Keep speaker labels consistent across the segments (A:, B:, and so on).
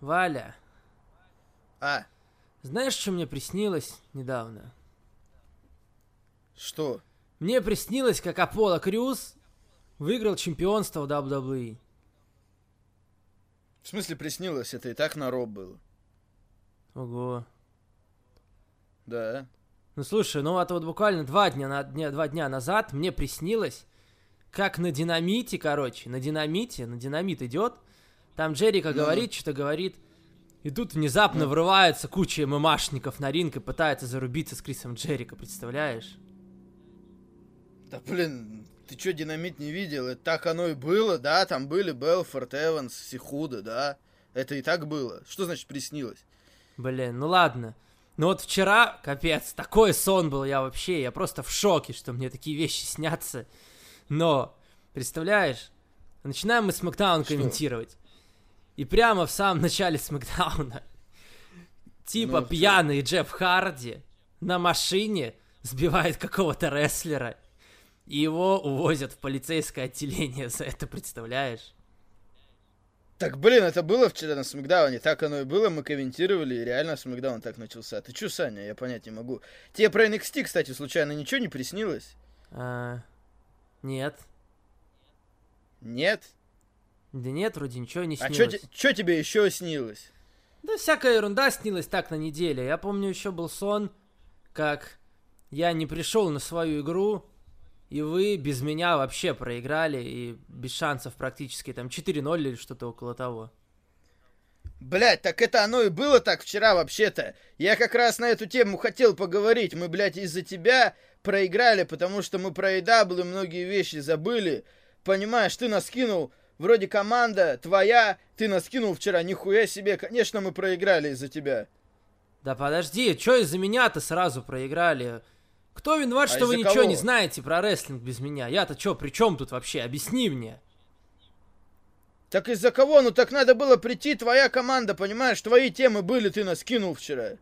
A: Валя,
B: А,
A: знаешь, что мне приснилось недавно?
B: что?
A: Мне приснилось, как Аполло Крюс выиграл чемпионство в WWE.
B: В смысле приснилось? Это и так на роб было.
A: Ого.
B: Да.
A: Ну слушай, ну это вот буквально два дня, на, дня, два дня назад мне приснилось, как на динамите, короче, на динамите, на динамит идет, там Джерика
B: Ну.
A: говорит, что-то говорит, и тут внезапно врывается куча ММАшников на ринг и пытается зарубиться с Крисом Джерика, представляешь?
B: Да блин, ты чё, динамит не видел? Это так оно и было, да? Там были Белфорд, Эванс, Сихуда, да? Это и так было. Что значит приснилось?
A: Блин, ну ладно. Ну вот вчера, капец, такой сон был я вообще, я просто в шоке, что мне такие вещи снятся. Но, представляешь, начинаем мы Смакдаун
B: Что?
A: комментировать. И прямо в самом начале Смакдауна, типа
B: Ну,
A: пьяный Джефф Харди на машине сбивает какого-то рестлера, и его увозят в полицейское отделение за это, представляешь?
B: Так, блин, это было вчера на Смакдауне, так оно и было, мы комментировали, и реально Смакдаун так начался. Ты чё, Саня, я понять не могу. Тебе про NXT, кстати, случайно ничего не приснилось?
A: А, нет.
B: Нет?
A: Да нет, вроде ничего не
B: А
A: снилось.
B: те- чё тебе еще снилось?
A: Да всякая ерунда снилась так на неделе. Я помню, еще был сон, как я не пришел на свою игру, и вы без меня вообще проиграли, и без шансов практически, там 4-0 или что-то около того.
B: Блять, так это оно и было так вчера вообще-то. Я как раз на эту тему хотел поговорить. Мы, блядь, из-за тебя проиграли, потому что мы про EW многие вещи забыли. Понимаешь, ты нас кинул, вроде команда твоя, ты нас кинул вчера, нихуя себе. Конечно, мы проиграли из-за тебя.
A: Да подожди, что из-за меня-то сразу проиграли? Кто виноват,
B: А
A: что вы ничего
B: кого?
A: не знаете про рестлинг без меня? Я-то что, при чем тут вообще? Объясни мне.
B: Так из-за кого? Ну так надо было прийти, твоя команда, понимаешь? Твои темы были, ты нас кинул вчера.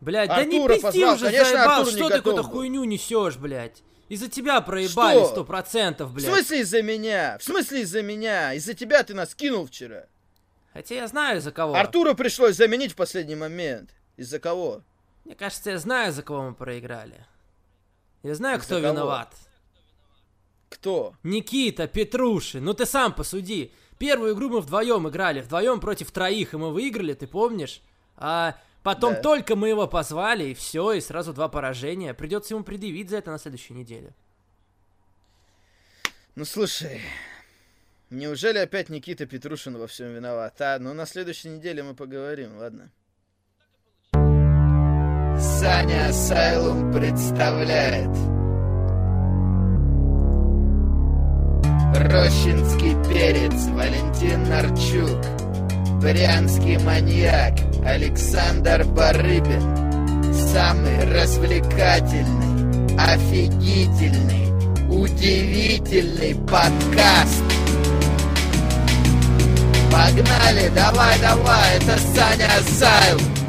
A: Блядь, да не
B: Артура
A: пизди уже,
B: Конечно,
A: заебал,
B: Артур
A: что ты какую-то хуйню несешь, блядь? Из-за тебя проебали сто процентов,
B: В
A: блядь.
B: смысле из-за меня? В смысле из-за меня? Из-за тебя ты нас кинул вчера.
A: Хотя я знаю, из-за кого.
B: Артура пришлось заменить в последний момент. Из-за кого?
A: Мне кажется, я знаю, за кого мы проиграли. Я знаю,
B: Из-за
A: кто
B: кого?
A: виноват.
B: Кто?
A: Никита, Петруши, ну ты сам посуди. Первую игру мы вдвоем играли, вдвоем против троих, и мы выиграли, ты помнишь? А потом
B: Да.
A: только мы его позвали, и все, и сразу два поражения. Придется ему предъявить за это на следующей неделе.
B: Ну слушай, неужели опять Никита Петрушин во всем виноват? А, ну на следующей неделе мы поговорим, ладно?
C: Саня Асайлум представляет Рощинский перец Валентин Нарчук Брянский маньяк Александр Барыбин. Самый развлекательный, офигительный, удивительный подкаст. Погнали, давай, давай, это Саня Асайлум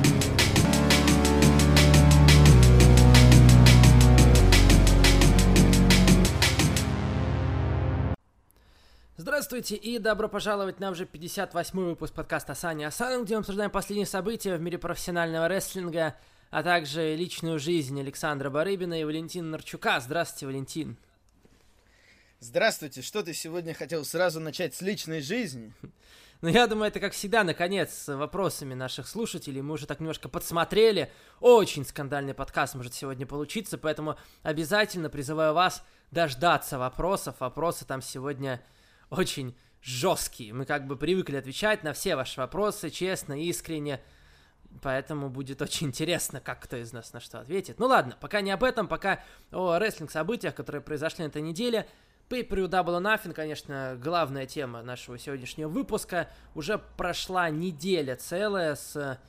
A: Здравствуйте и добро пожаловать на уже 58-й выпуск подкаста Саня Асаном, где мы обсуждаем последние события в мире профессионального рестлинга, а также личную жизнь Александра Барыбина и Валентина Нарчука. Здравствуйте, Валентин.
B: Здравствуйте, что ты сегодня хотел сразу начать с личной жизни?
A: Ну, я думаю, это, как всегда, наконец, с вопросами наших слушателей. Мы уже так немножко подсмотрели. Очень скандальный подкаст может сегодня получиться, поэтому обязательно призываю вас дождаться вопросов. Вопросы там сегодня очень жесткие. Мы как бы привыкли отвечать на все ваши вопросы честно, искренне. Поэтому будет очень интересно, как кто из нас на что ответит. Ну ладно, пока не об этом, пока о рестлинг-событиях, которые произошли на этой неделе. Pay-Per-View Double Nothing, конечно, главная тема нашего сегодняшнего выпуска. Уже прошла неделя целая с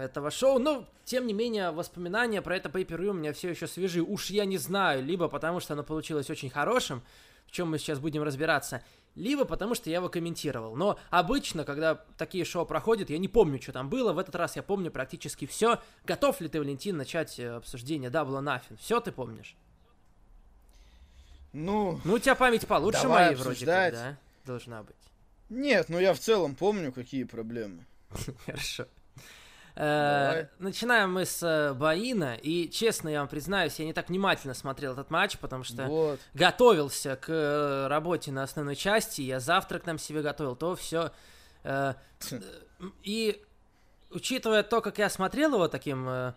A: этого шоу, но, тем не менее, воспоминания про это Pay-Per-View у меня все еще свежи. Уж я не знаю, либо потому что оно получилось очень хорошим, в чем мы сейчас будем разбираться, либо потому что я его комментировал. Но обычно, когда такие шоу проходят, я не помню, что там было. В этот раз я помню практически все. Готов ли ты, Валентин, начать э, обсуждение or Nothing? Все ты помнишь?
B: Ну,
A: Ну, у тебя память получше
B: Давай
A: моей вроде как,
B: обсуждать.
A: да? Должна быть.
B: нет, ну я в целом помню, какие проблемы.
A: Хорошо. Э, начинаем мы с э, Баина, и честно я вам признаюсь, я не так внимательно смотрел этот матч, потому что
B: Вот.
A: готовился к э, работе на основной части, я завтрак нам себе готовил, то все. И учитывая то, как я смотрел его таким э,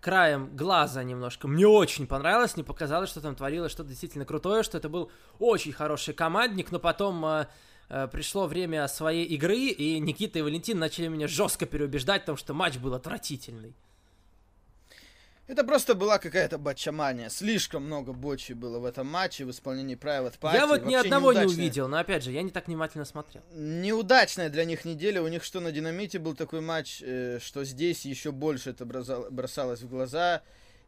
A: краем глаза немножко, мне очень понравилось, мне показалось, что там творилось что-то действительно крутое, что это был очень хороший командник, но потом э, пришло время своей игры, и Никита и Валентин начали меня жестко переубеждать, потому что матч был отвратительный.
B: Это просто была какая-то бачамания. Слишком много бочи было в этом матче в исполнении Private Party.
A: Я вот ни одного не
B: неудачная-
A: увидел, но опять же, я не так внимательно смотрел.
B: Неудачная для них неделя. У них что на Динамите был такой матч, э, что здесь еще больше это бросал- бросалось в глаза.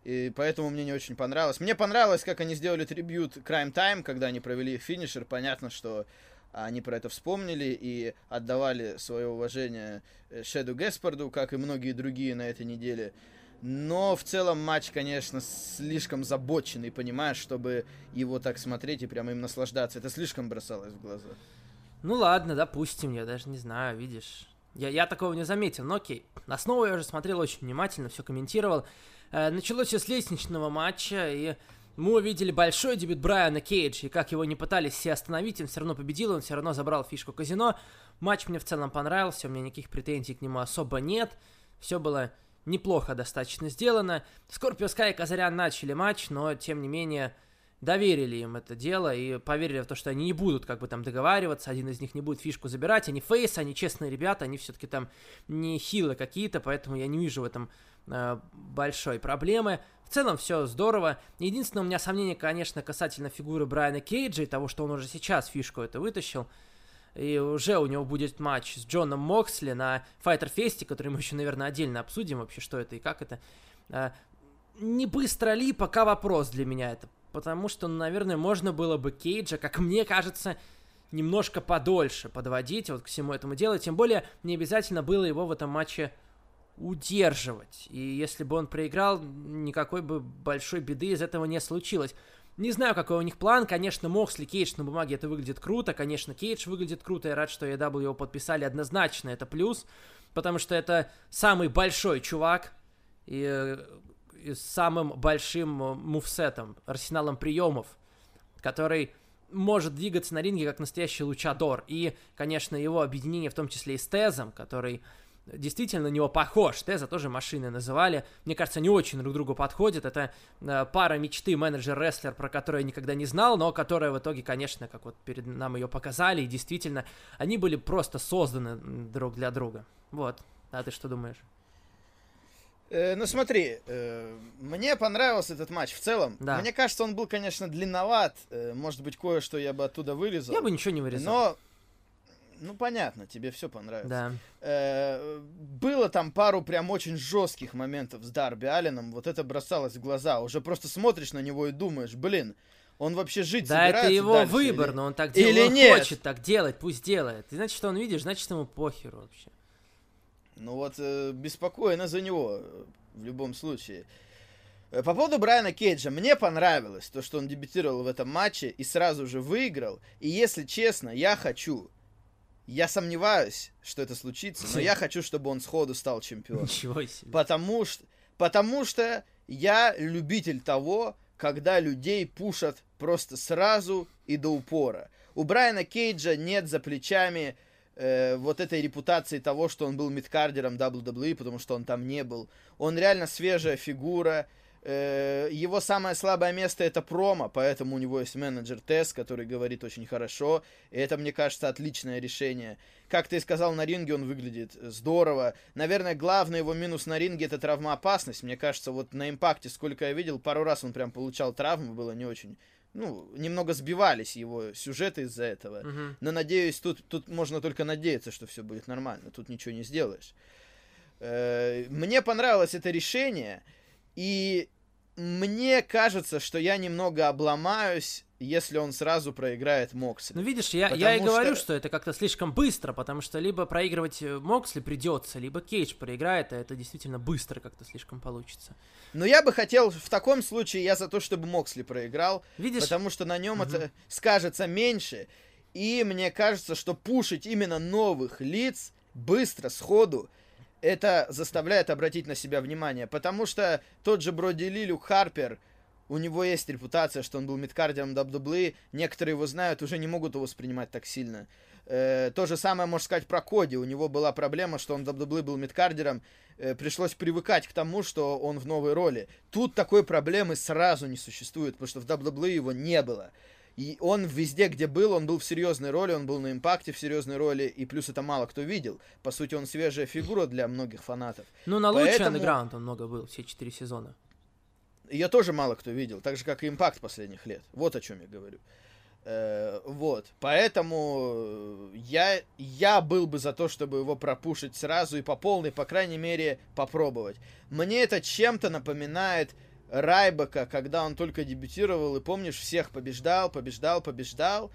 B: И поэтому мне не очень понравилось. Мне понравилось, как они сделали трибют Crime Time, когда они провели финишер. Понятно, что они про это вспомнили и отдавали свое уважение э, Шеду Геспарду, как и многие другие на этой неделе. Но в целом матч, конечно, слишком забоченный, понимаешь, чтобы его так смотреть и прямо им наслаждаться. Это слишком бросалось в глаза.
A: Ну ладно, допустим, я даже не знаю, видишь. Я, я такого не заметил, но окей. Основу я уже смотрел очень внимательно, все комментировал. Э, началось все с лестничного матча, и мы увидели большой дебют Брайана Кейджа, и как его не пытались все остановить, он все равно победил, он все равно забрал фишку казино. Матч мне в целом понравился, у меня никаких претензий к нему особо нет. Все было неплохо достаточно сделано. Скорпио Скай и Казарян начали матч, но тем не менее доверили им это дело и поверили в то, что они не будут как бы там договариваться, один из них не будет фишку забирать, они фейс, они честные ребята, они все-таки там не хилы какие-то, поэтому я не вижу в этом э, большой проблемы. В целом все здорово. Единственное, у меня сомнение, конечно, касательно фигуры Брайана Кейджа и того, что он уже сейчас фишку это вытащил. И уже у него будет матч с Джоном Моксли на Fighter Fest, который мы еще, наверное, отдельно обсудим вообще, что это и как это. А, Не быстро ли, пока вопрос для меня это. Потому что, ну, наверное, можно было бы Кейджа, как мне кажется, немножко подольше подводить вот к всему этому делу. Тем более, не обязательно было его в этом матче удерживать. И если бы он проиграл, никакой бы большой беды из этого не случилось. Не знаю, какой у них план. Конечно, Моксли, Кейдж на бумаге это выглядит круто. Конечно, Кейдж выглядит круто. Я рад, что AW его подписали однозначно. Это плюс. Потому что это самый большой чувак. И, э, с самым большим э, мувсетом, арсеналом приемов. Который может двигаться на ринге как настоящий лучадор. И, конечно, его объединение в том числе и с Тезом, который действительно на него похож. Теза тоже машины называли. Мне кажется, они очень друг другу подходят. Это э, пара мечты менеджер-рестлер, про которую я никогда не знал, но которая в итоге, конечно, как вот перед нам ее показали, и действительно, они были просто созданы друг для друга. Вот. А ты что думаешь?
B: Э, ну смотри, э, мне понравился этот матч в целом.
A: Да.
B: Мне кажется, он был, конечно, длинноват. Э, может быть, кое-что я бы оттуда вырезал.
A: Я бы ничего не вырезал.
B: Но, ну понятно, тебе все понравилось.
A: Да.
B: Э, было там пару прям очень жестких моментов с Дарби Алленом. Вот это бросалось в глаза. Уже просто смотришь на него и думаешь, блин, он вообще жить
A: Да, это
B: собирается
A: его
B: дальше
A: выбор,
B: или-
A: но он так
B: или
A: делает, он
B: нет?
A: хочет так делать, пусть делает. И значит, что он видишь, значит, ему похеру вообще.
B: Ну вот, э, беспокойно за него э, в любом случае. Э, По поводу Брайана Кейджа, мне понравилось то, что он дебютировал в этом матче и сразу же выиграл. И если честно, я хочу, я сомневаюсь, что это случится, но я хочу, чтобы он сходу стал чемпионом.
A: Ничего себе.
B: Потому что, потому что я любитель того, когда людей пушат просто сразу и до упора. У Брайана Кейджа нет за плечами э, вот этой репутации того, что он был мидкардером WWE, потому что он там не был. Он реально свежая фигура. Э, его самое слабое место это промо, поэтому у него есть менеджер Тесс, который говорит очень хорошо. И это, мне кажется, отличное решение. Как ты сказал, на ринге он выглядит здорово. Наверное, главный его минус на ринге это травмоопасность. Мне кажется, вот на импакте, сколько я видел, пару раз он прям получал травмы, было не очень... Ну, немного сбивались его сюжеты из-за этого.
A: Мгм.
B: Но надеюсь, тут, тут можно только надеяться, что все будет нормально. Тут ничего не сделаешь. Э, Мне понравилось это решение, и мне кажется, что я немного обломаюсь, если он сразу проиграет Моксли.
A: Ну, видишь, я, я и
B: Потому
A: говорю,
B: что-
A: что это как-то слишком быстро, потому что либо проигрывать э, Моксли придется, либо Кейдж проиграет, а это действительно быстро как-то слишком получится.
B: Но я бы хотел, в таком случае, я за то, чтобы Моксли проиграл,
A: Видишь,
B: потому что на нем
A: Мгм.
B: это скажется меньше, и мне кажется, что пушить именно новых лиц, быстро, сходу, это заставляет обратить на себя внимание. Потому что тот же Броди Ли, Люк Харпер, у него есть репутация, что он был мидкардером WWE, некоторые его знают, уже не могут его воспринимать так сильно. Э, то же самое можно сказать про Коди. У него была проблема, что он в WWE был мидкардером, э, пришлось привыкать к тому, что он в новой роли. Тут такой проблемы сразу не существует, потому что в WWE его не было. И он везде, где был, он был в серьезной роли, он был на импакте в серьезной роли, и плюс это мало кто видел. По сути, он свежая фигура для многих фанатов.
A: Ну, на лучший Поэтому... андеграунд он много был, все четыре сезона.
B: Ее тоже мало кто видел, так же, как и импакт последних лет. Вот о чем я говорю. Э, вот, поэтому я, я был бы за то, чтобы его пропушить сразу и по полной, по крайней мере, попробовать. Мне это чем-то напоминает Райбека, когда он только дебютировал, и помнишь, всех побеждал, побеждал, побеждал,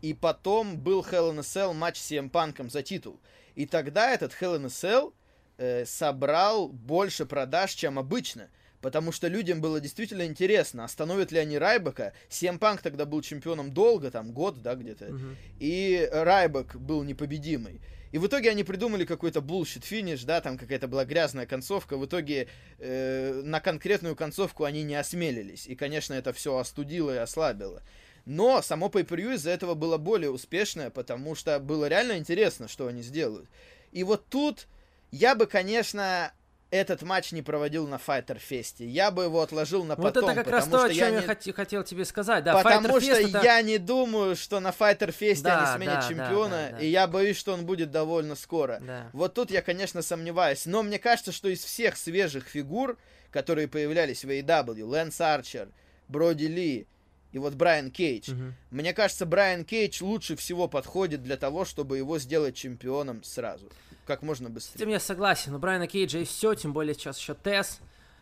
B: и потом был Hell in a Cell матч с CM Панком за титул. И тогда этот Hell in a Cell э, собрал больше продаж, чем обычно. Потому что людям было действительно интересно, остановят ли они Райбека. CM Панк тогда был чемпионом долго, там год, да, где-то. Uh-huh. И Райбек был непобедимый. И в итоге они придумали какой-то bullshit финиш, да, там какая-то была грязная концовка. В итоге э, на конкретную концовку они не осмелились. И, конечно, это все остудило и ослабило. Но само pay per из-за этого было более успешное, потому что было реально интересно, что они сделают. И вот тут я бы, конечно, этот матч не проводил на Fighter Fest. Я бы его отложил на потом.
A: Вот это как раз то, о чем я, не... хотел тебе сказать. Да,
B: потому Fighter что это... я не думаю, что на Fighter Fest да, они сменят да, чемпиона, да, да, да. и я боюсь, что он будет довольно скоро. Да. Вот тут я, конечно, сомневаюсь. Но мне кажется, что из всех свежих фигур, которые появлялись в AEW, Лэнс Арчер, Броди Ли и вот Брайан Кейдж, угу. мне кажется, Брайан Кейдж лучше всего подходит для того, чтобы его сделать чемпионом сразу как можно быстрее.
A: С этим я согласен. У Брайана Кейджа есть все, тем более сейчас еще Тесс.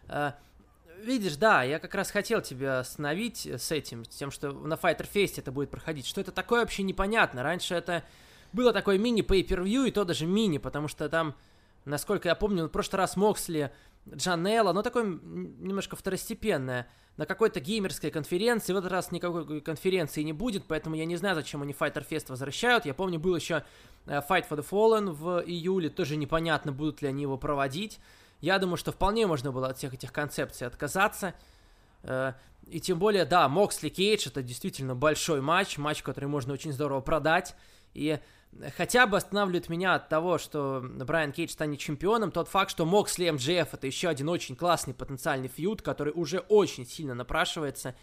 A: Э, видишь, да, я как раз хотел тебя остановить с этим, с тем, что на Fighter Fest это будет проходить. Что это такое вообще непонятно. Раньше это было такое мини pay per и то даже мини, потому что там, насколько я помню, в прошлый раз Моксли, Джанелла, но такое немножко второстепенное на какой-то геймерской конференции. В этот раз никакой конференции не будет, поэтому я не знаю, зачем они Fighter Fest возвращают. Я помню, был еще э, Fight for the Fallen в июле, тоже непонятно, будут ли они его проводить. Я думаю, что вполне можно было от всех этих концепций отказаться. Э, и тем более, да, Моксли Кейдж это действительно большой матч, матч, который можно очень здорово продать. И хотя бы останавливает меня от того, что Брайан Кейдж станет чемпионом, тот факт, что Моксли МДФ это еще один очень классный потенциальный фьюд, который уже очень сильно напрашивается.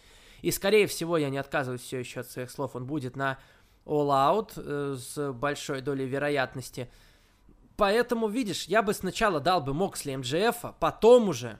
A: И, скорее всего, я не отказываюсь все еще от своих слов, он будет на All Out э, с большой долей вероятности. Поэтому, видишь, я бы сначала дал бы Моксли MJF, потом уже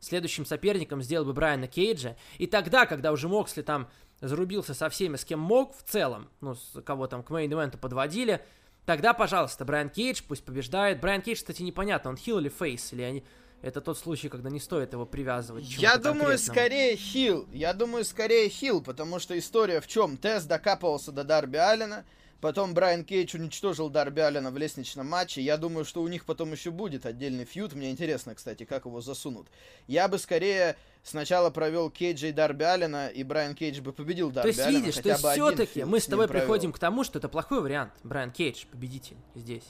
A: следующим соперником сделал бы Брайана Кейджа. И тогда, когда уже Моксли там зарубился со всеми, с кем мог в целом, ну, с кого там к main event'у подводили, тогда, пожалуйста, Брайан Кейдж пусть побеждает. Брайан Кейдж, кстати, непонятно, он heel или face, или они... Это тот случай, когда не стоит его привязывать.
B: Я думаю, скорее heel. Я думаю, скорее heel, потому что история в чем? Тэз докапывался до Дарби Аллена, Потом Брайан Кейдж уничтожил Дарби Аллена в лестничном матче. Я думаю, что у них потом еще будет отдельный фьюд. Мне интересно, кстати, как его засунут. Я бы скорее сначала провел Кейджа и Дарби Аллена, и Брайан Кейдж бы победил Дарби.
A: То есть, видишь, то есть все-таки мы с тобой приходим к тому, что это плохой вариант. Брайан Кейдж, победитель здесь.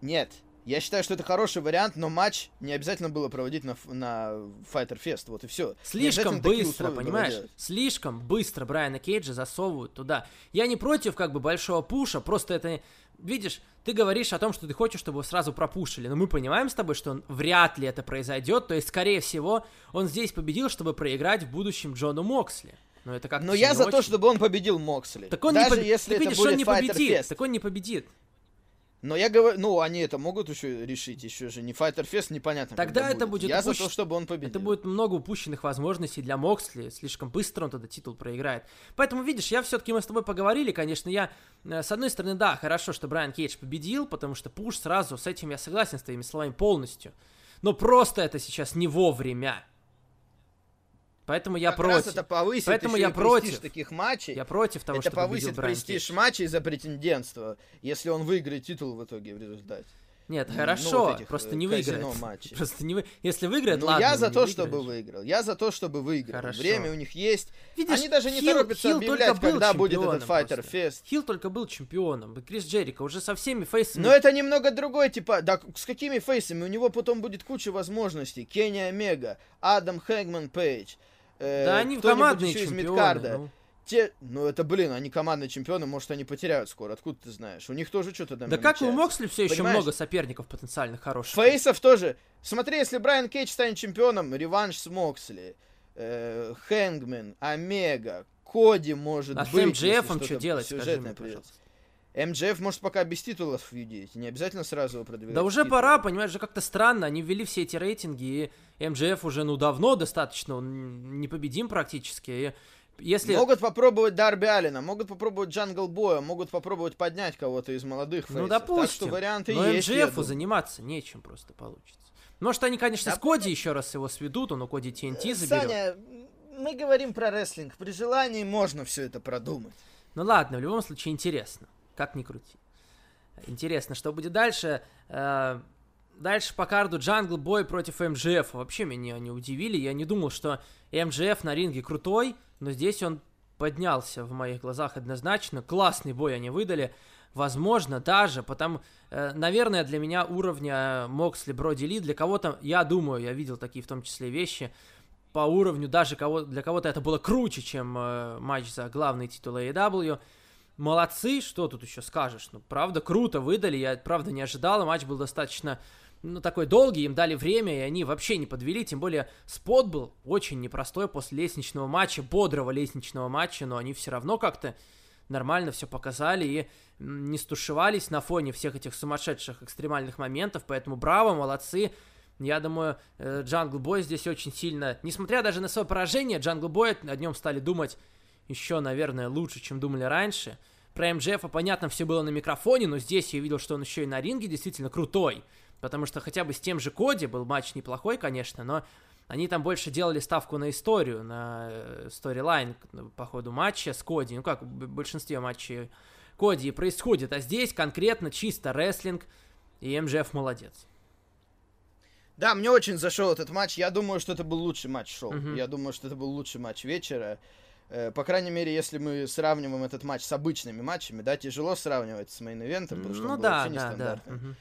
B: Нет, я считаю, что это хороший вариант, но матч не обязательно было проводить на, на Fighter Fest, вот и все.
A: Слишком быстро, понимаешь? Слишком быстро Брайана Кейджа засовывают туда. Я не против как бы большого пуша, просто это... Видишь, ты говоришь о том, что ты хочешь, чтобы его сразу пропушили, но мы понимаем с тобой, что он, вряд ли это произойдет, то есть, скорее всего, он здесь победил, чтобы проиграть в будущем Джону Моксли. Но это как
B: Но я за очень... то, чтобы он победил Моксли.
A: Так он Даже не по... если видишь, это будет он не победит. Fest. Так он не победит.
B: Но я говорю, ну, они это могут еще решить, еще же не Fighter Fest, непонятно.
A: Тогда это будет.
B: Я упущ... за то, чтобы он победил.
A: Это будет много упущенных возможностей для Моксли, слишком быстро он тогда титул проиграет. Поэтому, видишь, я все-таки мы с тобой поговорили, конечно, я, э, с одной стороны, да, хорошо, что Брайан Кейдж победил, потому что пуш сразу, с этим я согласен с твоими словами полностью. Но просто это сейчас не вовремя. Поэтому я
B: как
A: против.
B: Раз это повысит
A: Поэтому я против
B: таких матчей.
A: Я против того,
B: это
A: что
B: повысит престиж матчей за претендентство, если он выиграет титул в итоге в результате.
A: Нет,
B: ну,
A: хорошо,
B: вот этих,
A: просто
B: э,
A: не выиграет.
B: матчей.
A: Просто не вы... Если выиграет,
B: Ну,
A: ладно.
B: я за то,
A: выиграешь.
B: чтобы выиграл. Я за то, чтобы выиграл.
A: Хорошо.
B: Время у них есть.
A: Видишь,
B: Они даже не
A: Хилл-
B: торопятся
A: Хилл
B: объявлять, когда будет этот Fighter. Fest.
A: Хилл только был чемпионом. и Крис Джерика уже со всеми фейсами.
B: Но это немного другой, типа, да с какими фейсами? У него потом будет куча возможностей. Кенни Омега, Адам Хэгман Пейдж. Э,
A: Да они командные
B: еще из
A: чемпионы.
B: мидкарда.
A: ну.
B: Те, ну это, блин, они командные чемпионы, может, они потеряют скоро. Откуда ты знаешь? У них тоже что-то там
A: Да как у. Моксли все еще
B: Понимаешь?
A: много соперников потенциальных хороших.
B: Фейсов тоже. Смотри, если Брайан Кейдж станет чемпионом, реванш с Моксли, э, Хэнгмен, Омега, Коди может
A: А с
B: быть.
A: MJF
B: если
A: что
B: что-то
A: делать, скажи
B: сюжетное
A: мне,
B: придётся. MJF может пока без титулов фьюдить, не обязательно сразу его продвигать.
A: Да уже
B: титул.
A: пора, понимаешь, же как-то странно. Они ввели все эти рейтинги, и МJF уже, ну, давно достаточно, он непобедим практически. И если...
B: Могут попробовать Дарби Аллена, могут попробовать Джангл Боя, могут попробовать поднять кого-то из молодых
A: Ну,
B: фейсов.
A: допустим.
B: Так что варианты
A: но
B: есть, думаю.
A: заниматься нечем просто получится. Может, они, конечно,
B: Да
A: с Коди еще раз его сведут, он у Коди TNT заберет.
B: Саня, мы говорим про рестлинг. При желании можно все это продумать.
A: Ну ладно, в любом случае интересно. Как ни крути. Интересно, что будет дальше. Э, Дальше по карду Джангл Бой против MJF. Вообще меня не удивили. Я не думал, что MJF на ринге крутой, но здесь он поднялся в моих глазах однозначно. Классный бой они выдали. Возможно, даже, потому, э, наверное, для меня уровня Моксли, Броди Ли, для кого-то, я думаю, я видел такие в том числе вещи, по уровню даже кого, для кого-то это было круче, чем э, матч за главный титул AEW. Молодцы, что тут еще скажешь? Ну, правда, круто выдали, я правда не ожидал, матч был достаточно, ну, такой долгий, им дали время, и они вообще не подвели, тем более спот был очень непростой после лестничного матча, бодрого лестничного матча, но они все равно как-то нормально все показали и не стушевались на фоне всех этих сумасшедших экстремальных моментов, поэтому браво, молодцы. Я думаю, Джангл Бой здесь очень сильно, несмотря даже на свое поражение, Джангл Бой о нем стали думать еще, наверное, лучше, чем думали раньше. Про MJF, понятно, все было на микрофоне, но здесь я видел, что он еще и на ринге действительно крутой. Потому что хотя бы с тем же Коди был матч неплохой, конечно, но они там больше делали ставку на историю, на э, storyline по ходу матча с Коди. Ну как в большинстве матчей Коди и происходит. А здесь конкретно чисто рестлинг, и MJF молодец.
B: Да, мне очень зашел этот матч. Я думаю, что это был лучший матч шоу.
A: Мгм.
B: Я думаю, что это был лучший матч вечера. Э, По крайней мере, если мы сравниваем этот матч с обычными матчами, да, тяжело сравнивать с main event'ом, потому что
A: Ну
B: он был
A: да,
B: вообще
A: да, да.
B: нестандартным.
A: мгм.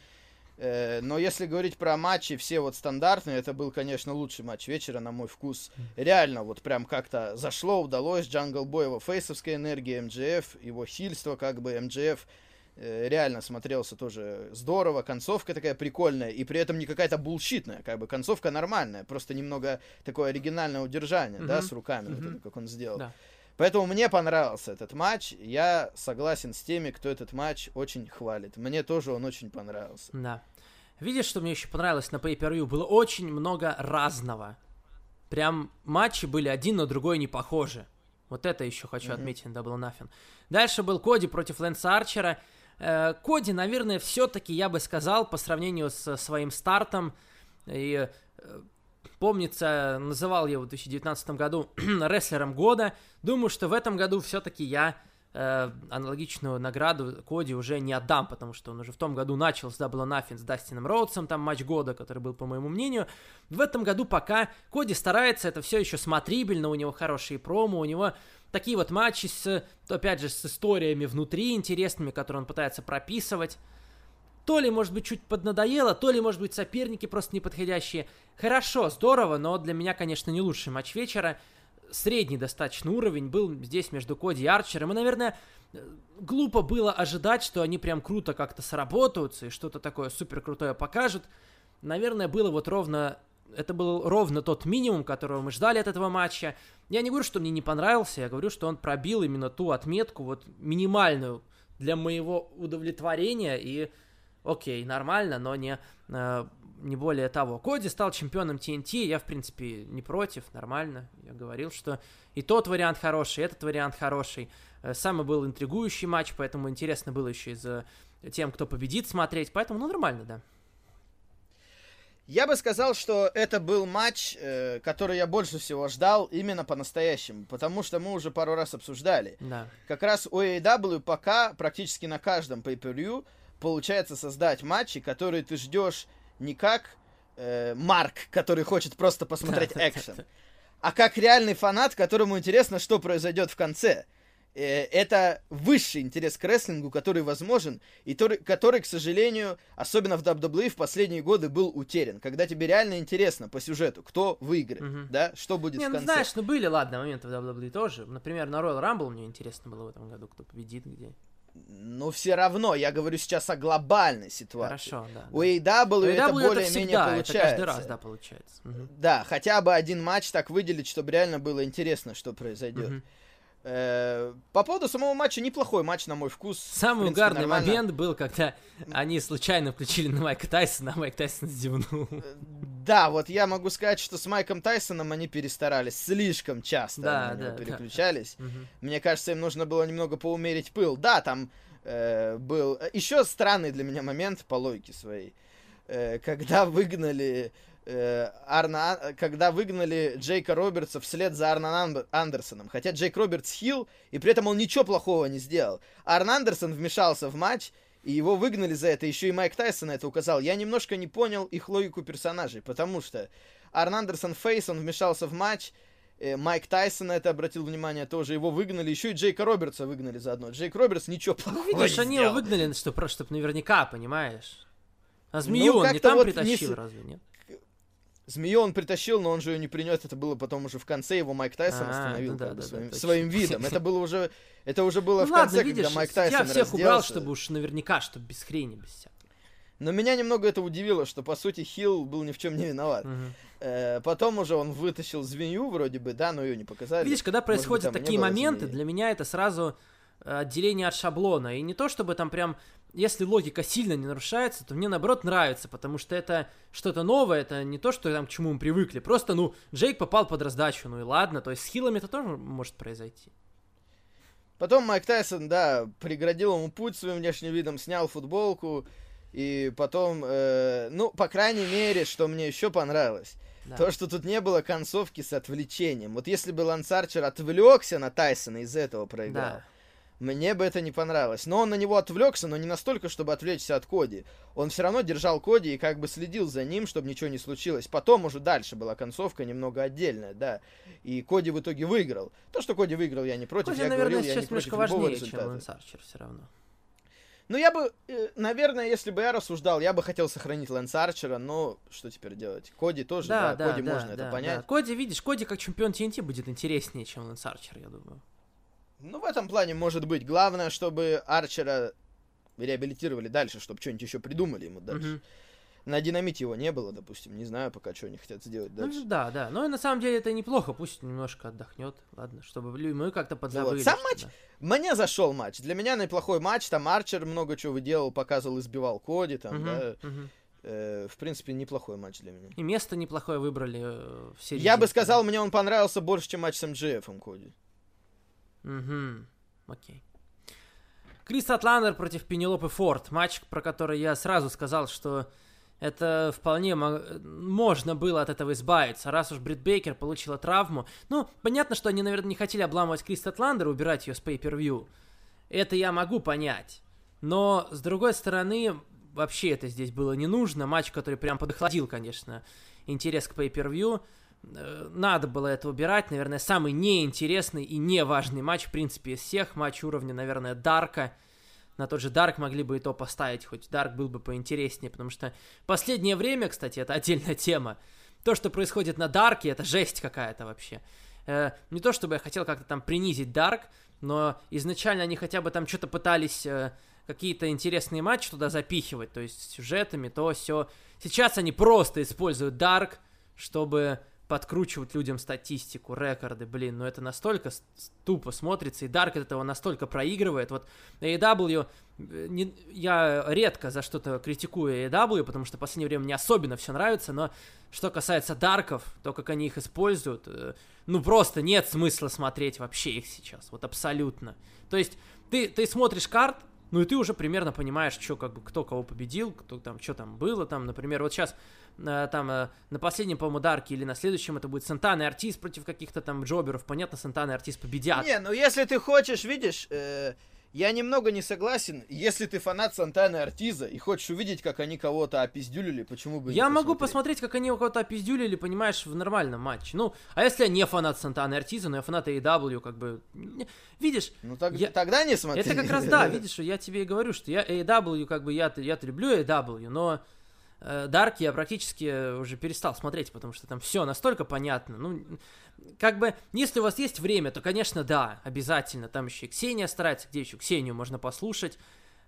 B: Э, Но если говорить про матчи, все вот стандартные, это был, конечно, лучший матч вечера, на мой вкус. Реально, вот прям как-то зашло, удалось. Джангл Бой, его фейсовская энергия, MJF, его хильство, как бы MJF реально смотрелся тоже здорово. Концовка такая прикольная, и при этом не какая-то булщитная, как бы концовка нормальная, просто немного такое оригинальное удержание, да,
A: Мгм.
B: с руками, вот
A: Мгм.
B: это, как он сделал.
A: Да.
B: Поэтому мне понравился этот матч. Я согласен с теми, кто этот матч очень хвалит. Мне тоже он очень понравился.
A: Да. Видишь, что мне еще понравилось на Pay Per? Было очень много разного. Прям матчи были один на другой не похожи. Вот это еще хочу
B: Мгм.
A: отметить на Double Nothing. Дальше был Коди против Лэнса Арчера. Э, Коди, наверное, все-таки, я бы сказал, по сравнению с своим стартом, и э, помнится, называл его в 2019 году рестлером года. Думаю, что в этом году все-таки я э, аналогичную награду Коди уже не отдам, потому что он уже в том году начал с Double Nothing с Дастином Роудсом, там матч года, который был, по моему мнению. В этом году пока Коди старается, это все еще смотрибельно, у него хорошие промо, у него такие вот матчи с, опять же, с историями внутри интересными, которые он пытается прописывать. То ли, может быть, чуть поднадоело, то ли, может быть, соперники просто неподходящие. Хорошо, здорово, но для меня, конечно, не лучший матч вечера. Средний достаточно уровень был здесь между Коди и Арчером. И, наверное, глупо было ожидать, что они прям круто как-то сработаются и что-то такое супер крутое покажут. Наверное, было вот ровно... Это был ровно тот минимум, которого мы ждали от этого матча. Я не говорю, что мне не понравился, я говорю, что он пробил именно ту отметку, вот минимальную для моего удовлетворения и окей, нормально, но не, э, не более того. Коди стал чемпионом TNT, я, в принципе, не против, нормально. Я говорил, что и тот вариант хороший, и этот вариант хороший. Э, Самый был интригующий матч, поэтому интересно было еще и за тем, кто победит, смотреть. Поэтому, ну, нормально, да.
B: Я бы сказал, что это был матч, э, который я больше всего ждал именно по-настоящему, потому что мы уже пару раз обсуждали.
A: Да.
B: Как раз у AEW пока практически на каждом pay-per-view получается создать матчи, которые ты ждешь не как э, Марк, который хочет просто посмотреть экшен, а как реальный фанат, которому интересно, что произойдет в конце. Э, это высший интерес к рестлингу, который возможен, и который, который, к сожалению, особенно в WWE в последние годы был утерян. Когда тебе реально интересно по сюжету, кто выиграет,
A: Мгм.
B: да, что будет
A: Не,
B: в
A: ну
B: конце.
A: знаешь, ну были, ладно, моменты в WWE тоже. Например, на Royal Rumble мне интересно было в этом году, кто победит где.
B: Но все равно, я говорю сейчас о глобальной ситуации.
A: Хорошо, да.
B: У
A: да.
B: AEW это
A: AEW
B: более-менее получается.
A: Это каждый раз, да, получается. Мгм.
B: Да, хотя бы один матч так выделить, чтобы реально было интересно, что произойдет.
A: Мгм.
B: Э, По поводу самого матча, неплохой матч, на мой вкус.
A: Самый
B: принципе,
A: угарный
B: нормально.
A: момент был, когда они случайно включили на Майка Тайсона, а Майк Тайсон зевнул.
B: Э, Да, вот я могу сказать, что с Майком Тайсоном они перестарались слишком часто.
A: Да, да, да.
B: переключались.
A: Мгм.
B: Мне кажется, им нужно было немного поумерить пыл. Да, там э, был еще странный для меня момент по логике своей, Э, когда выгнали э, Арна, Ан- когда выгнали Джейка Робертса вслед за Арном Ан- Андерсоном. Хотя Джейк Робертс хил, и при этом он ничего плохого не сделал. Арн Андерсон вмешался в матч, и его выгнали за это. Еще и Майк Тайсон на это указал. Я немножко не понял их логику персонажей, потому что Арн Андерсон Фейс, он вмешался в матч, э, Майк Тайсон на это обратил внимание тоже, его выгнали, еще и Джейка Робертса выгнали заодно. Джейк Робертс ничего плохого
A: Ну, видишь,
B: не
A: они его
B: сделал.
A: выгнали, что просто, чтобы наверняка, понимаешь? А змею он не там
B: вот не
A: притащил,
B: с-
A: разве нет?
B: Змею он притащил, но он же ее не принес. Это было потом уже в конце. Его Майк Тайсон
A: А,
B: остановил
A: да,
B: как
A: да, да,
B: своим,
A: точно.
B: своим видом. Это было уже, это уже было
A: Ну
B: в
A: ладно,
B: конце,
A: видишь,
B: когда Майк
A: я
B: Тайсон
A: всех убрал, чтобы уж наверняка, чтобы без хрени, без всякого.
B: Но меня немного это удивило, что по сути Хилл был ни в чем не виноват. Э, потом уже он вытащил змею вроде бы, да, но ее не показали.
A: Видишь, когда происходят такие моменты,
B: змеи.
A: для меня это сразу э, отделение от шаблона. И не то, чтобы там прям, если логика сильно не нарушается, то мне наоборот нравится, потому что это что-то новое, это не то, что там к чему мы привыкли. Просто, ну, Джейк попал под раздачу, ну и ладно. То есть с хилами это тоже может произойти.
B: Потом Майк Тайсон, да, преградил ему путь своим внешним видом, снял футболку. И потом, э, ну, по крайней мере, что мне еще понравилось,
A: Да.
B: то, что тут не было концовки с отвлечением. Вот если бы Ланс Арчер отвлекся на Тайсона из этого проиграл,
A: Да.
B: Мне бы это не понравилось. Но он на него отвлекся, но не настолько, чтобы отвлечься от Коди. Он все равно держал Коди и как бы следил за ним, чтобы ничего не случилось. Потом уже дальше была концовка немного отдельная, да. И Коди в итоге выиграл. То, что Коди выиграл, я не против.
A: Коди,
B: я
A: наверное,
B: говорил, я
A: сейчас
B: не против
A: важнее, чем
B: результата.
A: Лэнс Арчер все равно.
B: Ну, я бы, э, наверное, если бы я рассуждал, я бы хотел сохранить Лэнса Арчера, но что теперь делать? Коди тоже, да,
A: Да, да,
B: Коди
A: да,
B: можно
A: да,
B: это
A: да.
B: понять.
A: Коди, видишь, Коди как чемпион TNT будет интереснее, чем Лэнс Арчер, я думаю.
B: Ну, в этом плане может быть. Главное, чтобы Арчера реабилитировали дальше, чтобы что-нибудь еще придумали ему дальше.
A: Мгм.
B: На динамите его не было, допустим. Не знаю пока, что они хотят сделать
A: Ну,
B: дальше.
A: да, да. Но на самом деле это неплохо, пусть немножко отдохнет, ладно, чтобы мы как-то подзабыли.
B: сам
A: что
B: матч
A: да.
B: Мне зашел матч. Для меня неплохой матч. Там Арчер много чего выделал, показывал, избивал Коди. Там,
A: Мгм,
B: да.
A: мгм.
B: Э, в принципе, неплохой матч для меня.
A: И место неплохое выбрали э, в середине.
B: Я бы сказал, мне он понравился больше, чем матч с MJF Коди.
A: Угу. Окей. Крис Статлендер против Пенелопы Форд. Матч, про который я сразу сказал, что это вполне мо- можно было от этого избавиться, раз уж Брит Бейкер получила травму. Ну, понятно, что они, наверное, не хотели обламывать Крис Атландер, убирать ее с pay-per-view. Это я могу понять. Но, с другой стороны, вообще это здесь было не нужно. Матч, который прям подохладил, конечно, интерес к pay-per-view. Э, Надо было это убирать. Наверное, самый неинтересный и неважный матч, в принципе, из всех. Матч уровня, наверное, Дарка. На тот же Дарк могли бы и то поставить, хоть Дарк был бы поинтереснее, потому что последнее время, кстати, это отдельная тема. То, что происходит на Дарке, это жесть какая-то вообще. Э, не то, чтобы я хотел как-то там принизить Дарк, но изначально они хотя бы там что-то пытались э, какие-то интересные матчи туда запихивать, то есть сюжетами, то все. Сейчас они просто используют Дарк, чтобы подкручивать людям статистику, рекорды, блин, ну это настолько тупо смотрится, и Дарк от этого настолько проигрывает. Вот AEW, э, не, я редко за что-то критикую AEW, потому что в последнее время мне особенно все нравится, но что касается Дарков, то, как они их используют, э, ну просто нет смысла смотреть вообще их сейчас, вот абсолютно. То есть ты, ты смотришь карт, ну и ты уже примерно понимаешь, что как бы кто кого победил, кто там, что там было, там, например, вот сейчас там э, на последнем, по-моему, Дарке или на следующем это будет Сантана и Артис против каких-то там джоберов, понятно, Сантана и Артис победят.
B: Не, ну если ты хочешь, видишь, э, я немного не согласен. Если ты фанат Сантаны Артиза и хочешь увидеть, как они кого-то опиздюлили, почему бы
A: Я могу
B: посмотреть?
A: посмотреть, как они кого-то опиздюлили, понимаешь, в нормальном матче. Ну, а если я не фанат Сантаны Артиза, но я фанат AEW, как бы... Видишь,
B: Ну так,
A: Я-
B: тогда не смотри.
A: это как раз да, видишь, я тебе и говорю, что я AEW, как бы я-то, я-то люблю AEW, но э, Dark я практически уже перестал смотреть, потому что там все настолько понятно. Ну, как бы, если у вас есть время, то, конечно, да, обязательно. Там еще и Ксения старается, где еще Ксению можно послушать.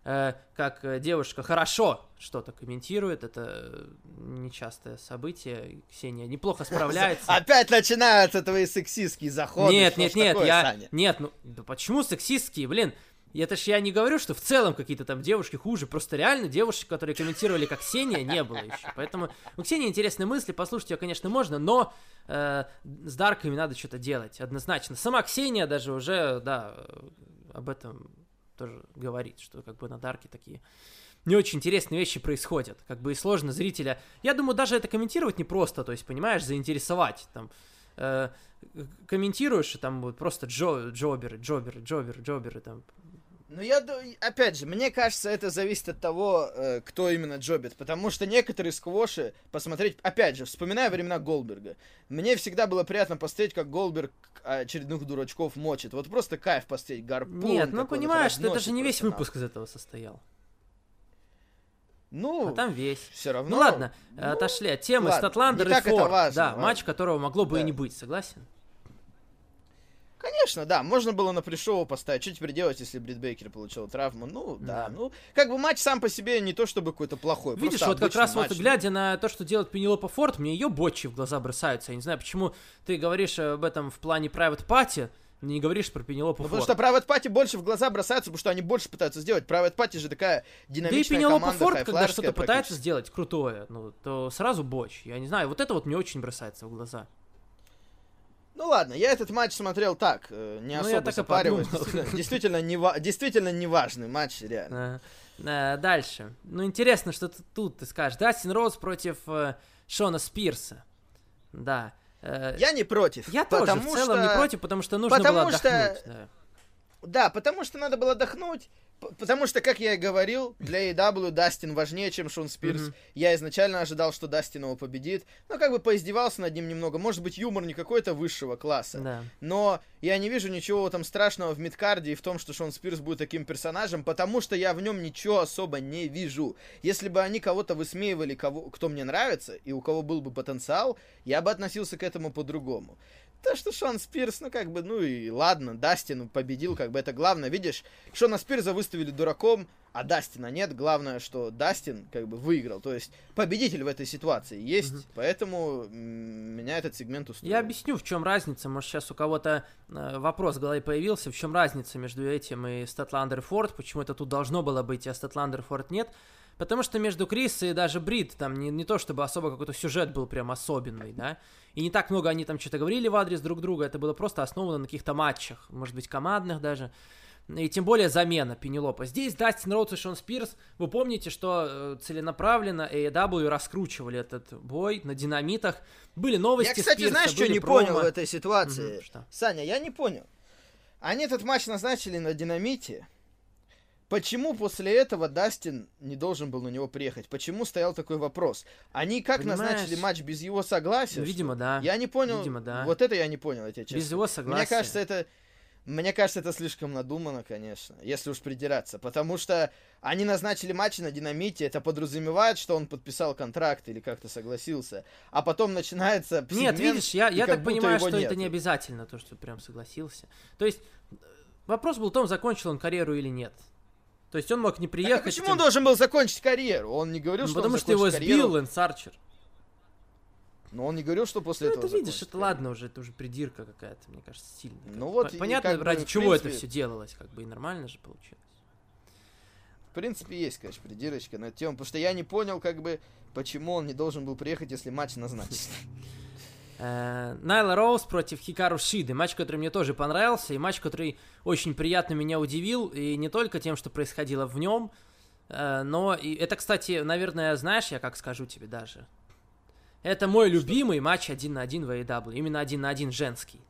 A: э, как э, девушка хорошо что-то комментирует, это э, нечастое событие. Ксения неплохо справляется.
B: Опять начинаются твои сексистские заходы.
A: Нет, нет, нет, я... Нет, ну, да почему сексистские, блин? Это ж я не говорю, что в целом какие-то там девушки хуже, просто реально девушек, которые комментировали как Ксения, не было еще. Поэтому у Ксении интересные мысли, послушать ее, конечно, можно, но э, с Дарками надо что-то делать, однозначно. Сама Ксения даже уже, да, э, об этом тоже говорит, что как бы на Дарке такие не очень интересные вещи происходят. Как бы и сложно зрителя. Я думаю, даже это комментировать непросто, то есть, понимаешь, заинтересовать. Там, э, комментируешь, и там вот просто джо, джоберы, джоберы, джоберы, джоберы, там.
B: Ну, я, опять же, мне кажется, это зависит от того, э, кто именно джобит. Потому что некоторые сквоши посмотреть... Опять же, вспоминая времена Голдберга. Мне всегда было приятно посмотреть, как Голдберг очередных дурачков мочит. Вот просто кайф посмотреть, гарпун.
A: Нет, ну
B: как он их
A: понимаешь, это же не весь выпуск из этого состоял.
B: Ну,
A: А там весь.
B: все равно...
A: Ну ладно,
B: ну,
A: отошли от темы. Статландер и Форд.
B: важно,
A: да,
B: ладно.
A: матч, которого могло бы и
B: Да.
A: не быть, согласен?
B: Конечно, да, можно было на пришоу поставить. Что теперь делать, если Брит Бейкер получил травму? Ну, да,
A: Да.
B: ну, как бы матч сам по себе не то чтобы какой-то плохой.
A: Видишь, вот как раз
B: матч.
A: вот глядя на то, что делает Пенелопа Форд, мне ее бочи в глаза бросаются. Я не знаю, почему ты говоришь об этом в плане Private Party, не говоришь про Пенелопу
B: Ну,
A: Форд.
B: потому что Private Party больше в глаза бросаются, потому что они больше пытаются сделать. Private Party же такая
A: Да и
B: динамичная
A: Пенелопа
B: команда,
A: Форд, когда что-то пытается сделать крутое, ну, то сразу боч. Я не знаю, вот это вот мне очень бросается в глаза.
B: Ну ладно, я этот матч смотрел так, э, не
A: Ну,
B: особо
A: я так подумал.
B: Действительно, не действительно неважный матч, реально.
A: Э, Дальше. Ну, интересно, что ты- тут ты скажешь. Дастин Роуз против э, Шона Спирса. Да.
B: Я не против.
A: Я тоже в целом
B: что-
A: не против, потому что нужно
B: потому
A: было
B: что-
A: отдохнуть. да.
B: Да, потому что надо было отдохнуть. Потому что, как я и говорил, для AEW Дастин важнее, чем Шон Спирс.
A: Мгм.
B: Я изначально ожидал, что Дастин его победит. Но как бы поиздевался над ним немного. Может быть, юмор не какой-то высшего класса.
A: Да.
B: Но я не вижу ничего там страшного в мидкарде и в том, что Шон Спирс будет таким персонажем, потому что я в нем ничего особо не вижу. Если бы они кого-то высмеивали, кого, кто мне нравится, и у кого был бы потенциал, я бы относился к этому по-другому. То, что Шон Спирс, ну как бы, ну и ладно, Дастин победил, как бы это главное. Видишь, Шона Спирса выставили дураком, а Дастина нет. Главное, что Дастин как бы выиграл. То есть победитель в этой ситуации есть,
A: Мгм.
B: поэтому меня этот сегмент устроил.
A: Я объясню, в чем разница. Может, сейчас у кого-то э, вопрос в голове появился, в чем разница между этим и Статландер Форд, почему это тут должно было быть, а Статландер Форд нет. Потому что между Крис и даже Брит там не, не то чтобы особо какой-то сюжет был прям особенный, да. И не так много они там что-то говорили в адрес друг друга, это было просто основано на каких-то матчах, может быть, командных даже. И тем более замена Пенелопа. Здесь Дастин Роудс и Шон Спирс. Вы помните, что э, целенаправленно AEW раскручивали этот бой на динамитах. Были новости
B: Я, кстати,
A: Спирса,
B: знаешь, что не
A: промо.
B: понял в этой ситуации?
A: Мгм, что?
B: Саня, я не понял. Они этот матч назначили на динамите. Почему после этого Дастин не должен был на него приехать? Почему стоял такой вопрос? Они как
A: Понимаешь,
B: назначили матч без его согласия?
A: Видимо,
B: что
A: да.
B: Я не понял.
A: Видимо, да.
B: Вот это я не понял, я тебе честно.
A: Без его согласия.
B: Мне кажется, это... Мне кажется, это слишком надумано, конечно, если уж придираться. Потому что они назначили матч на динамите, это подразумевает, что он подписал контракт или как-то согласился. А потом начинается
A: Нет, видишь, я, я так понимаю, что это
B: нету.
A: не обязательно, то, что прям согласился. То есть, э, вопрос был в том, закончил он карьеру или нет. То есть он мог не
B: Так а
A: приехать.
B: почему
A: тем-
B: он должен был закончить карьеру? Он не говорил,
A: Ну,
B: что
A: потому
B: он
A: что его сбил. Лэнс Арчер.
B: Но он не говорил, что после
A: Ну,
B: этого
A: это видишь,
B: закончит
A: это
B: карьеру.
A: ладно уже, это уже придирка какая-то, мне кажется, сильная.
B: Ну вот,
A: Понятно,
B: как бы,
A: ради
B: в
A: чего это
B: принципе-
A: все делалось, как бы и нормально же получилось.
B: В принципе, есть, конечно, придирочка на эту тему, потому что я не понял, как бы, почему он не должен был приехать, если матч назначен.
A: Э, Найла Роуз против Хикару Шиды. Матч, который мне тоже понравился, и матч, который очень приятно меня удивил, и не только тем, что происходило в нем, э, но и это, кстати, наверное, знаешь, я как скажу тебе даже. Это мой любимый матч один на один в AEW. Именно один на один женский.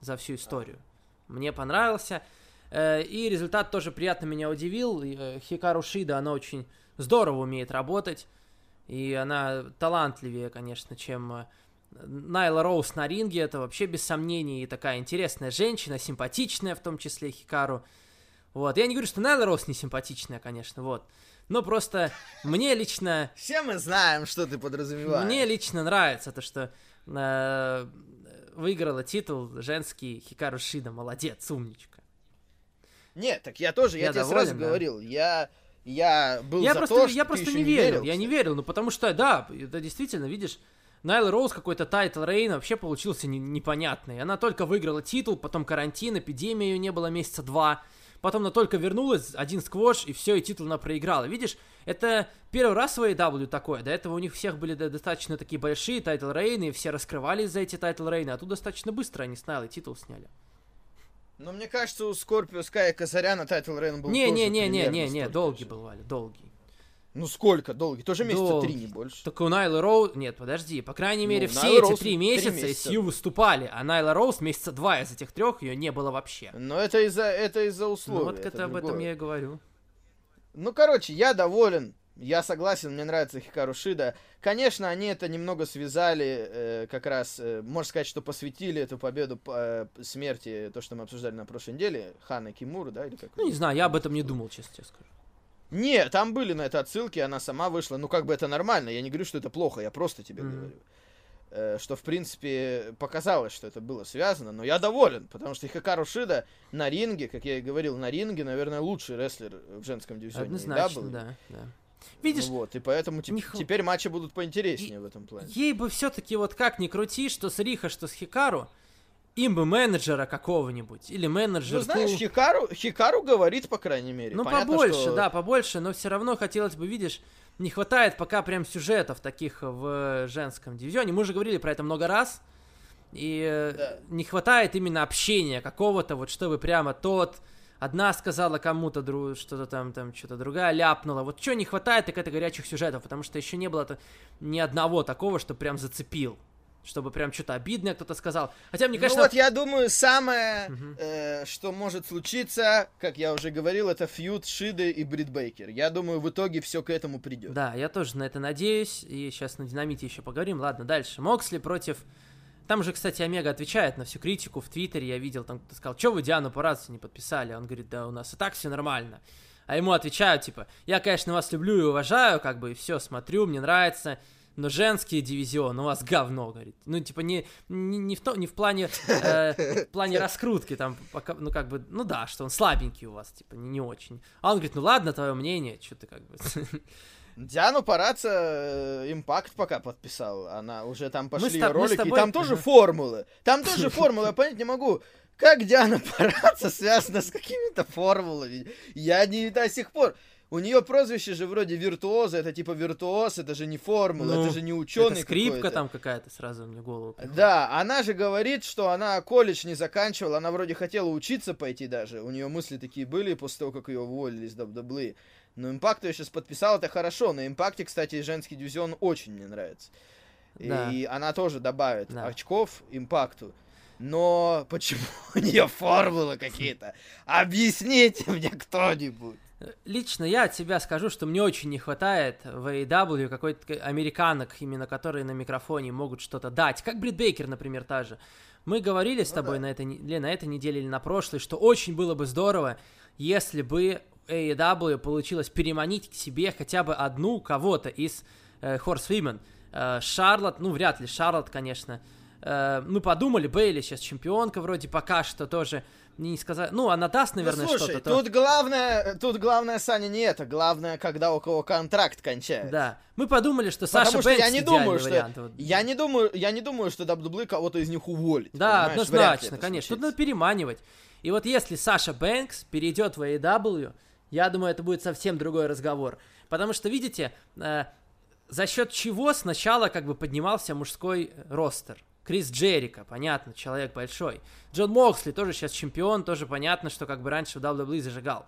A: За всю историю. Мне понравился. Э, и результат тоже приятно меня удивил. Хикару Шида, она очень здорово умеет работать. И она талантливее, конечно, чем Найла Роуз на ринге. Это вообще без сомнений такая интересная женщина, симпатичная в том числе Хикару. Вот. Я не говорю, что Найла Роуз не симпатичная, конечно, вот. Но просто мне лично...
B: Все мы знаем, что ты подразумеваешь.
A: Мне лично нравится то, что э, выиграла титул женский Хикару Шида. Молодец, умничка.
B: Нет, так я тоже, я,
A: Я
B: тебе
A: доволен,
B: сразу
A: да.
B: говорил, я, я был
A: Я
B: за
A: просто,
B: то,
A: я
B: что ты
A: просто не верил,
B: верил,
A: я не верил, ну потому что, да, это действительно, видишь, Найла Роуз какой-то title reign вообще получился не- непонятный. Она только выиграла титул, потом карантин, эпидемия ее не было месяца два. Потом она только вернулась, один сквош, и все, и титул она проиграла. Видишь, это первый раз в AEW такое. До этого у них всех были до- достаточно такие большие title reign'ы, и все раскрывались за эти title reign'ы, а тут достаточно быстро они с Найлой титул сняли.
B: Но мне кажется, у Скорпио Скай и Казаряна title reign был тоже
A: Не-не-не-не-не,
B: примерно
A: не,
B: столько
A: долгий
B: же.
A: был, Валя, долгий.
B: Ну сколько долгий? Тоже месяца три, не больше.
A: Так у Найлы Роуз... Нет, подожди. По крайней
B: Ну,
A: мере, все
B: Найла
A: эти
B: Роуз
A: три месяца,
B: месяца.
A: Сью выступали, а Найла Роуз месяца два из этих трех ее не было вообще.
B: Но это из-за это из-за условий.
A: ну вот это, об этом
B: другое.
A: я и говорю.
B: Ну, короче, я доволен. Я согласен, мне нравится Хикару Шида. Конечно, они это немного связали, э, как раз, э, можно сказать, что посвятили эту победу по э, смерти, то, что мы обсуждали на прошлой неделе, Хана Кимуру, да, или как?
A: Ну, не знаю, я об этом не думал, честно тебе скажу.
B: Не, там были на это отсылки, она сама вышла. Ну, как бы это нормально, я не говорю, что это плохо, я просто тебе
A: Мгм.
B: говорю. Э, Что, в принципе, показалось, что это было связано, но я доволен, потому что Хикару Шида на ринге, как я и говорил, на ринге, наверное, лучший рестлер в женском дивизионе.
A: Однозначно,
B: AEW.
A: да, да. Видишь,
B: вот, и поэтому теп-
A: не
B: теперь матчи будут поинтереснее в этом плане.
A: ей бы все-таки вот как ни крути, что с Риха, что с Хикару, им бы менеджера какого-нибудь, или менеджер
B: Ну, знаешь, Хикару, Хикару говорит, по крайней мере.
A: Ну,
B: Понятно,
A: побольше,
B: что-
A: да, побольше, но все равно хотелось бы, видишь, не хватает пока прям сюжетов таких в женском дивизионе. Мы уже говорили про это много раз. И э,
B: Да.
A: не хватает именно общения какого-то, вот чтобы прямо тот одна сказала кому-то дру- что-то там, там что-то другая ляпнула. Вот что не хватает, так это горячих сюжетов, потому что еще не было ни одного такого, что прям зацепил. Чтобы прям что-то обидное кто-то сказал. Хотя мне, конечно,
B: Ну вот я думаю, самое, э, что может случиться, как я уже говорил, это фьюд Шиды и Брит Бейкер. Я думаю, в итоге все к этому придет.
A: Да, я тоже на это надеюсь. И сейчас на динамите еще поговорим. Ладно, дальше. Моксли против. Там же, кстати, Омега отвечает на всю критику в Твиттере. Я видел, там кто-то сказал, что вы Диану Парацию не подписали? Он говорит, да у нас и так все нормально. А ему отвечают, типа, я, конечно, вас люблю и уважаю, как бы, и все, смотрю, мне нравится, но женский дивизион у вас говно, говорит. Ну, типа, не, не, не в, то, не в плане, э, в плане раскрутки, там, пока, ну, как бы, ну да, что он слабенький у вас, типа, не, не очень. А он говорит, ну ладно, твое мнение, что ты как бы...
B: Диану Параца э, Импакт пока подписал. Она уже там пошли
A: с
B: ролики,
A: тобой-
B: и там тоже формулы. Там тоже формулы, я понять не могу. Как Диана Параца связана с какими-то формулами? Я не до сих пор... У нее прозвище же вроде виртуоза, это типа виртуоз, это же не формула,
A: Ну,
B: это же не ученый
A: Это скрипка
B: какой-то.
A: там какая-то сразу мне голову. приходит.
B: Да, она же говорит, что она колледж не заканчивала, она вроде хотела учиться пойти даже. У нее мысли такие были после того, как ее уволили из WWE. Но Импакт ее сейчас подписал, это хорошо. На Импакте, кстати, женский дивизион очень мне нравится.
A: Да.
B: И она тоже добавит
A: Да.
B: очков Импакту. Но почему у нее формулы какие-то? Объясните мне кто-нибудь.
A: Лично я от себя скажу, что мне очень не хватает в AEW какой-то американок, именно которые на микрофоне могут что-то дать. Как Брит Бейкер, например, та же. Мы говорили с
B: Ну
A: тобой
B: да.
A: на, этой, или на этой неделе или на прошлой, что очень было бы здорово, если бы AEW получилось переманить к себе хотя бы одну кого-то из э, Horsewomen. Э, Шарлот, ну вряд ли Шарлот, конечно. Э, ну подумали, Бейли сейчас чемпионка вроде пока что тоже. Не сказать, ну она даст, наверное,
B: ну, слушай,
A: что-то. то-
B: тут главное, тут главное, Саня, не это. Главное, когда у кого контракт кончается.
A: Да. Мы подумали, что
B: Потому
A: Саша
B: что я не думаю, что
A: вариант.
B: я не думаю, я не думаю, что WWE кого-то из них уволит.
A: Да, однозначно, конечно. Тут надо переманивать. И вот если Саша Бэнкс перейдет в AEW, я думаю, это будет совсем другой разговор. Потому что, видите, э, за счет чего сначала как бы поднимался мужской ростер? Крис Джерика, понятно, человек большой. Джон Моксли тоже сейчас чемпион, тоже понятно, что как бы раньше в WWE зажигал.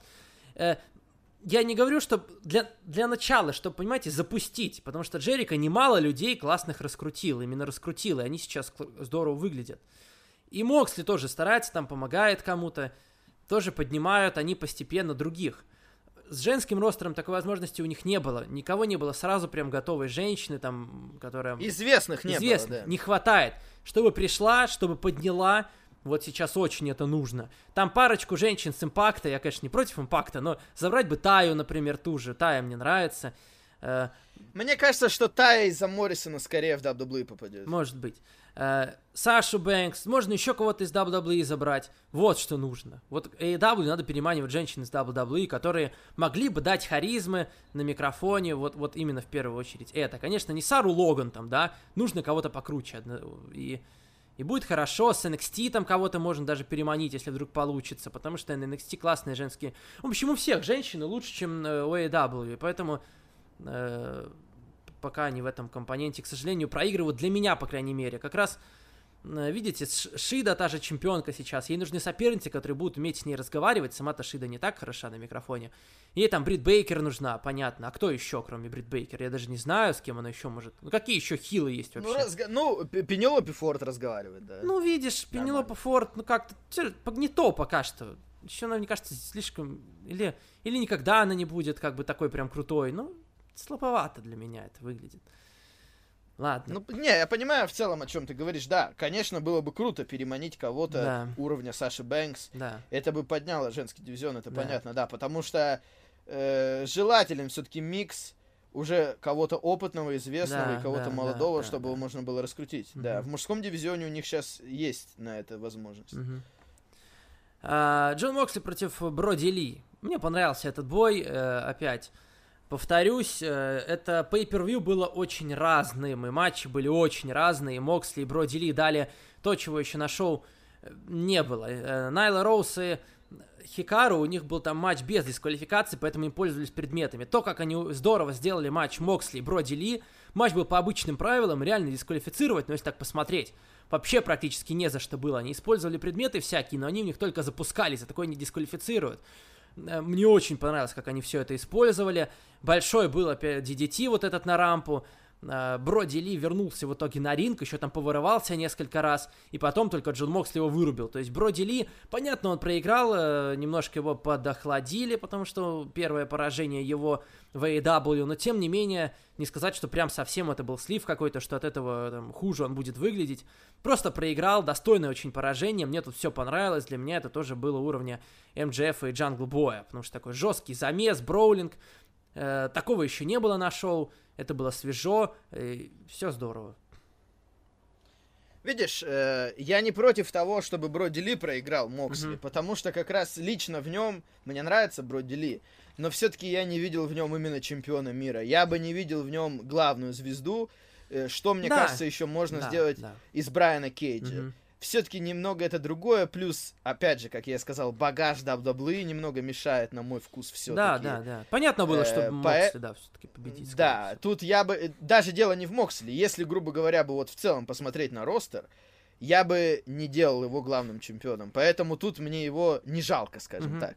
A: Э, я не говорю, что для, для начала, чтобы, понимаете, запустить, потому что Джерика немало людей классных раскрутил, именно раскрутил, и они сейчас здорово выглядят. И Моксли тоже старается, там помогает кому-то. тоже поднимают они постепенно других. С женским ростером такой возможности у них не было. Никого не было сразу прям готовой женщины, там, которая...
B: Известных не
A: Известных.
B: было, да.
A: Не хватает. Чтобы пришла, чтобы подняла, вот сейчас очень это нужно. Там парочку женщин с импакта, я, конечно, не против импакта, но забрать бы Таю, например, ту же. Тая мне нравится. Э,
B: Мне кажется, что Тая из-за Моррисона скорее в WWE попадет.
A: Может быть. Э, Сашу Бэнкс, можно еще кого-то из WWE забрать. Вот что нужно. Вот AEW надо переманивать женщин из WWE, которые могли бы дать харизмы на микрофоне, вот, вот именно в первую очередь это. Конечно, не Сару Логан там, да, нужно кого-то покруче. И, и будет хорошо, с NXT там кого-то можно даже переманить, если вдруг получится, потому что на NXT классные женские... В общем, у всех женщины лучше, чем э, у AEW, поэтому э, пока они в этом компоненте, к сожалению, проигрывают для меня, по крайней мере. Как раз, э, видите, Шида, та же чемпионка сейчас, ей нужны соперницы, которые будут уметь с ней разговаривать. Сама-то Шида не так хороша на микрофоне. Ей там Брит Бейкер нужна, понятно. А кто еще, кроме Брит Бейкер? Я даже не знаю, с кем она еще может. Ну, какие еще хилы есть вообще?
B: Ну, разга- ну, Пенелопи Форд разговаривает, да.
A: Ну, видишь, Пенелопа Форд, ну как-то не то пока что. Еще она, мне кажется, слишком... Или, или никогда она не будет как бы такой прям крутой. Ну, слабовато для меня это выглядит. Ладно.
B: Ну, не, я понимаю в целом, о чем ты говоришь. Да, конечно, было бы круто переманить кого-то
A: Да.
B: уровня Саши Бэнкс.
A: да.
B: Это бы подняло женский дивизион, это
A: Да.
B: понятно, да. Потому что э, желателен все-таки микс уже кого-то опытного, известного
A: Да,
B: и кого-то
A: да,
B: молодого,
A: да,
B: чтобы
A: да.
B: его можно было раскрутить. Да,
A: Мгм.
B: в мужском дивизионе у них сейчас есть на это возможность.
A: Мгм. А, Джон Моксли против Броди Ли. Мне понравился этот бой, э, опять. Повторюсь, э, это pay-per-view было очень разным, и матчи были очень разные. и Моксли и Броди Ли дали то, чего еще на шоу э, не было. Э, Найла Роуз и Хикару, у них был там матч без дисквалификации, поэтому им пользовались предметами. То, как они здорово сделали матч Моксли и Броди Ли, матч был по обычным правилам, реально дисквалифицировать, но если так посмотреть, вообще практически не за что было. Они использовали предметы всякие, но они в них только запускались, за такое не дисквалифицируют. Э, Мне очень понравилось, как они все это использовали. Большой был опять DDT вот этот на рампу. Э, Броди Ли вернулся в итоге на ринг, еще там повырывался несколько раз, и потом только Джон Моксли его вырубил. То есть Броди Ли, понятно, он проиграл, э, немножко его подохладили, потому что первое поражение его в AEW, но тем не менее, не сказать, что прям совсем это был слив какой-то, что от этого там, хуже он будет выглядеть. Просто проиграл, достойное очень поражение, мне тут все понравилось, для меня это тоже было уровня МДФ и Джангл Боя, потому что такой жесткий замес, броулинг, э, такого еще не было на шоу, это было свежо, все здорово.
B: Видишь, э, я не против того, чтобы Броди Ли проиграл Моксли,
A: Мгм.
B: потому что как раз лично в нем мне нравится Броди Ли, но все-таки я не видел в нем именно чемпиона мира. Я бы не видел в нем главную звезду, э, что мне
A: Да.
B: кажется еще можно
A: Да,
B: сделать
A: да.
B: из Брайана Кейджа.
A: Мгм.
B: Все-таки немного это другое, плюс, опять же, как я сказал, багаж WWE немного мешает, на мой вкус, все-таки.
A: Да, да, да. Понятно было, что
B: Э,
A: Моксли, да, все-таки победить.
B: Да,
A: всего.
B: тут я бы... э, Даже дело не в Моксли. Если, грубо говоря, бы вот в целом посмотреть на ростер, я бы не делал его главным чемпионом. Поэтому тут мне его не жалко, скажем
A: Мгм.
B: так.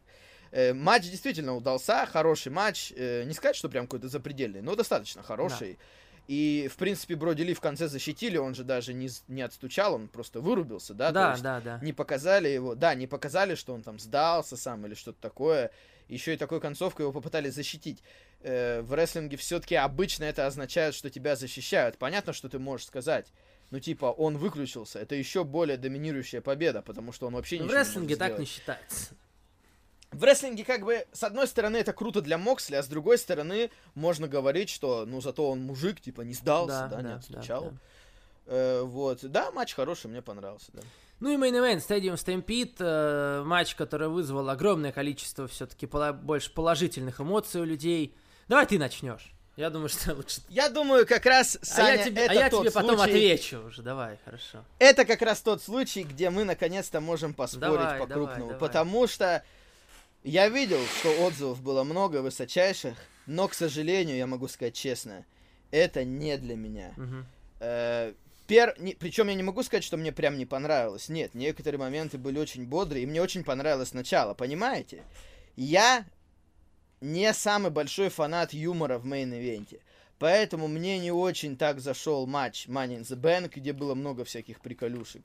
B: Э, матч действительно удался, хороший матч. Э, не сказать, что прям какой-то запредельный, но достаточно хороший. И, в принципе, Броди Ли в конце защитили, он же даже не, не отстучал, он просто вырубился, да?
A: Да, да, да.
B: не показали его, да, не показали, что он там сдался сам или что-то такое. Еще и такой концовкой его попытались защитить. Э, в рестлинге все-таки обычно это означает, что тебя защищают. Понятно, что ты можешь сказать. Ну, типа, он выключился. Это еще более доминирующая победа, потому что он вообще
A: В
B: ничего не
A: рестлинге
B: может
A: так не
B: сделать.
A: считается.
B: В рестлинге, как бы, с одной стороны, это круто для Моксли, а с другой стороны, можно говорить, что, ну, зато он мужик, типа, не сдался, да, не отстучал.
A: да.
B: Э, вот. Да, матч хороший, мне понравился, да.
A: Ну и Main Event, Stadium Stampede, э, матч, который вызвал огромное количество все-таки больше положительных эмоций у людей. Давай ты начнешь. Я думаю, что лучше...
B: Я думаю, как раз,
A: а
B: Саня,
A: я тебе,
B: это
A: а я
B: тот
A: тебе потом
B: случай-
A: отвечу уже, давай, хорошо.
B: Это как раз тот случай, где мы наконец-то можем поспорить
A: Давай,
B: по-крупному.
A: давай, давай.
B: Потому что я видел, что отзывов было много высочайших, но, к сожалению, я могу сказать честно, это не для меня. Э, пер... не- Причем я не могу сказать, что мне прям не понравилось. Нет, некоторые моменты были очень бодрые, и мне очень понравилось начало, понимаете? Я не самый большой фанат юмора в main event'е. Поэтому мне не очень так зашел матч Money in the Bank, где было много всяких приколюшек.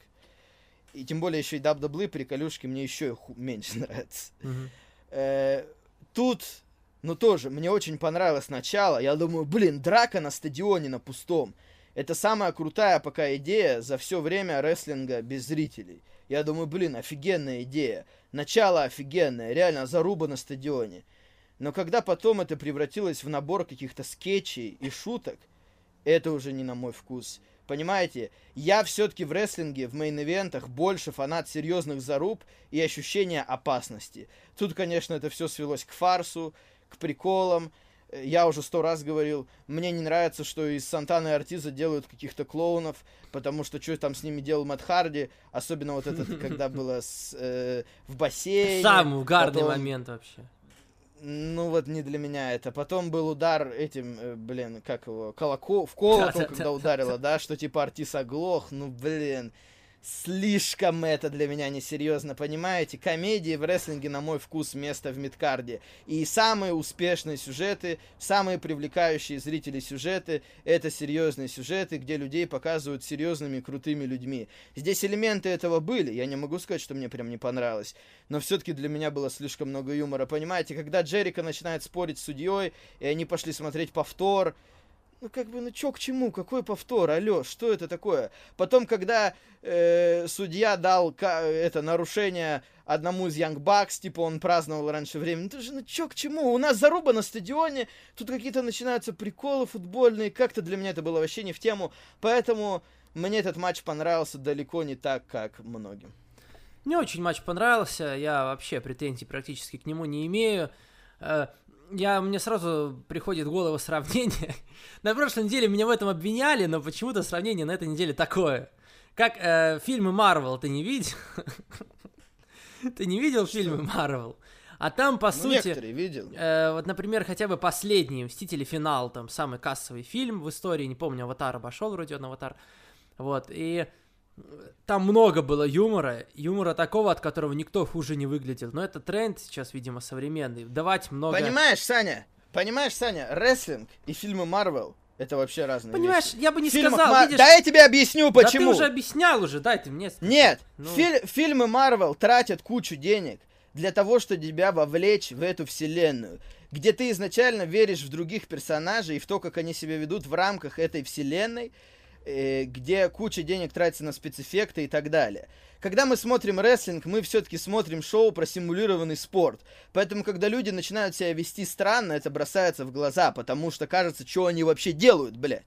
B: и тем более еще и даб-даблы, приколюшки мне еще меньше нравятся.
A: Мгм.
B: Э, тут, ну тоже, мне очень понравилось начало. Я думаю, блин, драка на стадионе на пустом. Это самая крутая пока идея за все время рестлинга без зрителей. Я думаю, блин, офигенная идея. Начало офигенное, реально заруба на стадионе. Но когда потом это превратилось в набор каких-то скетчей и шуток, это уже не на мой вкус. Понимаете, я все-таки в рестлинге, в мейн-ивентах больше фанат серьезных заруб и ощущения опасности. Тут, конечно, это все свелось к фарсу, к приколам. Я уже сто раз говорил, мне не нравится, что из Сантана и Артиза делают каких-то клоунов, потому что что там с ними делал Мэтт Харди, особенно вот этот, когда было с, э, в бассейне.
A: Самый угарный
B: потом-
A: момент вообще.
B: Ну вот не для меня это. Потом был удар этим, э, блин, как его, колоко... в колокол, когда ударила, да, что типа Артис оглох, ну блин. Слишком это для меня несерьезно, понимаете? Комедии в рестлинге, на мой вкус, место в мидкарде. И самые успешные сюжеты, самые привлекающие зрителей сюжеты, это серьезные сюжеты, где людей показывают серьезными, крутыми людьми. Здесь элементы этого были, я не могу сказать, что мне прям не понравилось но все-таки для меня было слишком много юмора. Понимаете, когда Джерика начинает спорить с судьей, и они пошли смотреть повтор, ну как бы, ну чё к чему, какой повтор, алё, что это такое? Потом, когда э, судья дал это нарушение одному из Young Bucks, типа он праздновал раньше времени, ну же, ну чё к чему, у нас заруба на стадионе, тут какие-то начинаются приколы футбольные, как-то для меня это было вообще не в тему, поэтому мне этот матч понравился далеко не так, как многим.
A: Мне очень матч понравился, я вообще претензий практически к нему не имею. Я, мне сразу приходит в голову сравнение. На прошлой неделе меня в этом обвиняли, но почему-то сравнение на этой неделе такое. Как э, фильмы Марвел ты не видел? Ты не видел фильмы Марвел? А там, по
B: Ну,
A: сути,
B: видел.
A: Э, вот, например, хотя бы последний «Мстители. Финал», там, самый кассовый фильм в истории, не помню, «Аватар» обошел вроде он «Аватар», вот, и там много было юмора, юмора такого, от которого никто хуже не выглядел, но это тренд сейчас, видимо, современный, давать много...
B: Понимаешь, Саня? Понимаешь, Саня, рестлинг и фильмы Марвел это вообще разные
A: Понимаешь,
B: вещи.
A: я бы не
B: фильмах
A: сказал,
B: Мар-
A: видишь...
B: Да я тебе объясню,
A: да
B: почему.
A: ты уже объяснял уже, дай ты мне... сказать.
B: Нет,
A: Ну.
B: филь- фильмы Марвел тратят кучу денег для того, чтобы тебя вовлечь в эту вселенную, где ты изначально веришь в других персонажей и в то, как они себя ведут в рамках этой вселенной, где куча денег тратится на спецэффекты и так далее. Когда мы смотрим рестлинг, мы все-таки смотрим шоу про симулированный спорт. Поэтому, когда люди начинают себя вести странно, это бросается в глаза, потому что кажется, что они вообще делают, блядь.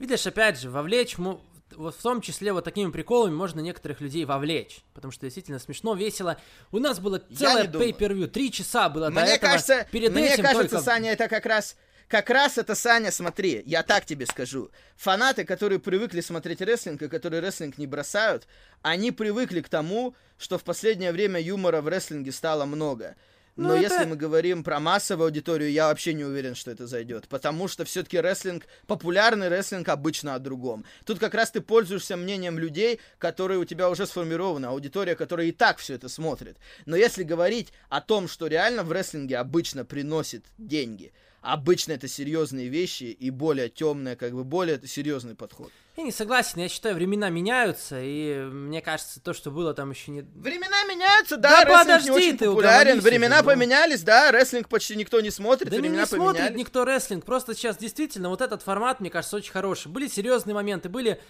A: Видишь, опять же, вовлечь, вот в том числе вот такими приколами можно некоторых людей вовлечь, потому что действительно смешно, весело. У нас было целое pay-per-view, три часа было до
B: Мне
A: этого.
B: кажется,
A: Перед
B: мне
A: этим
B: кажется,
A: только...
B: Саня, это как раз, как раз это, Саня, смотри, я так тебе скажу. Фанаты, которые привыкли смотреть рестлинг, и которые рестлинг не бросают, они привыкли к тому, что в последнее время юмора в рестлинге стало много. Но
A: Ну, это-
B: если мы говорим про массовую аудиторию, я вообще не уверен, что это зайдет. Потому что все-таки рестлинг, популярный рестлинг обычно о другом. Тут как раз ты пользуешься мнением людей, которые у тебя уже сформированы, аудитория, которая и так все это смотрит. Но если говорить о том, что реально в рестлинге обычно приносит деньги, обычно это серьезные вещи и более темное, как бы более серьезный подход.
A: Я не согласен, я считаю, времена меняются, и мне кажется, то, что было там еще не...
B: Времена меняются, да,
A: Да
B: рестлинг
A: подожди
B: не очень
A: ты,
B: популярен, времена
A: уже, ну.
B: поменялись, да, рестлинг почти никто не смотрит,
A: Да не,
B: времена
A: не смотрит
B: поменялись.
A: никто рестлинг, просто сейчас действительно вот этот формат, мне кажется, очень хороший. Были серьезные моменты, были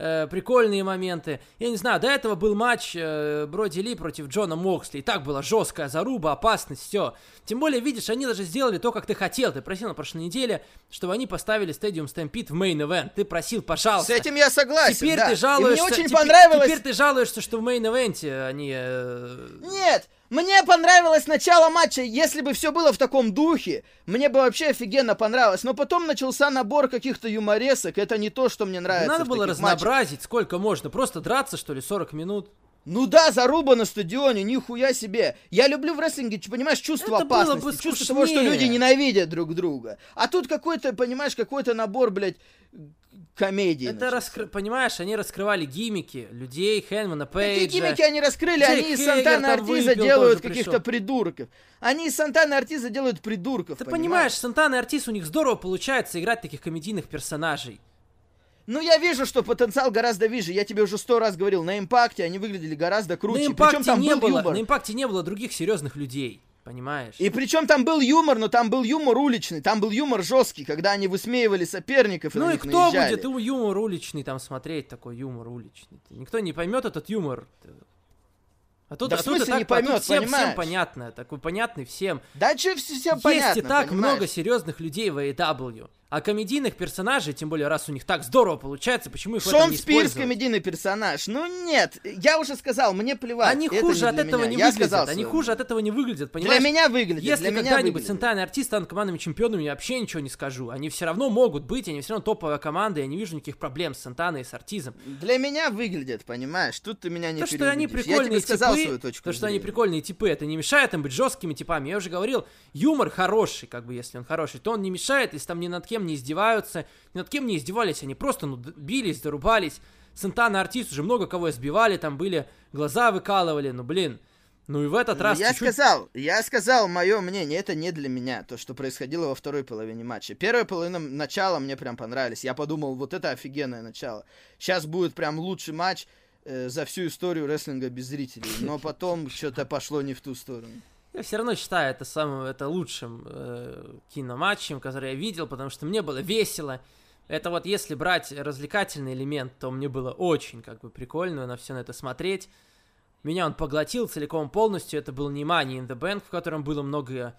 A: э, прикольные моменты. Я не знаю, до этого был матч э, Броди Ли против Джона Моксли, и так была жесткая заруба, опасность, все. Тем более, видишь, они даже сделали то, как ты хотел. Ты просил на прошлой неделе, чтобы они поставили Stadium Stampede в main event. Ты просил,
B: С
A: пожалуйста.
B: этим я согласен,
A: Теперь
B: да.
A: ты
B: И
A: жалуешься.
B: мне очень
A: теперь-
B: понравилось...
A: Теперь ты жалуешься, что в main event'е они. э,
B: Нет, мне понравилось начало матча, если бы все было в таком духе, мне бы вообще офигенно понравилось, но потом начался набор каких-то юморесок, это не то, что мне нравится
A: Надо
B: в
A: было
B: таких матчах.
A: разнообразить, сколько можно. Просто драться, что ли, 40 минут.
B: Ну да, заруба на стадионе, нихуя себе. Я люблю в рестлинге, ч- понимаешь, чувство
A: Это было
B: опасности,
A: бы
B: чувство того, что люди ненавидят друг друга. А тут какой-то, понимаешь, какой-то набор, блядь, комедии.
A: Это раскры- понимаешь, они раскрывали гимики людей, Хэнмана
B: Какие
A: Пейджа.
B: гиммики они раскрыли?
A: Джейк
B: они из Сантана Артиза делают каких-то придурков. Они из Сантана Артиза делают придурков,
A: Ты
B: понимаешь?
A: понимаешь, Сантана и Артис, у них здорово получается играть таких комедийных персонажей.
B: Ну, я вижу, что потенциал гораздо выше. Я тебе уже сто раз говорил, на импакте они выглядели гораздо круче.
A: На
B: Причем
A: импакте,
B: там
A: не
B: был
A: было,
B: юмор.
A: на импакте не было других серьезных людей. Понимаешь?
B: И причем там был юмор, но там был юмор уличный, там был юмор жесткий, когда они высмеивали соперников и
A: ну и кто
B: наезжали.
A: будет юмор уличный там смотреть, такой юмор уличный? Никто не поймет этот юмор. А тут,
B: Да
A: а
B: в
A: тут и
B: смысле
A: так,
B: не
A: а тут
B: поймет,
A: всем, всем
B: понимаешь?
A: понятно, такой понятный всем.
B: Да что все, все
A: Есть
B: понятно,
A: и так
B: понимаешь?
A: много серьезных людей в AEW. А комедийных персонажей, тем более раз у них так здорово получается, почему их в этом
B: Шон
A: не
B: Спирс комедийный персонаж. Ну нет, я уже сказал, мне плевать.
A: Они
B: это
A: хуже
B: не
A: от
B: для
A: этого
B: меня.
A: не
B: Я
A: выглядят.
B: сказал
A: Они хуже от этого не выглядят,
B: Для
A: понимаешь?
B: меня выглядит,
A: Если
B: для
A: когда-нибудь. Сентайны Артист станут командными чемпионами, я вообще ничего не скажу. Они все равно могут быть, они все равно топовая команда, я не вижу никаких проблем с Сентаной и с Артизом.
B: Для меня выглядит, понимаешь? Тут ты меня не
A: То, что они прикольные
B: Я тебе сказал
A: типы,
B: свою точку
A: то, что они прикольные типы, это не мешает им быть жесткими типами. Я уже говорил, юмор хороший, как бы, если он хороший, то он не мешает, если там ни над кем не издеваются, ни над кем не издевались, они просто, ну, бились, зарубались. Сентана Артист уже много кого избивали, там были, глаза выкалывали, ну, блин. Ну и в этот
B: Ну,
A: раз
B: я
A: чуть-чуть
B: сказал, я сказал мое мнение, это не для меня, то, что происходило во второй половине матча. Первая половина начала мне прям понравились. Я подумал, вот это офигенное начало. Сейчас будет прям лучший матч э, за всю историю рестлинга без зрителей. Но потом что-то пошло не в ту сторону.
A: Я все равно считаю это самым это лучшим э, киноматчем, который я видел, потому что мне было весело. Это вот если брать развлекательный элемент, то мне было очень как бы прикольно на все на это смотреть. Меня он поглотил целиком полностью. Это был не Money in the Bank, в котором было много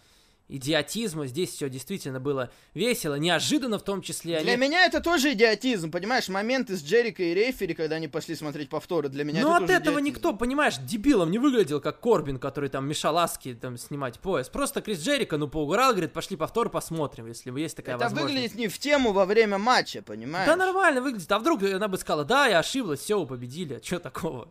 A: идиотизма. Здесь все действительно было весело, неожиданно в том числе.
B: Для
A: Они-
B: меня это тоже идиотизм, понимаешь? Моменты с Джерика и Рейфери, когда они пошли смотреть повторы, для меня
A: Но
B: это
A: Ну, от
B: тоже
A: этого
B: идиотизм.
A: никто, понимаешь, дебилом не выглядел, как Корбин, который там мешал Аске там снимать пояс. Просто Крис Джерика, ну, поугорал, говорит, пошли повтор посмотрим, если есть такая
B: Это
A: возможность.
B: выглядит не в тему во время матча, понимаешь?
A: Да нормально выглядит. А вдруг она бы сказала, да, я ошиблась, все, вы победили. Что такого?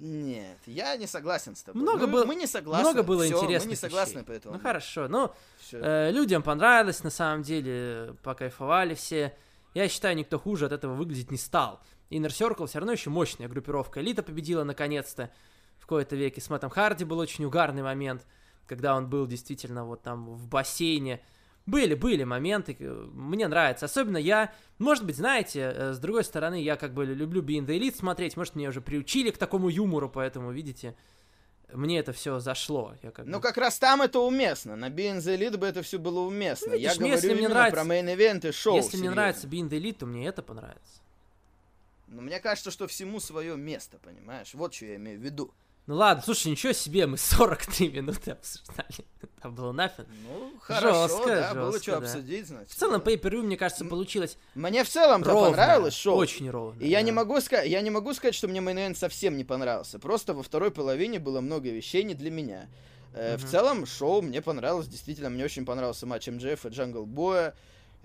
B: Нет, я не согласен с тобой.
A: Много
B: мы,
A: было-
B: мы не согласны.
A: Много было
B: Всё,
A: интересных
B: Мы не согласны
A: вещей.
B: по этому.
A: Ну хорошо, ну,
B: Всё.
A: э, людям понравилось, на самом деле, покайфовали все. Я считаю, никто хуже от этого выглядеть не стал. Inner Circle все равно еще мощная группировка. Элита победила наконец-то в кои-то веке. С Мэттом Харди был очень угарный момент, когда он был действительно вот там в бассейне. Были, были моменты, э, мне нравится. Особенно я, может быть, знаете, э, с другой стороны, я как бы люблю Being the Elite смотреть, может, меня уже приучили к такому юмору, поэтому, видите, мне это все зашло. Я как
B: Ну,
A: бы-
B: как раз там это уместно. На Being the Elite бы это все было уместно.
A: Ну, видишь,
B: я
A: мне,
B: говорю
A: если мне нравится-
B: про main event'ы шоу.
A: Если мне
B: серьезно.
A: нравится Being the Elite, то мне это понравится.
B: Но мне кажется, что всему свое место, понимаешь? Вот что я имею в виду.
A: Ну ладно, слушай, ничего себе, мы 43 минуты обсуждали. Там было нафиг.
B: Ну, хорошо,
A: Жёстко,
B: да, было
A: жёстко,
B: что
A: да.
B: обсудить, значит.
A: В целом,
B: да.
A: pay per мне кажется, получилось
B: Мне в целом-то
A: ровно.
B: понравилось шоу.
A: Очень ровно.
B: И я не
A: да.
B: могу сказать, я не могу сказать, что мне main совсем не понравился. Просто во второй половине было много вещей не для меня. Э, В
A: Мгм.
B: целом шоу мне понравилось, действительно, мне очень понравился матч MJF и Джангл Боя.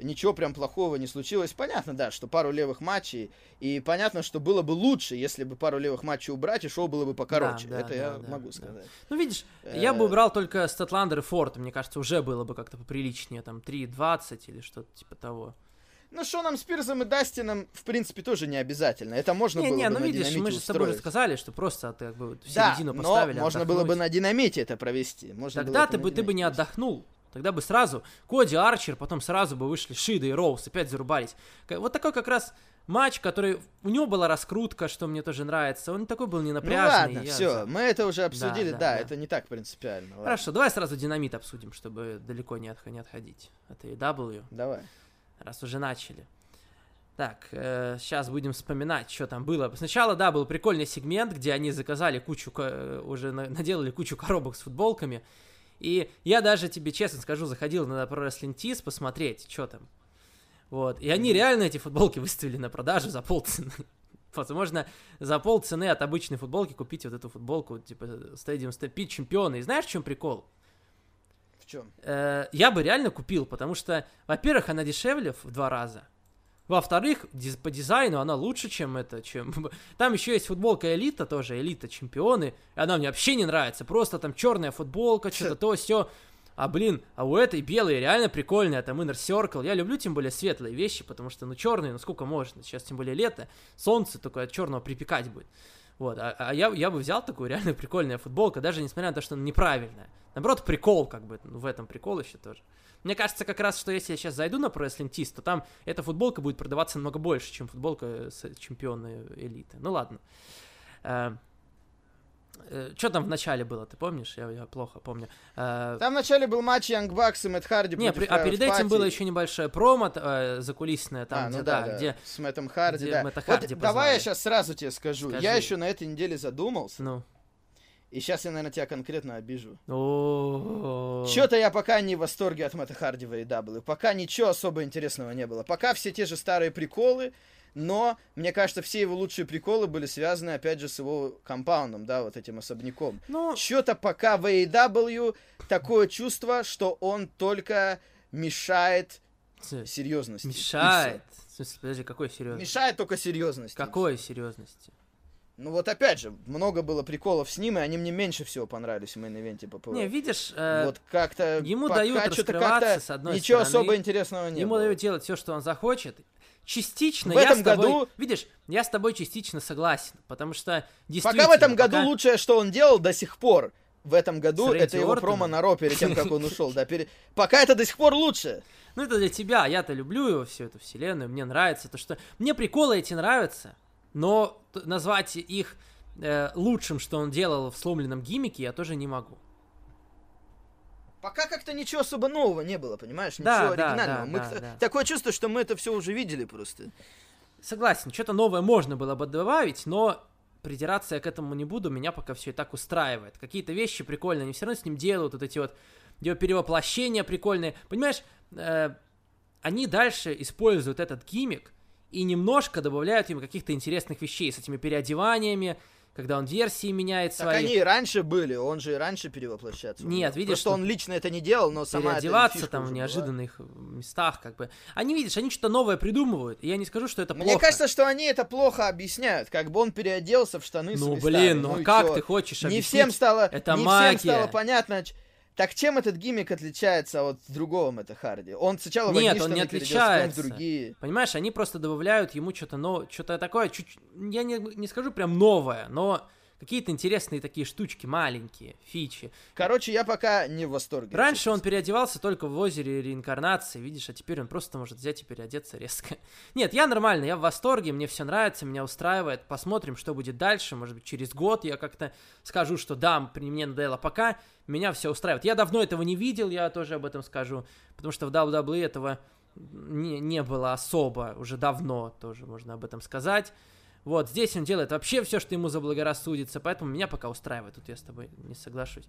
B: Ничего прям плохого не случилось. Понятно, да, что пару левых матчей. И понятно, что было бы лучше, если бы пару левых матчей убрать, и шоу было бы покороче.
A: Да, да,
B: Это
A: да,
B: я
A: да,
B: могу
A: да.
B: сказать.
A: Ну, видишь, я бы
B: Э,
A: убрал только Статландер и Форд. Мне кажется, уже было бы как-то поприличнее. Там 3.20 или что-то типа того.
B: Ну, Шоном Спирсом и Дастином, в принципе, тоже не обязательно. Это можно было
A: Не-не,
B: бы
A: ну
B: на
A: видишь, мы же с тобой уже сказали, что просто ты как бы в
B: Да,
A: середину
B: но
A: поставили.
B: можно было бы на динамите это провести. Можно
A: Тогда ты бы, ты бы не отдохнул. Тогда бы сразу Коди Арчер, потом сразу бы вышли Шида и Роуз, опять зарубались. Вот такой как раз матч, который... У него была раскрутка, что мне тоже нравится. Он такой был
B: Ну
A: ненапряжный.
B: ладно,
A: я
B: все, мы это уже обсудили,
A: да,
B: да,
A: да.
B: это не так принципиально. ладно.
A: Хорошо, давай сразу динамит обсудим, чтобы далеко не, отх- не отходить от AEW,
B: Давай.
A: раз уже начали. Так, сейчас будем вспоминать, что там было. Сначала, да, был прикольный сегмент, где они заказали кучу, э, уже на- наделали кучу коробок с футболками. И я даже тебе честно скажу, заходил на Pro Wrestling Tees посмотреть, что там. Вот. И они реально эти футболки выставили на продажу за полцены. Возможно, за полцены от обычной футболки купить вот эту футболку, типа Stadium Stampede чемпионы. И знаешь, в чем прикол?
B: В чем?
A: Э, я бы реально купил, потому что, во-первых, она дешевле в два раза. Во-вторых, диз- по дизайну она лучше, чем это, чем... Там еще есть футболка Элита тоже, Элита чемпионы. И она мне вообще не нравится. Просто там черная футболка, что-то то, все. А блин, а у этой белые реально прикольная, там Inner Circle. Я люблю тем более светлые вещи, потому что, ну, черные, ну, сколько можно. Сейчас тем более лето, солнце только от черного припекать будет. Вот, а, а я, я бы взял такую реально прикольную футболку, даже несмотря на то, что она неправильная. Наоборот, прикол, как бы, ну, в этом прикол еще тоже. Мне кажется, как раз, что если я сейчас зайду на Pro Wrestling Tees, то там эта футболка будет продаваться намного больше, чем футболка с чемпиона элиты. Ну ладно. Э, э, что там в начале было, ты помнишь? Я, я плохо помню. Э,
B: Там вначале был матч Янг Бакс и Мэтт Харди
A: не, при- а перед этим
B: Party.
A: было еще небольшое промо э, закулисное, там,
B: а,
A: где,
B: ну
A: да,
B: да, да,
A: где...
B: с Мэттом Харди,
A: где
B: да.
A: Мэтта
B: Вот
A: Харди
B: давай
A: позвали.
B: я сейчас сразу тебе скажу.
A: Скажи.
B: Я еще на этой неделе задумался,
A: Ну.
B: И сейчас я, наверное, тебя конкретно обижу.
A: О.
B: Что-то я пока не в восторге от Мэтта Харди в AEW. Пока ничего особо интересного не было. Пока все те же старые приколы, но, мне кажется, все его лучшие приколы были связаны, опять же, с его compound 'ом, да, вот этим особняком.
A: Ну,
B: Что-то пока в AEW такое чувство, что он только мешает серьезности.
A: мешает. В смысле, подожди, какой
B: И
A: серьезности?
B: Мешает только серьезности.
A: Какой серьезности?
B: Ну вот опять же, много было приколов с ним, и они мне меньше всего понравились в main event'е по
A: Не, видишь, э,
B: Вот как-то
A: ему дают раскрываться,
B: как-то
A: с одной
B: ничего
A: стороны.
B: особо интересного не
A: ему
B: было.
A: дают делать все, что он захочет. Частично
B: В
A: я
B: этом
A: с тобой...
B: году-
A: Видишь, я с тобой частично согласен, потому что действительно...
B: Пока в этом году
A: пока-
B: лучшее, что он делал до сих пор, в этом году, это его
A: Ортоном?
B: промо на Ро перед тем, как он ушел. Да, пере- Пока это до сих пор лучше.
A: Ну, это для тебя. Я-то люблю его, всю эту вселенную. Мне нравится то, что... Мне приколы эти нравятся, но назвать их э, лучшим, что он делал в сломленном гиммике, я тоже не могу.
B: Пока как-то ничего особо нового не было, понимаешь? Ничего
A: Да,
B: оригинального.
A: да,
B: Мы
A: да, да.
B: Такое чувство, что мы это все уже видели просто.
A: Согласен, что-то новое можно было бы добавить, но придираться я к этому не буду, меня пока все и так устраивает. Какие-то вещи прикольные, они все равно с ним делают, вот эти вот его перевоплощения прикольные. Понимаешь, э, они дальше используют этот гиммик и немножко добавляют ему каких-то интересных вещей с этими переодеваниями, когда он версии меняет
B: Так
A: свои.
B: они и раньше были, он же и раньше перевоплощаться.
A: Нет, видишь,
B: Просто
A: что-
B: он лично это не делал, но сама
A: переодеваться там в
B: уже была.
A: неожиданных местах, как бы. Они, видишь, они что-то новое придумывают, и я не скажу, что это
B: Мне
A: плохо.
B: кажется, что они это плохо объясняют, как бы он переоделся в штаны
A: ну, блин, ну,
B: и
A: как
B: чё?
A: ты хочешь
B: Не
A: объяснить?
B: всем стало,
A: Это
B: не
A: магия.
B: всем стало понятно. Так чем этот гиммик отличается от другого Мэтта Харди? Он сначала в
A: Нет, он не
B: в
A: отличается.
B: другие.
A: Понимаешь, они просто добавляют ему что-то новое, что-то такое, чуть, я не, не скажу прям новое, но какие-то интересные такие штучки, маленькие, фичи.
B: Короче, я пока не в восторге.
A: Раньше он переодевался только в озере реинкарнации, видишь, а теперь он просто может взять и переодеться резко. Нет, я нормально, я в восторге, мне все нравится, меня устраивает. Посмотрим, что будет дальше. Может быть, через год я как-то скажу, что да, мне надоело пока, меня все устраивает. Я давно этого не видел, я тоже об этом скажу, потому что в WWE этого не, не было особо, уже давно тоже можно об этом сказать. Вот, здесь он делает вообще все, что ему заблагорассудится, поэтому меня пока устраивает, тут я с тобой не соглашусь.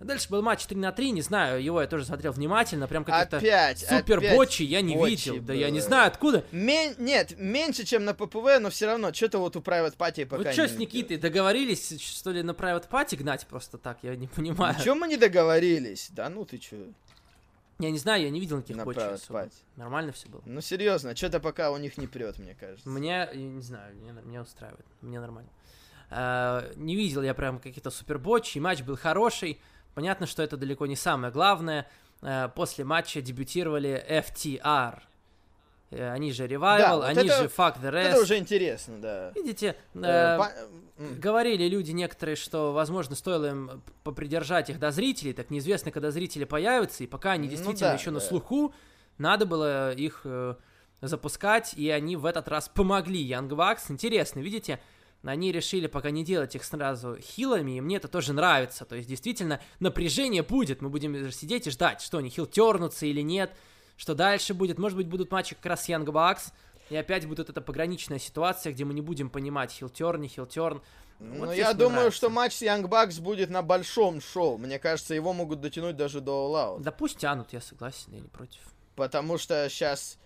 A: Дальше был матч 3 на 3, не знаю, его я тоже смотрел внимательно, прям каких-то
B: Опять,
A: супер бочи я не видел, да я не
B: было.
A: знаю откуда.
B: Мен- Нет, меньше, чем на ППВ, но все равно, что-то вот у Private Party пока
A: Вы что с. Никитой договорились, что ли, на Private Party гнать просто так, я не понимаю.
B: Ничего мы не договорились. Да ну ты чё?
A: Я не знаю, я не видел никаких
B: На
A: бочей
B: Private
A: особо.
B: Party.
A: Нормально все было.
B: Ну серьезно, что-то пока у них не прет, мне кажется.
A: Мне, я не знаю, мне, меня устраивает, мне нормально. А, не видел я прям какие-то супербочи, матч был хороший. Понятно, что это далеко не самое главное. А, после матча дебютировали FTR. Э, Они же Revival,
B: вот
A: они
B: это-
A: же Fuck the Rest.
B: Это уже интересно, да.
A: Видите,
B: Э,
A: э,
B: по-.
A: Говорили люди некоторые, что, возможно, стоило им попридержать их до зрителей, так неизвестно, когда зрители появятся, и пока они
B: Ну
A: действительно
B: да,
A: еще на
B: да.
A: слуху, надо было их э, запускать, и они в этот раз помогли Young Bucks. Интересно, видите, они решили пока не делать их сразу хилами, и мне это тоже нравится. То есть, действительно, напряжение будет, мы будем сидеть и ждать, что они хил тернутся или нет, что дальше будет. Может быть, будут матчи как раз с Young Bucks, и опять будет эта пограничная ситуация, где мы не будем понимать хилтерн, не хилтерн.
B: Ну,
A: Вот
B: я
A: здесь мне
B: думаю,
A: нравится.
B: что матч с Young Bucks будет на большом шоу. Мне кажется, его могут дотянуть даже до All Out.
A: Да пусть тянут, я согласен, я не против.
B: Потому что сейчас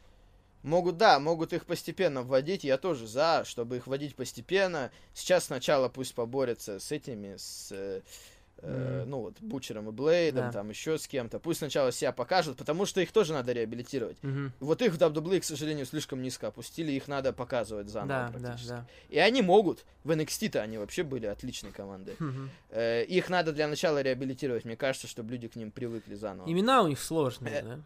B: могут, да, могут их постепенно вводить. Я тоже за, чтобы их вводить постепенно. Сейчас сначала пусть поборются с этими, с, э, ну вот, Бучером и Блейдом,
A: Да.
B: там еще с кем-то. Пусть сначала себя покажут, потому что их тоже надо реабилитировать.
A: Мгм.
B: Вот их в WWE, к сожалению, слишком низко опустили, их надо показывать заново
A: Да, да,
B: практически.
A: да.
B: И они могут. В NXT-то они вообще были отличной командой.
A: Мгм.
B: Э, их надо для начала реабилитировать, мне кажется, чтобы люди к ним привыкли заново.
A: Имена у них сложные,
B: Э,
A: да?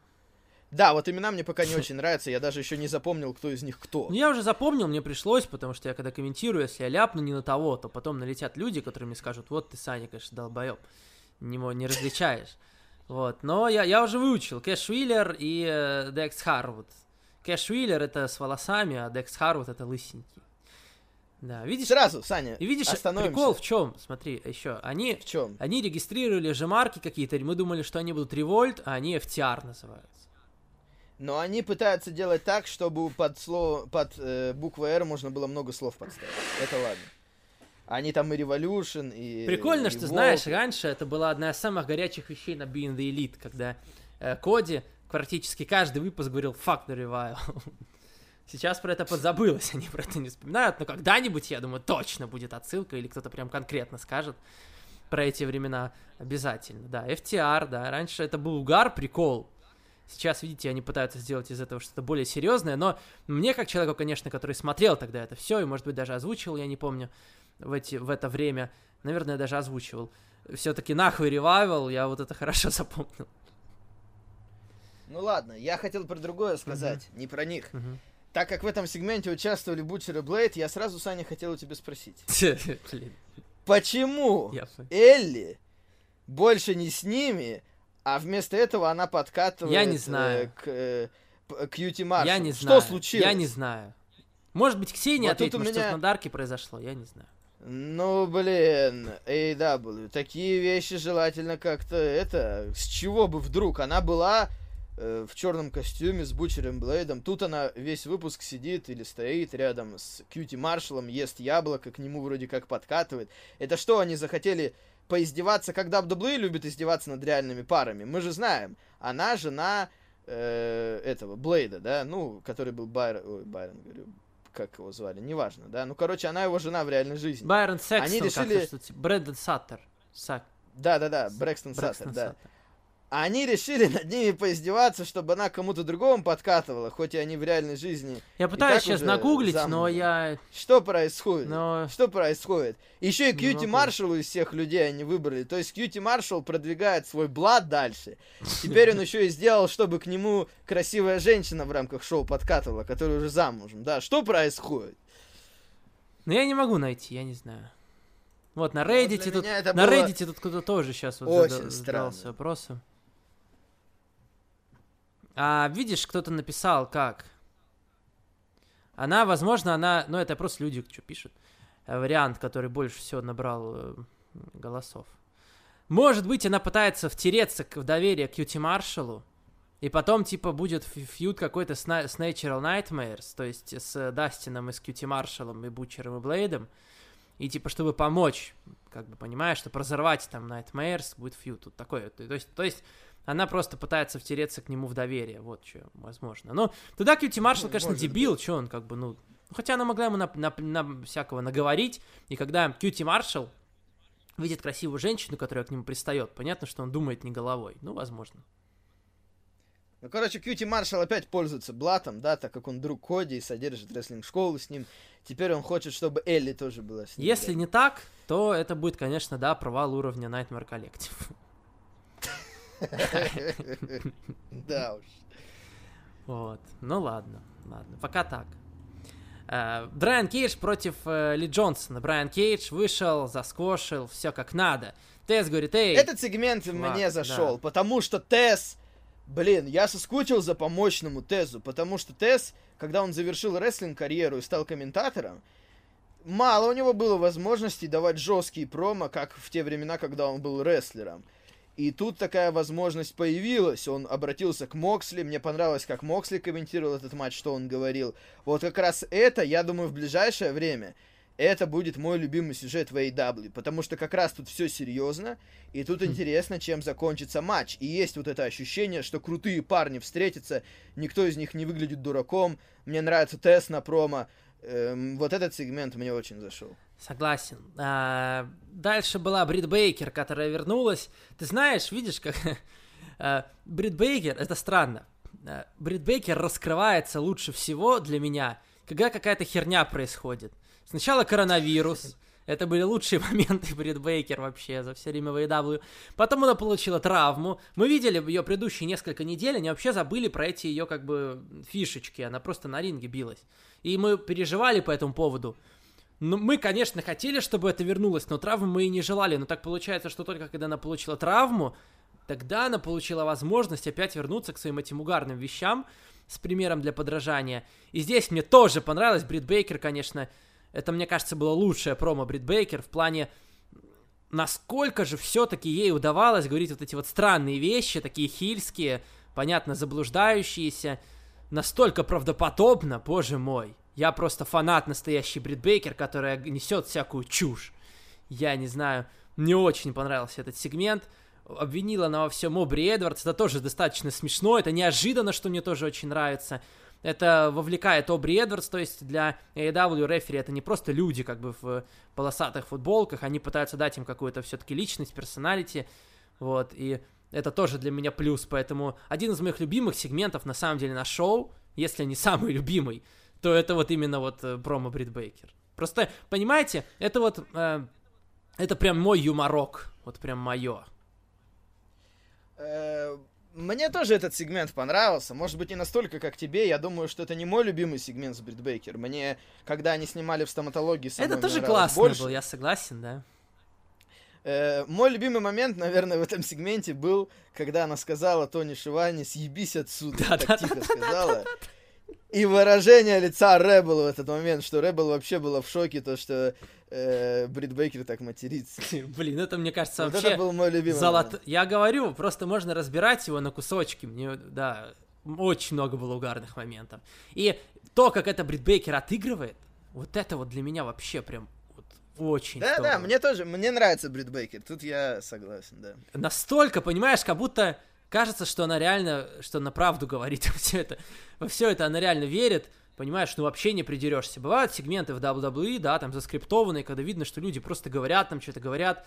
B: Да, вот имена мне пока не очень нравятся, я даже еще не запомнил, кто из них кто.
A: Ну, я уже запомнил, мне пришлось, потому что я когда комментирую, если я ляпну не на того, то потом налетят люди, которые мне скажут, вот ты, Саня, конечно, долбоеб, не, не различаешь. Вот, но я, я уже выучил Кэш Уиллер и э, Декс Харвуд. Кэш Уиллер это с волосами, а Декс Харвуд это лысенький. Да, видишь?
B: Сразу, Саня,
A: И видишь,
B: остановимся.
A: прикол в чем? Смотри, еще они
B: В чем?
A: они регистрировали же марки какие-то, мы думали, что они будут Revolt, а они FTR называются.
B: Но они пытаются делать так, чтобы под слово, под э, буквой R можно было много слов подставить. Это ладно. Они там и Revolution, и...
A: Прикольно,
B: и
A: что
B: Volt.
A: знаешь, раньше это была одна из самых горячих вещей на Being the Elite, когда э, Коди практически каждый выпуск говорил «fuck the revival». Сейчас про это подзабылось, они про это не вспоминают, но когда-нибудь, я думаю, точно будет отсылка, или кто-то прям конкретно скажет про эти времена обязательно. Да, FTR, да, раньше это был угар, прикол. Сейчас, видите, они пытаются сделать из этого что-то более серьезное, но мне, как человеку, конечно, который смотрел тогда это все, и, может быть, даже озвучивал, я не помню, в, эти, в это время, наверное, даже озвучивал, все-таки нахуй ревайвал, я вот это хорошо запомнил.
B: Ну ладно, я хотел про другое сказать, не про них.
A: Мгм.
B: Так как в этом сегменте участвовали Бутчер и Блейд, я сразу, Саня, хотел у тебя спросить. Почему Элли больше не с ними, а вместо этого она подкатывает
A: Я не
B: э,
A: знаю.
B: к э, п- Кьюти Маршалу?
A: Я не
B: Что
A: знаю.
B: случилось?
A: Я не знаю. Может быть, Ксения
B: Вот
A: ответит,
B: у меня-
A: что-то на Дарке произошло, я не знаю.
B: Ну, блин, AW, такие вещи желательно как-то, это, с чего бы вдруг? Она была э, в черном костюме с Бучером Блейдом, тут она весь выпуск сидит или стоит рядом с Кьюти Маршалом, ест яблоко, к нему вроде как подкатывает. Это что, они захотели поиздеваться, как WWE любит издеваться над реальными парами? Мы же знаем, она жена э, этого, Блейда, да, ну, который был Байрон, ой, Байрон, говорю, как его звали, неважно, да, ну, короче, она его жена в реальной жизни.
A: Байрон Секстон,
B: Они решили-
A: Брэндон Саттер. Сак-
B: Да-да-да, Брэкстон Саттер,
A: Брэкстон
B: да.
A: Саттер.
B: Они решили над ними поиздеваться, чтобы она кому-то другому подкатывала, хоть и они в реальной жизни.
A: Я пытаюсь сейчас нагуглить, но
B: замужем.
A: я...
B: Что происходит?
A: Но...
B: Что происходит? Еще и Кьюти
A: могу.
B: Маршалу из всех людей они выбрали. То есть Кьюти Маршал продвигает свой блад дальше. Теперь он еще и сделал, чтобы к нему красивая женщина в рамках шоу подкатывала, которая уже замужем. Да, что происходит?
A: Но я не могу найти, я не знаю. Вот, на
B: Ну,
A: Reddit тут...
B: меня это
A: На
B: было
A: Reddit тут кто-то тоже сейчас вот
B: странно.
A: задался вопросом. А видишь, кто-то написал, как? Она, возможно, она... Ну, это просто люди, что пишут. Э, Вариант, который больше всего набрал э, голосов. Может быть, она пытается втереться в доверие к Юти Маршалу, и потом, типа, будет фьюд какой-то с, На- с Natural Nightmares, то есть с Дастином и с Кьюти Маршалом, и Бучером, и Блейдом, и, типа, чтобы помочь, как бы, понимаешь, что разорвать там Nightmares, будет фьюд такой. вот. То есть, то есть она просто пытается втереться к нему в доверие, вот что, возможно. Но туда Кьюти
B: Ну,
A: конечно,
B: может
A: дебил, что он, как бы, ну... Хотя она могла ему на, на- на всякого наговорить, и когда Кьюти Маршал видит красивую женщину, которая к нему пристает, понятно, что он думает не головой. Ну, возможно.
B: Ну, короче, Кьюти Маршал опять пользуется блатом, да, так как он друг Коди и содержит рестлинг-школу с ним. Теперь он хочет, чтобы Элли тоже была с ним.
A: Если
B: да.
A: не так, то это будет, конечно, да, провал уровня Nightmare Collective.
B: Да уж.
A: Вот. Ну ладно, ладно. Пока так. Э, Брайан Кейдж против э, Ли Джонсона. Брайан Кейдж вышел, заскошил, все как надо. Тесс говорит, эй,
B: Этот сегмент
A: чувак,
B: мне зашел,
A: да.
B: потому что Тесс... Блин, я соскучил за помощному Тезу, потому что Тесс, когда он завершил рестлинг-карьеру и стал комментатором, мало у него было возможностей давать жесткие промо, как в те времена, когда он был рестлером. И тут такая возможность появилась. Он обратился к Моксли. Мне понравилось, как Моксли комментировал этот матч, что он говорил. Вот как раз это, я думаю, в ближайшее время это будет мой любимый сюжет в AEW, потому что как раз тут все серьезно, и тут интересно, чем закончится матч. И есть вот это ощущение, что крутые парни встретятся, никто из них не выглядит дураком. Мне нравится тест на промо. Эм, вот этот сегмент мне очень зашел.
A: Согласен. А, дальше была Брит Бейкер, которая вернулась. Ты знаешь, видишь, как а, Брит Бейкер, это странно. А, Брит Бейкер раскрывается лучше всего для меня, когда какая-то херня происходит. Сначала коронавирус. Это были лучшие моменты Брит Бейкер вообще за все время в. Потом она получила травму. Мы видели ее предыдущие несколько недель, они вообще забыли про эти ее как бы фишечки. Она просто на ринге билась. И мы переживали по этому поводу. Ну, мы, конечно, хотели, чтобы это вернулось, но травму мы и не желали. Но так получается, что только когда она получила травму, тогда она получила возможность опять вернуться к своим этим угарным вещам с примером для подражания. И здесь мне тоже понравилось. Брит Бейкер, конечно, это, мне кажется, было лучшее промо Брит Бейкер в плане насколько же все-таки ей удавалось говорить вот эти вот странные вещи, такие хильские, понятно, заблуждающиеся, настолько правдоподобно, боже мой. Я просто фанат настоящий Брит Бейкер, которая несет всякую чушь. Я не знаю, мне очень понравился этот сегмент. Обвинила она во всем Обри Эдвардс, это тоже достаточно смешно, это неожиданно, что мне тоже очень нравится. Это вовлекает Обри Эдвардс, то есть для AEW рефери это не просто люди как бы в полосатых футболках, они пытаются дать им какую-то все-таки личность, персоналити, вот, и это тоже для меня плюс, поэтому один из моих любимых сегментов на самом деле на шоу, если не самый любимый, то это вот именно вот э, промо Брит Бейкер. Просто, понимаете, это вот, э, это прям мой юморок, вот прям мое.
B: Мне тоже этот сегмент понравился. Может быть, не настолько, как тебе. Я думаю, что это не мой любимый сегмент с Брит Бейкер. Мне, когда они снимали в стоматологии,
A: Это тоже классно больше. был, я согласен, да.
B: Э, мой любимый момент, наверное, в этом сегменте был, когда она сказала Тони Шивани, съебись отсюда, да, так да, тихо да, сказала. И выражение лица Рэббл в этот момент, что Рэббл вообще была в шоке, то, что Брит Бейкер так матерится.
A: Блин, это, мне кажется, вот вообще... это был мой любимый золот... Я говорю, просто можно разбирать его на кусочки. Мне, да, очень много было угарных моментов. И то, как это Брит Бейкер отыгрывает, вот это вот для меня вообще прям вот очень
B: Да, здорово. да, мне тоже, мне нравится Брит Бейкер, тут я согласен, да.
A: Настолько, понимаешь, как будто кажется, что она реально, что она правду говорит во все это. Во все это она реально верит, понимаешь, ну вообще не придерешься. Бывают сегменты в WWE, да, там заскриптованные, когда видно, что люди просто говорят, там что-то говорят,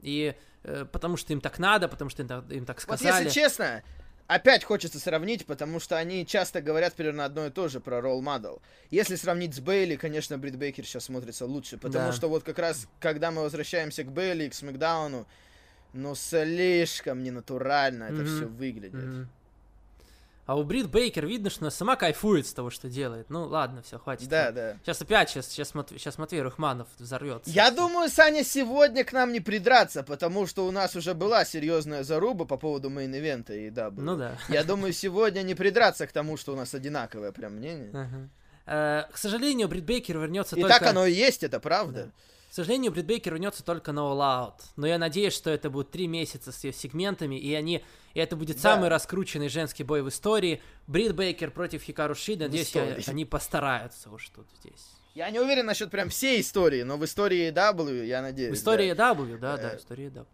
A: и э, потому что им так надо, потому что им, им так сказали.
B: Вот если честно, опять хочется сравнить, потому что они часто говорят примерно одно и то же про ролл модел. Если сравнить с Бейли, конечно, Брит Бейкер сейчас смотрится лучше, потому да. что вот как раз, когда мы возвращаемся к Бейли, к Смакдауну, но слишком ненатурально это mm-hmm. все выглядит. Mm-hmm.
A: А у Брит Бейкер видно, что она сама кайфует с того, что делает. Ну ладно, все, хватит.
B: Да, да.
A: Сейчас опять, сейчас, сейчас, Мат... сейчас Матвей Рухманов взорвется.
B: Я думаю, Саня сегодня к нам не придраться, потому что у нас уже была серьезная заруба по поводу main event'а и да.
A: Ну да.
B: Я думаю, сегодня не придраться к тому, что у нас одинаковое прям мнение.
A: Uh, к сожалению, Брит Бейкер вернется
B: и
A: только...
B: И так оно и есть, это правда.
A: Да. К сожалению, Брит Бейкер вернется только на All Out. Но я надеюсь, что это будет три месяца с ее сегментами, и они и это будет да. самый раскрученный женский бой в истории. Брит Бейкер против Хикару Шида. Надеюсь, я, они постараются уж тут здесь.
B: Я не уверен насчет прям всей истории, но в истории W, я надеюсь.
A: В истории да. W, да, да, в истории W.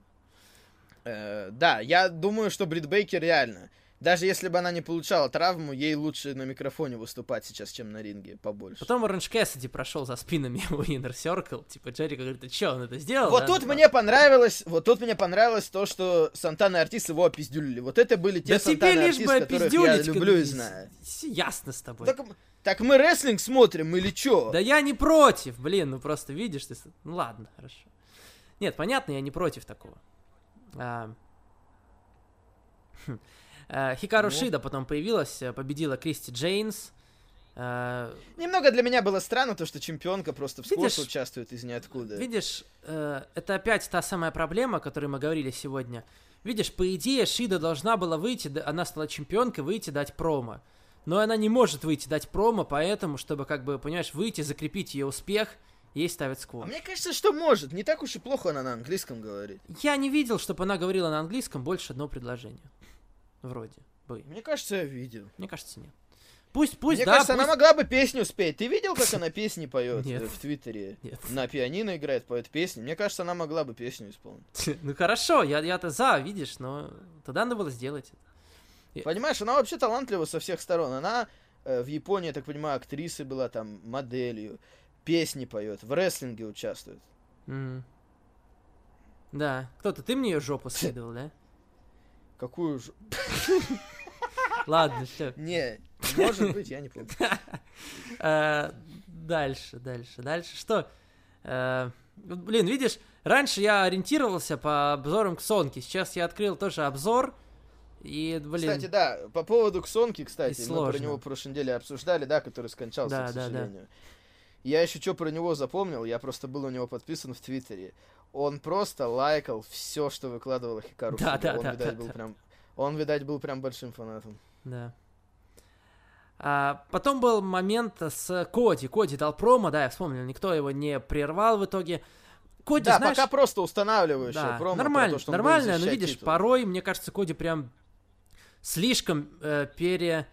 B: Э, да, я думаю, что Брит Бейкер реально даже если бы она не получала травму, ей лучше на микрофоне выступать сейчас, чем на ринге, побольше.
A: Потом Оранж Кэссиди прошел за спинами у Inner Circle, типа Джерика говорит, ты чё, он это сделал?
B: Вот да? тут мне понравилось, вот тут мне понравилось то, что Сантана и Артис его опиздюлили. Вот это были те да Сантана и Артис, которых я люблю и знаю.
A: Ясно с тобой.
B: Так, так мы рестлинг смотрим или чё?
A: Да я не против, блин, ну просто видишь ты... Ну ладно, хорошо. Нет, понятно, я не против такого. А... Э, Хикару ну. Шида потом появилась, э, победила Кристи Джейнс.
B: Э, Немного для меня было странно, то, что чемпионка просто в сквош участвует из ниоткуда.
A: Видишь, это опять та самая проблема, о которой мы говорили сегодня. Видишь, по идее, Шида должна была выйти, она стала чемпионкой, выйти дать промо. Но она не может выйти дать промо, поэтому, чтобы, как бы, понимаешь, выйти, закрепить ее успех, ей ставят сквош. А
B: мне кажется, что может. Не так уж и плохо она на английском говорит.
A: Я не видел, чтобы она говорила на английском больше одного предложения. Вроде бы.
B: Мне кажется, я видел.
A: Мне кажется, нет. Пусть, пусть,
B: Мне
A: да,
B: кажется,
A: пусть...
B: она могла бы песню спеть. Ты видел, как она песни поет нет. в Твиттере? Нет. На пианино играет, поет песни. Мне кажется, она могла бы песню исполнить.
A: Ну хорошо, я, я-то за, видишь, но тогда надо было сделать
B: это. Понимаешь, она вообще талантлива со всех сторон. Она э, в Японии, я так понимаю, актрисой была, там, моделью, песни поет, в рестлинге участвует.
A: Mm. Да, кто-то, ты мне ее жопу следовал, да?
B: Какую же...
A: Ладно, все.
B: Не, может быть, я не помню.
A: Э, дальше, дальше, дальше. Что? Э, блин, видишь, раньше я ориентировался по обзорам к Сонке, сейчас я открыл тоже обзор, и, блин...
B: Кстати, да, по поводу Ксонки, кстати, мы про него в прошлой неделе обсуждали, да, который скончался, да, к сожалению. Да, да. Я еще что про него запомнил, я просто был у него подписан в Твиттере. Он просто лайкал все, что выкладывала Хикару.
A: Да, да,
B: он,
A: да,
B: видать,
A: да,
B: был
A: да.
B: прям, он, видать, был прям большим фанатом.
A: Да. А, потом был момент с Коди. Коди дал промо, да, я вспомнил, никто его не прервал в итоге. Коди,
B: да,
A: знаешь,
B: пока просто устанавливающее
A: да,
B: промо. про
A: нормально,
B: то, что
A: нормально, но видишь,
B: титул.
A: порой, мне кажется, Коди прям слишком э, пере...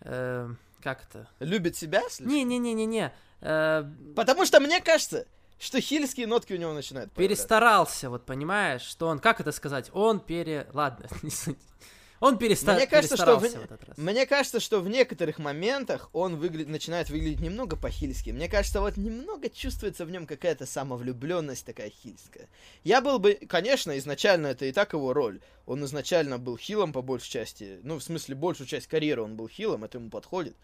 A: э, как это?
B: Любит себя?
A: Не-не-не-не-не. э,
B: Потому что мне кажется, что хильские нотки у него начинают
A: перестарался, вот понимаешь, что он, как это сказать, он пере... Ладно, не суть. Он переста...
B: Мне кажется, что
A: перестарался
B: в-
A: в этот раз.
B: Мне кажется, что в некоторых моментах он выгля- начинает выглядеть немного по-хильски. Мне кажется, вот немного чувствуется в нем какая-то самовлюбленность такая хильская. Я был бы, конечно, изначально это и так его роль. Он изначально был хилом по большей части. Ну, в смысле, большую часть карьеры он был хилом, это ему подходит.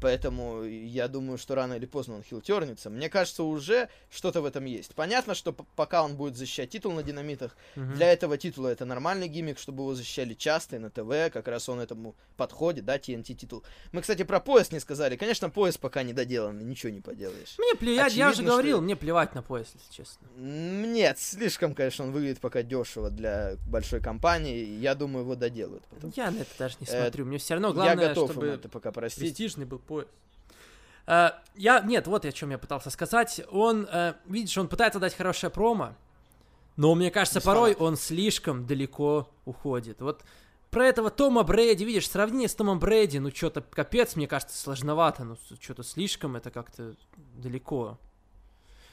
B: Поэтому я думаю, что рано или поздно он хил тернется. Мне кажется, уже что-то в этом есть. Понятно, что пока он будет защищать титул на динамитах,
A: Мгм.
B: для этого титула это нормальный гиммик, чтобы его защищали часто и на ТВ, как раз он этому подходит, да, TNT титул. Мы, кстати, про пояс не сказали. Конечно, пояс пока не доделан, ничего не поделаешь.
A: Мне плевать, я же
B: очевидно,
A: говорил,
B: что-
A: мне плевать на пояс, если честно.
B: Нет, слишком, конечно, он выглядит пока дешево для большой компании. Я думаю, его доделают. потом.
A: Я на это даже не
B: Э,
A: смотрю. Мне все равно
B: я
A: главное,
B: готов
A: чтобы
B: это пока простить.
A: престижный был пояс. Э, я, нет, вот о чем я пытался сказать. Он, э, видишь, он пытается дать хорошее промо, но мне кажется, порой он слишком далеко уходит. Вот про этого Тома Брэди, видишь, сравнение с Томом Брэди, ну что-то капец, мне кажется, сложновато, ну что-то слишком, это как-то далеко.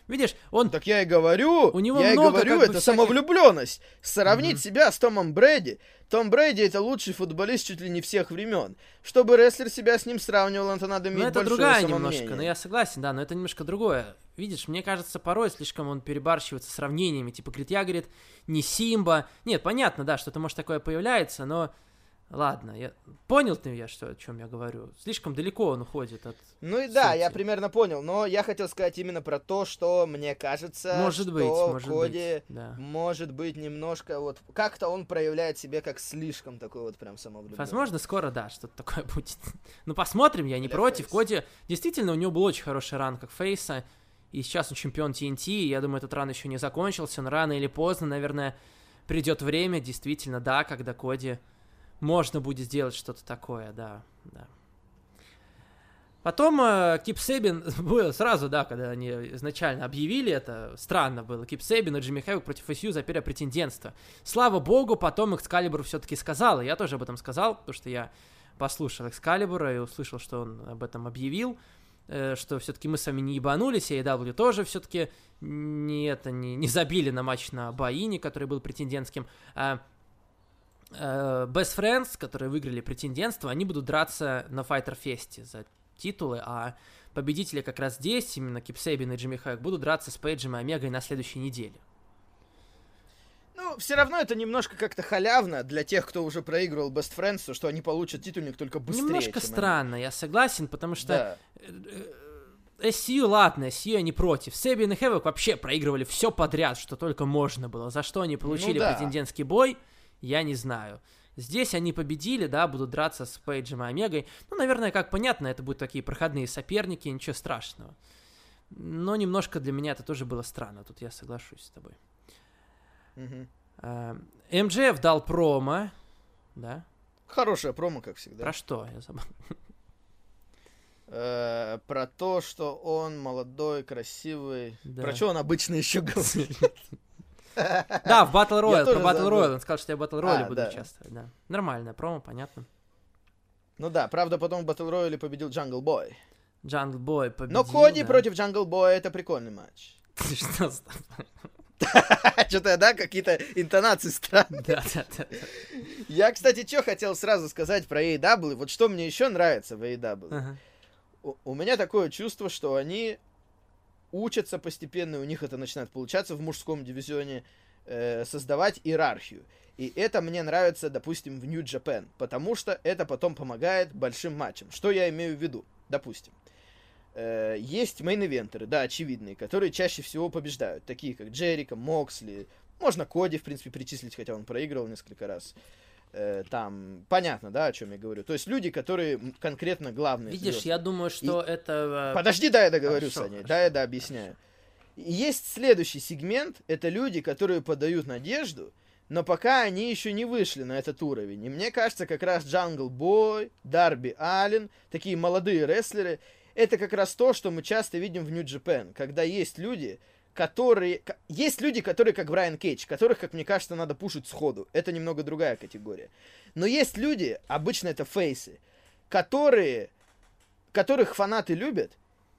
A: Видишь, он
B: Так я и говорю,
A: У него
B: я и
A: много,
B: говорю,
A: как бы,
B: это
A: всяких-
B: самовлюбленность. Сравнить
A: Мгм.
B: себя с Томом Брэди. Том Брэди это лучший футболист чуть ли не всех времен. Чтобы рестлер себя с ним сравнивал, это надо иметь
A: Ну, это другая немножко, но я согласен, да, но это немножко другое. Видишь, мне кажется, порой слишком он перебарщивает со сравнениями. Типа, говорит, я, говорит, не Симба. Нет, понятно, да, что-то, может, такое появляется, но... Ладно, я... понял ты я, что, о чем я говорю. Слишком далеко он уходит от...
B: Ну и да,
A: сути.
B: я примерно понял, но я хотел сказать именно про то, что мне кажется,
A: Может
B: что
A: быть, может
B: Коди
A: быть, да.
B: может быть немножко вот как-то он проявляет себя как слишком такой вот прям самовлюбленный.
A: Возможно, скоро, да, что-то такое будет. ну, посмотрим, я не
B: Для
A: против.
B: Фейса.
A: Коди, действительно, у него был очень хороший ран как Фейса, и сейчас он чемпион TNT, и я думаю, этот ран еще не закончился, но рано или поздно, наверное, придет время, действительно, да, когда Коди можно будет сделать что-то такое, да, да. Потом э, Кип Сейбин было сразу, да, когда они изначально объявили это, странно было. Кип Сейбин и Джимми Хэвик против ИСЮ за претендентство. Слава богу, потом Экскалибур все-таки сказал, я тоже об этом сказал, потому что я послушал Экскалибура и услышал, что он об этом объявил, э, что все-таки мы с вами не ебанулись, и AEW тоже все-таки не, это, не, не забили на матч на Баине, который был претендентским. А, Best Friends, которые выиграли претендентство, они будут драться на Fighter Fest за титулы, а победители как раз здесь, именно Кип Сейбин и Джимми Хэк, будут драться с Пейджем и Омегой на следующей неделе.
B: Ну, все равно это немножко как-то халявно для тех, кто уже проигрывал Best Friends, то, что они получат титульник только быстрее.
A: Немножко
B: чем они.
A: странно, я согласен, потому что
B: Да.
A: SCU, ладно, SCU они против. Себин и Хэвок вообще проигрывали все подряд, что только можно было. За что они получили
B: Ну да.
A: претендентский бой, я не знаю. Здесь они победили, да, будут драться с Пейджем и Омегой. Ну, наверное, как понятно, это будут такие проходные соперники, ничего страшного. Но немножко для меня это тоже было странно, тут я соглашусь с тобой.
B: Мгм.
A: А, МДФ дал промо, да?
B: Хорошая промо, как всегда.
A: Про что? Я забыл.
B: Э, про то, что он молодой, красивый.
A: Да.
B: Про что он обычно еще говорит?
A: Да, в Battle Royale, про Battle. Royale. Он сказал, что я в Battle Royale
B: А,
A: буду участвовать, да. Нормальная промо, понятно.
B: Ну да, правда, потом в Battle Royale победил Jungle Boy.
A: Джангл Бой победил.
B: Но Коди против Jungle Boy это прикольный матч.
A: Что с тобой?
B: Что-то, да, какие-то интонации странные.
A: Да, да, да.
B: Я, кстати, что хотел сразу сказать про AEW. Вот что мне еще нравится в AEW. У меня такое чувство, что они учатся постепенно, у них это начинает получаться в мужском дивизионе, э, создавать иерархию. И это мне нравится, допустим, в Japan, потому что это потом помогает большим матчам. Что я имею в виду? Допустим, э, есть main event'еры, да, очевидные, которые чаще всего побеждают, такие как Джерико, Моксли, можно Коди, в принципе, причислить, хотя он проигрывал несколько раз. Э, там, понятно, да, о чем я говорю. То есть люди, которые конкретно главные.
A: Видишь,
B: звезды.
A: я думаю, что это... э,
B: Подожди, да, я договорю,
A: Хорошо,
B: Саня.
A: хорошо,
B: Да, я да объясняю. Есть следующий сегмент, это люди, которые подают надежду, но пока они еще не вышли на этот уровень. И мне кажется, как раз Джангл Бой, Дарби Аллен, такие молодые рестлеры, это как раз то, что мы часто видим в New Japan, когда есть люди, которые... Есть люди, которые как Брайан Кейдж, которых, как мне кажется, надо пушить сходу. Это немного другая категория. Но есть люди, обычно это фейсы, которые... которых фанаты любят,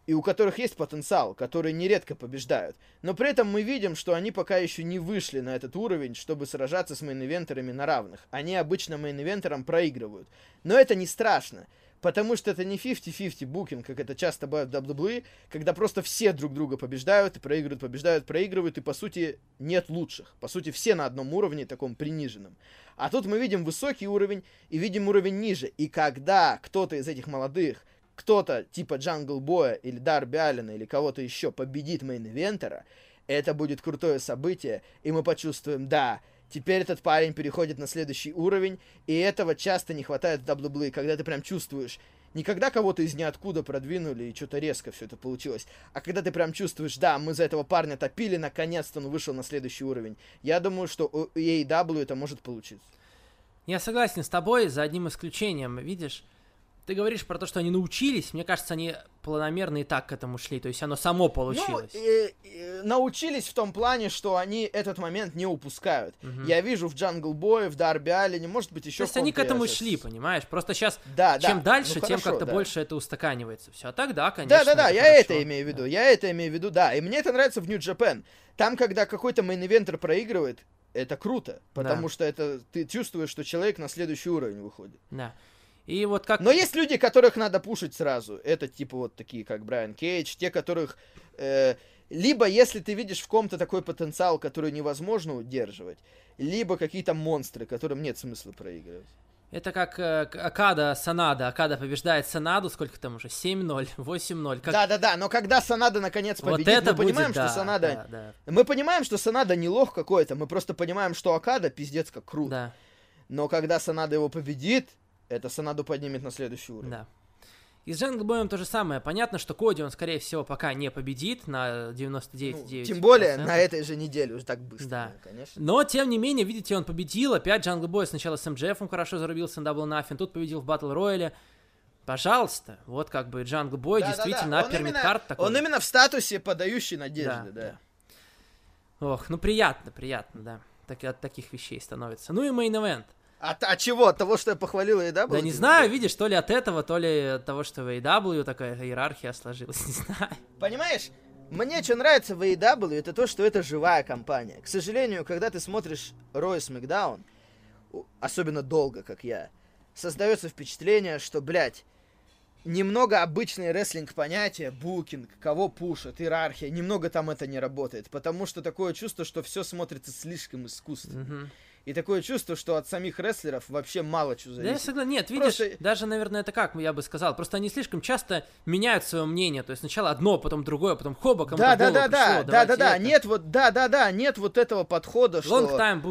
B: и у которых есть потенциал, которые нередко побеждают. Но при этом мы видим, что они пока еще не вышли на этот уровень, чтобы сражаться с main eventer ами на равных. Они обычно main eventer ам проигрывают. Но это не страшно. Потому что это не 50-50 booking, как это часто бывает в WWE, когда просто все друг друга побеждают и проигрывают, побеждают, проигрывают, и по сути нет лучших. По сути все на одном уровне, таком приниженном. А тут мы видим высокий уровень и видим уровень ниже. И когда кто-то из этих молодых, кто-то типа Джангл Боя или Дарби Аллена или кого-то еще победит main eventer а, это будет крутое событие, и мы почувствуем, да, Теперь этот парень переходит на следующий уровень, и этого часто не хватает в WWE, когда ты прям чувствуешь, не когда кого-то из ниоткуда продвинули и что-то резко все это получилось, а когда ты прям чувствуешь, да, мы за этого парня топили, наконец-то он вышел на следующий уровень. Я думаю, что у AEW это может получиться.
A: Я согласен с тобой, за одним исключением, видишь, ты говоришь про то, что они научились, мне кажется, они планомерно и так к этому шли, то есть оно само получилось.
B: Ну, э, э, научились в том плане, что они этот момент не упускают. Угу. Я вижу в Джангл Бое, в Дарби Аллене, может быть, еще
A: То есть они к этому шли, понимаешь? Просто сейчас, да, чем да. дальше, ну, тем как-то да. больше это устаканивается. Все, а так да, конечно.
B: Да-да-да, я хорошо. это имею в виду, да. я это имею в виду, да. И мне это нравится в Нью-Джапен. Там, когда какой-то main eventer проигрывает, это круто, потому да. что это ты чувствуешь, что человек на следующий уровень выходит.
A: Да. И вот как...
B: Но есть люди, которых надо пушить сразу. Это типа вот такие, как Брайан Кейдж, те, которых... Э, либо если ты видишь в ком-то такой потенциал, который невозможно удерживать, либо какие-то монстры, которым нет смысла проигрывать.
A: Это как э, Акада, Санада. Акада побеждает Санаду, сколько там уже? 7-0, 8-0. Как...
B: Да-да-да, но когда Санада наконец победит, вот это мы будет, понимаем, да, что Санада... Да, да. Мы понимаем, что Санада не лох какой-то, мы просто понимаем, что Акада пиздец как круто. Да. Но когда Санада его победит, это Санаду поднимет на следующий уровень. Да.
A: И с Джанглбоем то же самое. Понятно, что Коди он, скорее всего, пока не победит на 99,9%. Ну,
B: тем более на этой же неделе, уже так быстро, да. конечно.
A: Но, тем не менее, видите, он победил. Опять Джанглбой сначала с MJF хорошо зарубился на Double or Nothing, тут победил в Battle Royal е. Пожалуйста, вот как бы Джангл Бой да, действительно да, да.
B: upper
A: mid card
B: такой. Он именно в статусе подающий надежды, да. да.
A: Ох, ну приятно, приятно, да. Так, от таких вещей становится. Ну и main event.
B: От, от чего? От того, что я похвалил AEW?
A: Да не знаю, видишь, то ли от этого, то ли от того, что в AEW такая иерархия сложилась, не знаю.
B: Понимаешь, мне что нравится в AEW, это то, что это живая компания. К сожалению, когда ты смотришь Raw, SmackDown, особенно долго, как я, создается впечатление, что, блядь, немного обычный рестлинг понятие, booking, кого пушат, иерархия, немного там это не работает, потому что такое чувство, что все смотрится слишком искусственно. Mm-hmm. И такое чувство, что от самих рестлеров вообще мало чего зависит.
A: Да, я согласен. Нет, видишь, Просто... даже, наверное, это как я бы сказал. Просто они слишком часто меняют свое мнение. То есть сначала одно, потом другое, потом хоба, кому-то
B: да, да, да, да, да, да, да, нет вот, да, да, да, нет вот этого подхода, что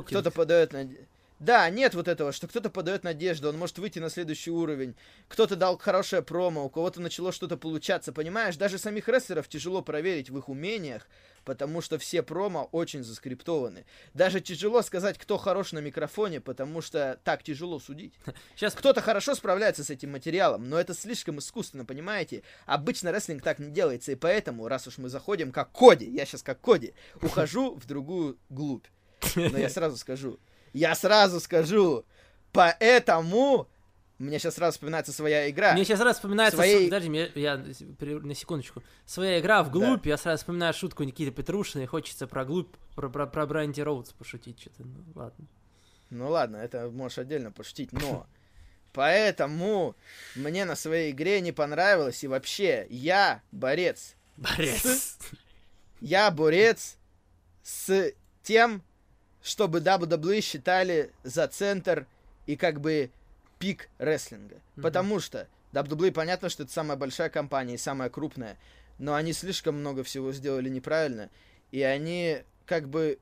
B: кто-то подает на... Да, нет вот этого, что кто-то подает надежду, он может выйти на следующий уровень, кто-то дал хорошее промо, у кого-то начало что-то получаться, понимаешь? Даже самих рестлеров тяжело проверить в их умениях, потому что все промо очень заскриптованы. Даже тяжело сказать, кто хорош на микрофоне, потому что так тяжело судить. Сейчас кто-то хорошо справляется с этим материалом, но это слишком искусственно, понимаете? Обычно рестлинг так не делается, и поэтому, раз уж мы заходим как Коди, я сейчас как Коди, ухожу в другую глубь. Но я сразу скажу, я сразу скажу, поэтому мне сейчас сразу вспоминается своя игра.
A: Мне сейчас сразу вспоминается... Своей... Подожди, я, я на секундочку. Своя игра вглубь, да. я сразу вспоминаю шутку Никиты Петрушина, и хочется про глубь, про, про, про Брайанти Роудс пошутить что-то. Ну, ладно.
B: Ну ладно, это можешь отдельно пошутить, но... Поэтому мне на своей игре не понравилось, и вообще, я борец.
A: Борец. С...
B: Я борец с тем, чтобы WWE считали за центр и как бы пик рестлинга. Mm-hmm. Потому что WWE понятно, что это самая большая компания и самая крупная, но они слишком много всего сделали неправильно, и они как бы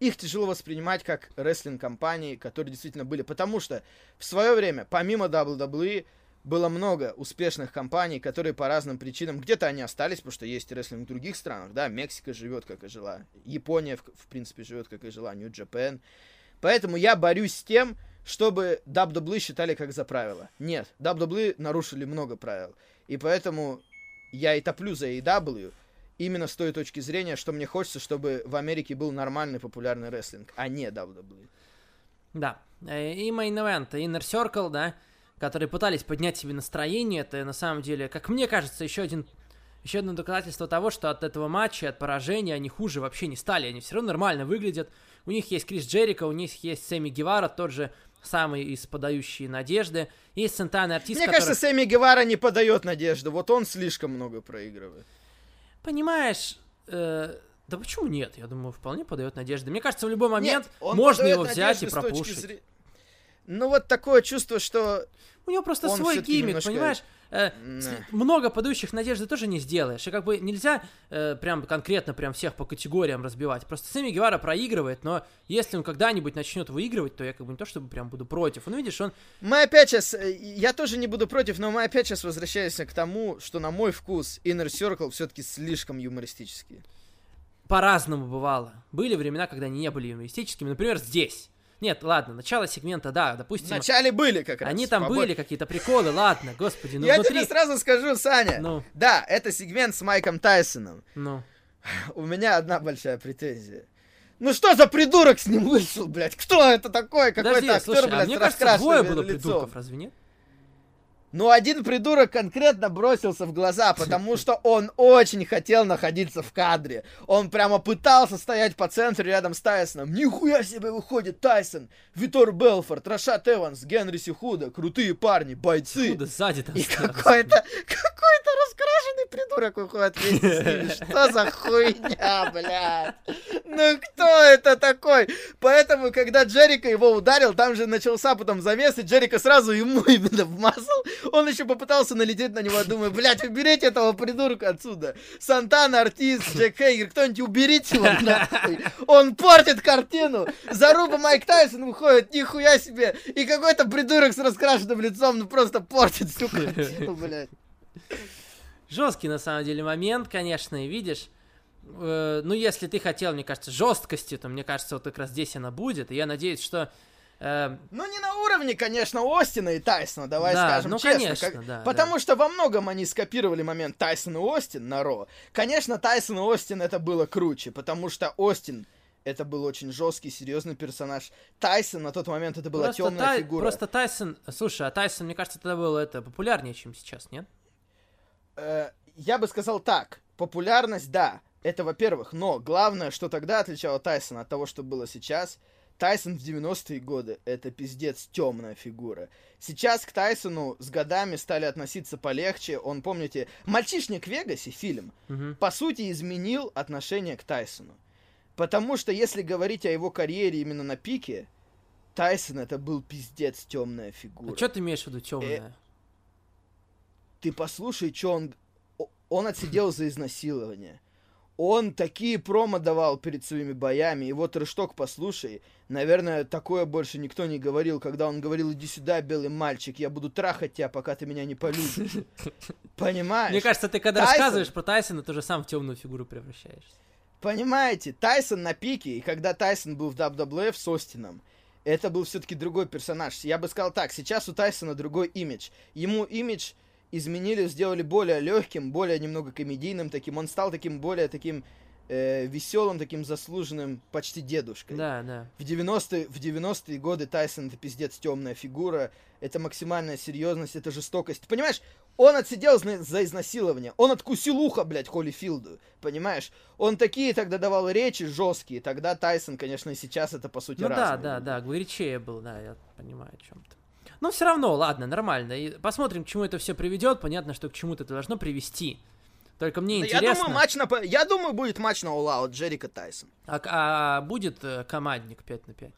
B: их тяжело воспринимать как рестлинг-компании, которые действительно были. Потому что в свое время, помимо WWE, было много успешных компаний, которые по разным причинам, где-то они остались, потому что есть рестлинг в других странах, да, Мексика живет, как и жила, Япония, в, в принципе, живет, как и жила, Нью-Джапен. Поэтому я борюсь с тем, чтобы WWE считали как за правило. Нет, WWE нарушили много правил. И поэтому я и топлю за AEW, именно с той точки зрения, что мне хочется, чтобы в Америке был нормальный популярный рестлинг, а не WWE.
A: Да, э, и Event, Inner Circle, да, которые пытались поднять себе настроение, это на самом деле, как мне кажется, еще один еще одно доказательство того, что от этого матча, от поражения они хуже вообще не стали. Они все равно нормально выглядят. У них есть Крис Джерика, у них есть Сэмми Гевара, тот же самый из подающие надежды. Есть Сантана Артист,
B: Мне
A: который...
B: кажется, Сэмми Гевара не подает надежды. Вот он слишком много проигрывает.
A: Понимаешь, э, да почему нет? Я думаю, вполне подает надежды. Мне кажется, в любой момент
B: Нет,
A: можно его взять и пропушить.
B: зре- Ну вот такое чувство, что...
A: У него просто
B: Он
A: свой гиммик,
B: немножко-
A: понимаешь? Э, много подающих надежды тоже не сделаешь. И как бы нельзя э, прям конкретно прям всех по категориям разбивать. Просто Сэмми Гевара проигрывает, но если он когда-нибудь начнет выигрывать, то я как бы не то чтобы прям буду против. Ну видишь, он
B: Мы опять сейчас... Я тоже не буду против, но мы опять сейчас возвращаемся к тому, что на мой вкус Inner Circle все-таки слишком юмористический.
A: по-разному бывало. Были времена, когда они не были юмористическими. Например, здесь. Нет, ладно, начало сегмента, да, допустим,
B: Вначале были как раз.
A: они там
B: побо-
A: были какие-то приколы, ладно, господи, ну
B: Я
A: внутри...
B: тебе сразу скажу, Саня.
A: Ну.
B: Да, это сегмент с Майком Тайсоном.
A: Ну,
B: У меня одна большая претензия. Ну что за придурок с ним вышел, блядь? Кто это такой? Какой-то актер,
A: слушай, а
B: блядь,
A: мне
B: с
A: кажется, двое было
B: лицом.
A: придурков, разве нет?
B: Ну, один придурок конкретно бросился в глаза, потому что он очень хотел находиться в кадре. Он прямо пытался стоять по центру рядом с Тайсоном. Нихуя себе выходит Тайсон, Витор Белфорд, Рашат Эванс, Генри Сихуда, крутые парни, бойцы.
A: Откуда сзади там
B: И какой-то, какой-то раскрашенный придурок выходит вместе с ними. Что за хуйня, блядь? Ну кто это такой? Поэтому, когда Джерика его ударил, там же начался потом замес, и Джерика сразу ему именно вмазал. Он еще попытался налететь на него, думаю, блядь, уберите этого придурка отсюда. Сантана, артист, Джек Хейгер, кто-нибудь уберите его нахуй. Он портит картину. Заруба Майк Тайсон выходит, нихуя себе. И какой-то придурок с раскрашенным лицом, ну просто портит всю картину, блядь.
A: Жесткий на самом деле момент, конечно, и видишь. э, ну, если ты хотел, мне кажется, жесткости, то мне кажется, вот как раз здесь она будет. И я надеюсь, что э,
B: Ну, не на уровне, конечно, Остина и Тайсона, давай
A: Да,
B: скажем
A: ну,
B: честно.
A: конечно,
B: как-
A: да,
B: Потому что во многом они скопировали момент Тайсон и Остин на Ро. Конечно, Тайсон и Остин это было круче, потому что Остин это был очень жесткий, серьезный персонаж. Тайсон на тот момент это была
A: просто,
B: темная
A: Тай-
B: фигура.
A: просто Тайсон... Слушай, а Тайсон, мне кажется, тогда был это популярнее, чем сейчас, нет?
B: Э, я бы сказал так. Популярность, да, это во-первых, но главное, что тогда отличало Тайсона от того, что было сейчас, Тайсон в 90-е годы это пиздец темная фигура. Сейчас к Тайсону с годами стали относиться полегче. Он, помните, «Мальчишник в Вегасе» фильм,
A: Мгм.
B: по сути, изменил отношение к Тайсону. Потому что если говорить о его карьере именно на пике, Тайсон это был пиздец темная фигура.
A: А что ты имеешь в виду темная?
B: ты послушай, что он... Он отсидел за изнасилование. Он такие промо давал перед своими боями. И вот Рышток, послушай. Наверное, такое больше никто не говорил, когда он говорил, иди сюда, белый мальчик, я буду трахать тебя, пока ты меня не полюбишь. Понимаешь?
A: Мне кажется, ты когда
B: Тайсон-
A: рассказываешь про Тайсона, ты же сам в темную фигуру превращаешься.
B: Понимаете, Тайсон на пике, и когда Тайсон был в WWF с Остином, это был все-таки другой персонаж. Я бы сказал так, сейчас у Тайсона другой имидж. Ему имидж изменили, сделали более легким, более немного комедийным таким. Он стал таким более таким веселым, таким заслуженным почти дедушкой.
A: Да, да.
B: В 90-е, в 90-е годы Тайсон это пиздец темная фигура, это максимальная серьезность, это жестокость. Понимаешь, он отсидел за, за изнасилование, он откусил ухо, блядь, Холлифилду, понимаешь? Он такие тогда давал речи жесткие, тогда Тайсон, конечно, и сейчас это по сути
A: Ну да, да, да, горячее был, да, я понимаю о чем-то. Но все равно, ладно, нормально. И посмотрим, к чему это все приведет. Понятно, что к чему-то это должно привести. Только мне
B: Да
A: интересно.
B: Я думаю, матч на... Я думаю, будет матч на All Out Джерика Тайсон.
A: а, а будет э, командник 5 на 5?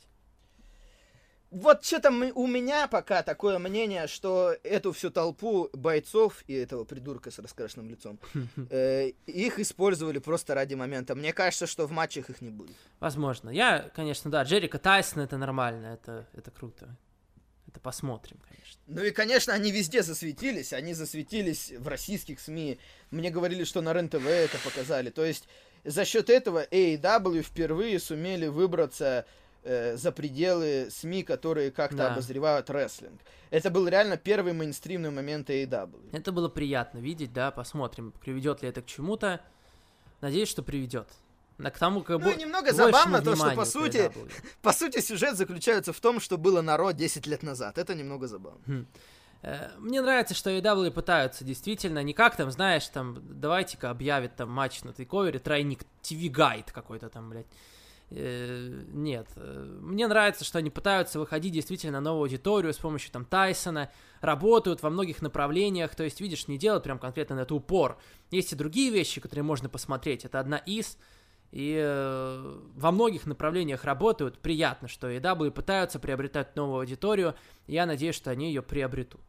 B: Вот что-то у меня пока такое мнение, что эту всю толпу бойцов и этого придурка с раскрашенным лицом, э, их использовали просто ради момента. Мне кажется, что в матчах их не будет.
A: Возможно. Я, конечно, да, Джерика Тайсон это нормально, это, это круто. Это посмотрим, конечно.
B: Ну и, конечно, они везде засветились. Они засветились в российских СМИ. Мне говорили, что на РЕН-ТВ это показали. То есть за счет этого AEW впервые сумели выбраться э, за пределы СМИ, которые как-то
A: Да.
B: обозревают рестлинг. Это был реально первый мейнстримный момент AEW.
A: Это было приятно видеть, да, посмотрим, приведет ли это к чему-то. Надеюсь, что приведет. На к тому, как
B: Ну
A: бо-
B: немного забавно то, что по сути, по сути сюжет заключается в том, что было на Ро 10 лет назад. Это немного забавно.
A: Э, Мне нравится, что AEW пытаются действительно, не как там, знаешь, там, давайте-ка объявят там матч на тейковере, тройник, TV-гайд какой-то там, блядь. Э, Нет, Э, мне нравится, что они пытаются выходить действительно на новую аудиторию с помощью там Тайсона, работают во многих направлениях, то есть, видишь, не делают прям конкретно на это упор. Есть и другие вещи, которые можно посмотреть, это одна из, и э, во многих направлениях работают. Приятно, что AEW пытаются приобретать новую аудиторию. Я надеюсь, что они ее приобретут.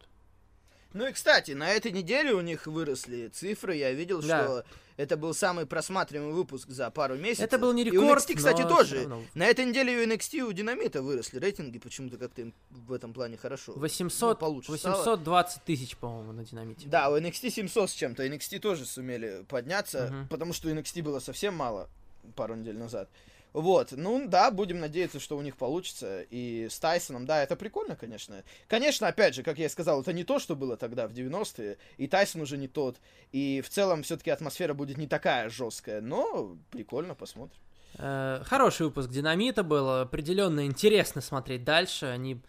B: Ну и, кстати, на этой неделе у них выросли цифры. Я видел,
A: Да.
B: что это был самый просматриваемый выпуск за пару месяцев.
A: Это был не
B: И у
A: рекорд,
B: NXT, кстати,
A: но
B: тоже.
A: равно.
B: На этой неделе и у NXT, и у Динамита выросли рейтинги. Почему-то как-то им в этом плане хорошо.
A: 800,
B: Ну, получше стало.
A: 820 тысяч, по-моему, на динамите.
B: Да, у NXT 700 с чем-то. NXT тоже сумели подняться,
A: Мгм.
B: потому что NXT было совсем мало пару недель назад. Вот, ну да, будем надеяться, что у них получится. И с Тайсоном, да, это прикольно, конечно. Конечно, опять же, как я и сказал, это не то, что было тогда в 90-е, и Тайсон уже не тот. И в целом все-таки атмосфера будет не такая жесткая, но прикольно, посмотрим.
A: Э, Хороший выпуск Динамита был. Определенно интересно смотреть дальше. Они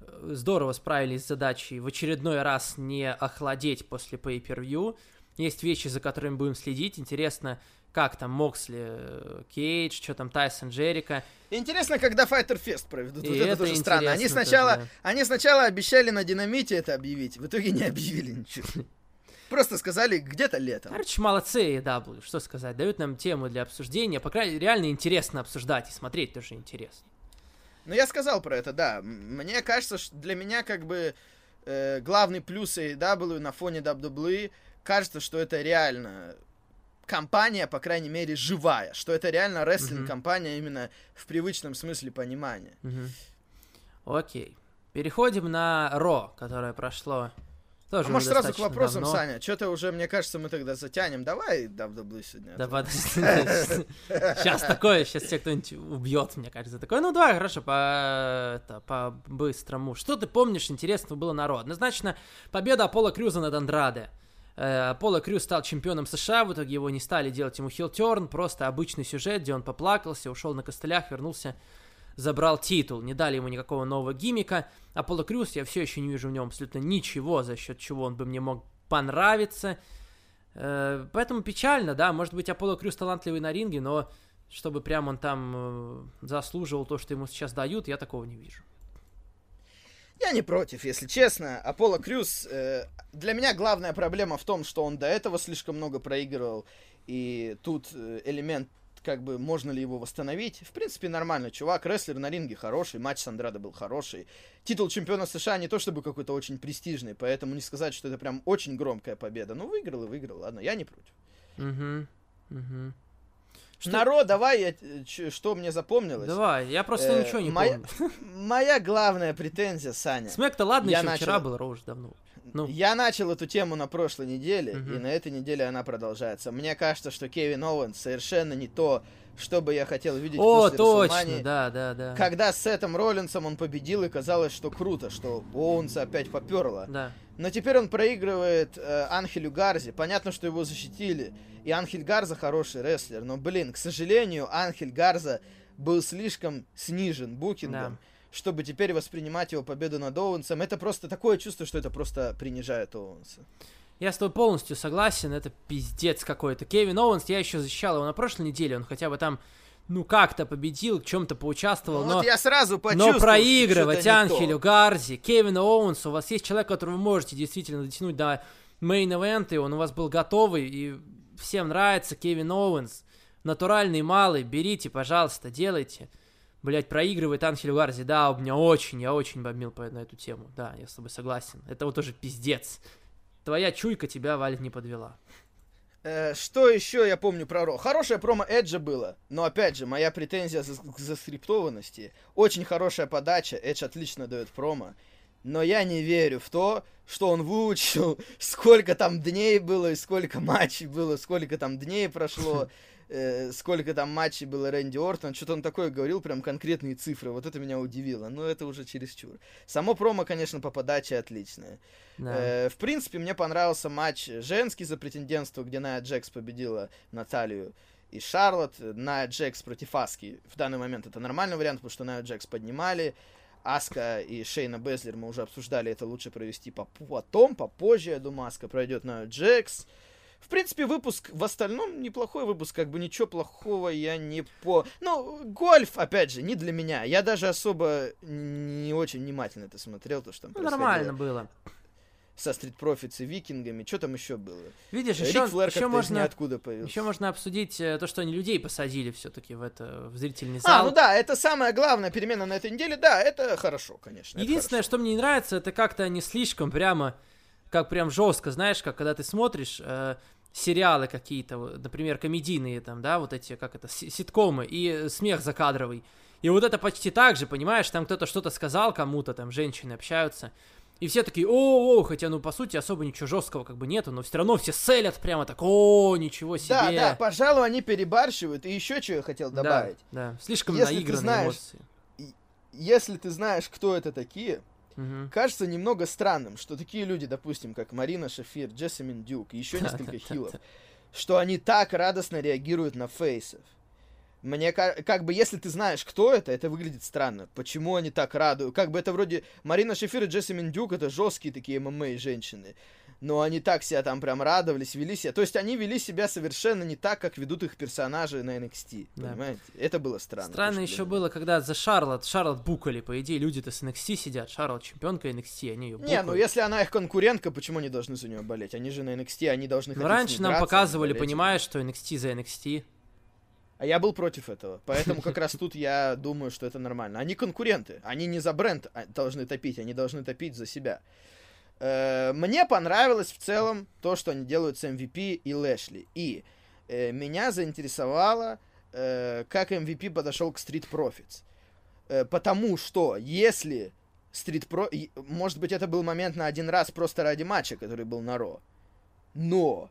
A: э, здорово справились с задачей в очередной раз не охладеть после pay-per-view. Есть вещи, за которыми будем следить. Интересно, как там Моксли, э, Кейдж, что там Тайсон, Джерика.
B: Интересно, когда Fighter Fest проведут.
A: И
B: вот это,
A: это
B: тоже странно. Они сначала,
A: тоже,
B: они сначала обещали на динамите это объявить, в итоге не объявили ничего. Просто сказали где-то летом.
A: Короче, молодцы AEW, что сказать. Дают нам тему для обсуждения. По крайней мере, реально интересно обсуждать и смотреть тоже интересно.
B: Ну, я сказал про это, да. Мне кажется, что для меня как бы э, главный плюс AEW на фоне WWE кажется, что это реально компания, по крайней мере, живая. Что это реально рестлинг-компания именно в привычном смысле понимания.
A: Мгм. Окей. Переходим на Ро, которое прошло тоже
B: а может сразу к вопросам,
A: давно.
B: Саня? Что-то уже, мне кажется, мы тогда затянем. Давай WWE сегодня.
A: Да подожди. Сейчас такое, сейчас тебя кто-нибудь убьет, мне кажется. Такое, ну давай, хорошо, по, это, по быстрому. Что ты помнишь интересного было народ? Однозначно, победа Аполло Крюза над Андраде. Э, Аполло Крюз стал чемпионом США, в итоге его не стали делать ему хилтерн, просто обычный сюжет, где он поплакался, ушел на костылях, вернулся, забрал титул. Не дали ему никакого нового гиммика. Аполло Крюз, я все еще не вижу в нем абсолютно ничего, за счет чего он бы мне мог понравиться. Э, Поэтому печально, да, может быть, Аполло Крюс талантливый на ринге, но чтобы прям он там э, заслуживал то, что ему сейчас дают, я такого не вижу.
B: Я не против, если честно. Аполло Крюс, э, для меня главная проблема в том, что он до этого слишком много проигрывал, и тут э, элемент, как бы, можно ли его восстановить. В принципе, нормально. Чувак, рестлер на ринге хороший, матч с Андрадо был хороший. Титул чемпиона США не то чтобы какой-то очень престижный, поэтому не сказать, что это прям очень громкая победа. Ну, выиграл и выиграл, ладно, я не против.
A: Угу. Угу. Что-
B: Народ, давай, я, э, ч- что мне запомнилось.
A: Давай, я просто
B: Э,
A: ничего не
B: моя-
A: помню.
B: Моя главная претензия, Саня.
A: Смэк-то ладно,
B: Я
A: еще
B: начал.
A: вчера был, Ро уже давно. Ну,
B: Я начал эту тему на прошлой неделе,
A: Мгм.
B: и на этой неделе она продолжается. Мне кажется, что Кевин Оуэнс совершенно не то, что бы я хотел видеть
A: о,
B: после
A: точно, да, да, да.
B: Когда с Сетом Роллинсом он победил, и казалось, что круто, что Оуэнса опять поперло.
A: Да.
B: Но теперь он проигрывает э, Анхелю Гарзе. Понятно, что его защитили. И Анхель Гарза хороший рестлер. Но, блин, к сожалению, Анхель Гарза был слишком снижен букингом,
A: Да.
B: чтобы теперь воспринимать его победу над Оуэнсом. Это просто такое чувство, что это просто принижает Оуэнса.
A: Я с тобой полностью согласен, это пиздец какой-то. Кевин Оуэнс, я еще защищал его на прошлой неделе, он хотя бы там, ну, как-то победил, в чем-то поучаствовал,
B: Ну,
A: но...
B: вот я сразу почувствовал,
A: Но проигрывать. Анхелю Гарзи, Кевину Оуэнсу, у вас есть человек, которого вы можете действительно дотянуть до main event а, и он у вас был готовый, и всем нравится Кевин Оуэнс. Натуральный малый, берите, пожалуйста, делайте. Блять, проигрывает Анхелю Гарзе, да, у меня очень, я очень бомбил по- на эту тему, да, я с тобой согласен. Это вот тоже пиздец. Твоя чуйка тебя, Валик, не подвела.
B: Э, что еще я помню про Raw? Хорошее промо Эджа было, но опять же, моя претензия за, к заскриптованности. Очень хорошая подача, Эдж отлично дает промо. но я не верю в то, что он выучил, сколько там дней было, и сколько матчей было, сколько там дней прошло, э, сколько там матчей было Рэнди Ортон. Что-то он такое говорил, прям конкретные цифры. Вот это меня удивило. Но это уже чересчур. Само промо, конечно, по подаче отличное.
A: Да.
B: Э, в принципе, мне понравился матч женский за претендентство, где Ная Джекс победила Наталью и Шарлот. Ная Джекс против Аски. В данный момент это нормальный вариант, потому что Ная Джекс поднимали. Аска и Шейна Безлер мы уже обсуждали, это лучше провести по- потом, попозже, я думаю, Аска пройдет на Джекс. В принципе, выпуск в остальном неплохой выпуск, как бы ничего плохого я не по... Ну, гольф, опять же, не для меня. Я даже особо не очень внимательно это смотрел, то, что там
A: Ну, нормально было.
B: со Стрит Профитс и Викингами. Что там еще было?
A: Видишь,
B: Рик
A: еще,
B: Флэр
A: еще можно,
B: ниоткуда появился.
A: еще можно обсудить э, то, что они людей посадили все-таки в это в зрительный
B: А,
A: зал.
B: ну да, это самая главная перемена на этой неделе. Да, это хорошо, конечно.
A: Единственное,
B: хорошо.
A: что мне не нравится, это как-то они слишком прямо, как прям жестко, знаешь, как когда ты смотришь э, сериалы какие-то, например, комедийные там, да, вот эти, как это, си- ситкомы, и э, смех закадровый. И вот это почти так же, понимаешь, там кто-то что-то сказал кому-то, там женщины общаются, и все такие, о, о, хотя, ну, по сути, особо ничего жесткого как бы нету, но все равно все селят прямо так, о, ничего себе.
B: Да, да, пожалуй, они перебарщивают. И еще что я хотел
A: Да,
B: добавить.
A: Да, слишком
B: Если ты
A: наигранные
B: знаешь-
A: эмоции.
B: Если ты знаешь, кто это такие,
A: Мгм.
B: кажется немного странным, что такие люди, допустим, как Марина Шафир, Джессамин Дюк и еще несколько хилов, что они так радостно реагируют на фейсов. Мне ка- как бы, если ты знаешь, кто это, это выглядит странно. Почему они так радуют? Как бы это вроде Марина Шефир и Джессамин Дюк, это жесткие такие ММА женщины. Но они так себя там прям радовались, вели себя. То есть они вели себя совершенно не так, как ведут их персонажи на NXT.
A: Да.
B: Понимаете? Это было странно.
A: Странно
B: тоже
A: еще было, когда за Шарлот, Шарлот букали, по идее, люди-то с NXT сидят, Шарлот чемпионка NXT, они ее
B: Не, ну если она их конкурентка, почему они должны за нее болеть? Они же на NXT, они должны
A: Ну,
B: хотеть с
A: раньше нам
B: драться,
A: показывали, понимаешь, что NXT за NXT.
B: А я был против этого. Поэтому как раз тут я думаю, что это нормально. Они конкуренты. Они не за бренд а, должны топить, они должны топить за себя. Э, Мне понравилось в целом то, что они делают с MVP и Лэшли. И э, меня заинтересовало, э, как MVP подошел к Street Profits. Э, Потому что если Street Pro... Может быть, это был момент на один раз просто ради матча, который был на Ро. Но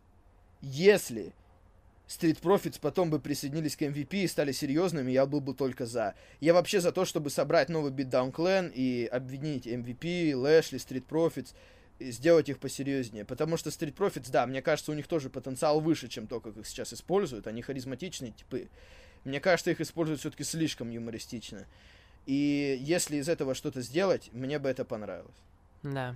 B: если Street Profits потом бы присоединились к MVP и стали серьезными, я был бы только за. Я вообще за то, чтобы собрать новый Beatdown Clan и объединить MVP, Лэшли, Street Profits, сделать их посерьезнее. Потому что Street Profits, да, мне кажется, у них тоже потенциал выше, чем то, как их сейчас используют. Они харизматичные типы. Мне кажется, их используют все-таки слишком юмористично. И если из этого что-то сделать, мне бы это понравилось.
A: Да.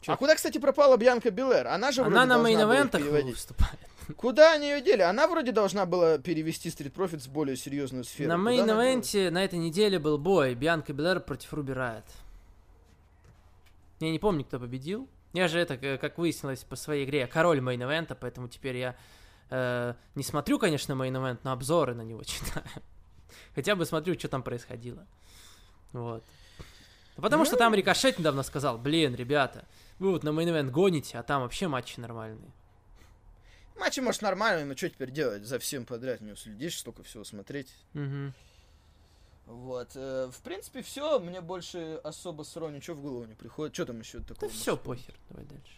A: Чё?
B: А куда, кстати, пропала Бьянка Белэр? Она же
A: Она на
B: Main
A: Event
B: ах
A: выступает.
B: Куда они ее дели? Она вроде должна была перевести Street Profits в более серьезную сферу.
A: На
B: Main Event
A: е на этой неделе был бой Бианка Белэр против Руби Райотт. Я не помню, кто победил. Я же это, э, как выяснилось по своей игре, я король Main Event а, поэтому теперь я э, не смотрю, конечно, Main Event, но обзоры на него читаю. Хотя бы смотрю, что там происходило. Вот. Ну, Потому что там Рикошет недавно сказал, блин, ребята, вы вот на Main Event гоните, а там вообще матчи нормальные.
B: Матчи, может, нормальные, но что теперь делать? За всем подряд не уследишь, столько всего смотреть.
A: Мгм.
B: Вот. э, в принципе, все. Мне больше особо с Ро ничего в голову не приходит. Что там еще
A: Да
B: такого?
A: все, похер, давай дальше.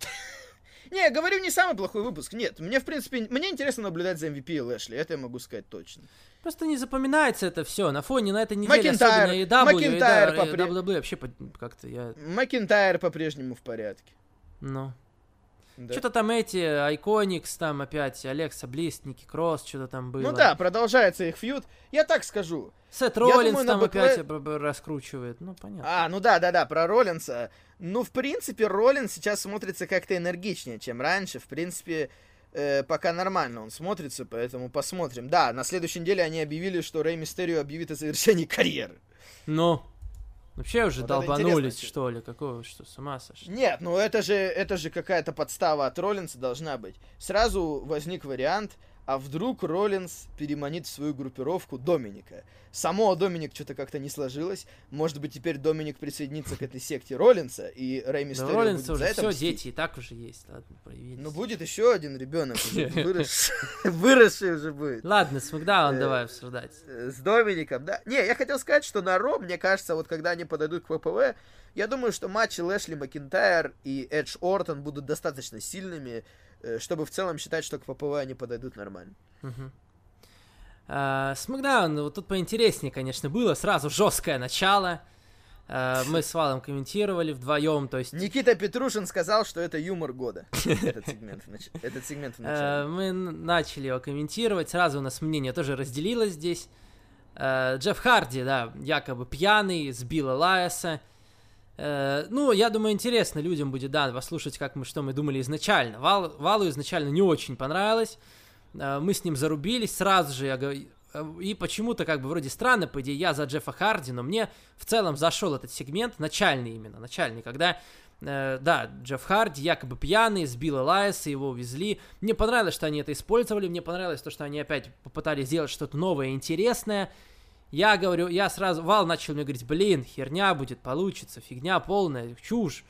B: Не, говорю, не самый плохой выпуск. Нет, мне, в принципе, мне интересно наблюдать за MVP и Лэшли. Это я могу сказать точно.
A: Просто не запоминается это все. На фоне на этой неделе,
B: Макентайр,
A: особенно и W,
B: Макентайр
A: и да,
B: попри-
A: WWE вообще как-то я...
B: Макинтайр по-прежнему в порядке.
A: Ну...
B: Да.
A: Что-то там эти, Айконикс, там опять, Алекса Блист, Ники Кросс, что-то там было.
B: Ну да, продолжается их фьюд. Я так скажу.
A: Сет
B: думаю,
A: Роллинс
B: на
A: там
B: БК
A: опять б- раскручивает. Ну, понятно.
B: А, ну да, да, да, про Роллинса. Ну, в принципе, Роллинс сейчас смотрится как-то энергичнее, чем раньше. В принципе, э, пока нормально он смотрится, поэтому посмотрим. Да, на следующей неделе они объявили, что Рэй Мистерио объявит о завершении карьеры.
A: Ну, вообще уже
B: Вот
A: долбанулись, что ли? Какого, что, с ума сошли?
B: Нет, ну это же, это же какая-то подстава от Роллинса должна быть. Сразу возник вариант а вдруг Роллинс переманит в свою группировку Доминика. Само Доминик что-то как-то не сложилось. Может быть, теперь Доминик присоединится к этой секте Роллинса, и Рэй Мистерио
A: Да Роллинс
B: будет
A: уже
B: за это
A: все,
B: мстить.
A: дети и так уже есть. Ладно, появились.
B: Ну, будет еще один ребенок, выросший, выросший уже будет.
A: Ладно, Смакдаун
B: Э,
A: давай обсуждать.
B: Э, С Домиником, да. Не, я хотел сказать, что на Ро, мне кажется, вот когда они подойдут к ВПВ, я думаю, что матчи Лэшли Макинтайр и Эдж Ортон будут достаточно сильными, чтобы в целом считать, что к ВПВ они подойдут нормально.
A: А, Смакдаун, вот тут поинтереснее, конечно, было. Сразу жесткое начало. А, Мы с Валом комментировали вдвоем, то есть
B: Никита Петрушин сказал, что это юмор года. Этот сегмент, в нач- этот сегмент в
A: э,
B: начале.
A: мы начали его комментировать. Сразу у нас мнение тоже разделилось здесь. Э, Джефф Харди, да, якобы пьяный, сбил Элайаса. Э, Ну, я думаю, интересно людям будет, да, послушать, как мы, что мы думали изначально. Вал, Валу изначально не очень понравилось. Э, Мы с ним зарубились сразу же, я и почему-то как бы вроде странно, по идее, я за Джеффа Харди, но мне в целом зашел этот сегмент, начальный именно, начальный, когда, э, да, Джефф Харди якобы пьяный, сбил Элайса, его увезли. Мне понравилось, что они это использовали, мне понравилось то, что они опять попытались сделать что-то новое и интересное. Я говорю, я сразу, Вал начал мне говорить, блин, херня будет, получится, фигня полная, чушь.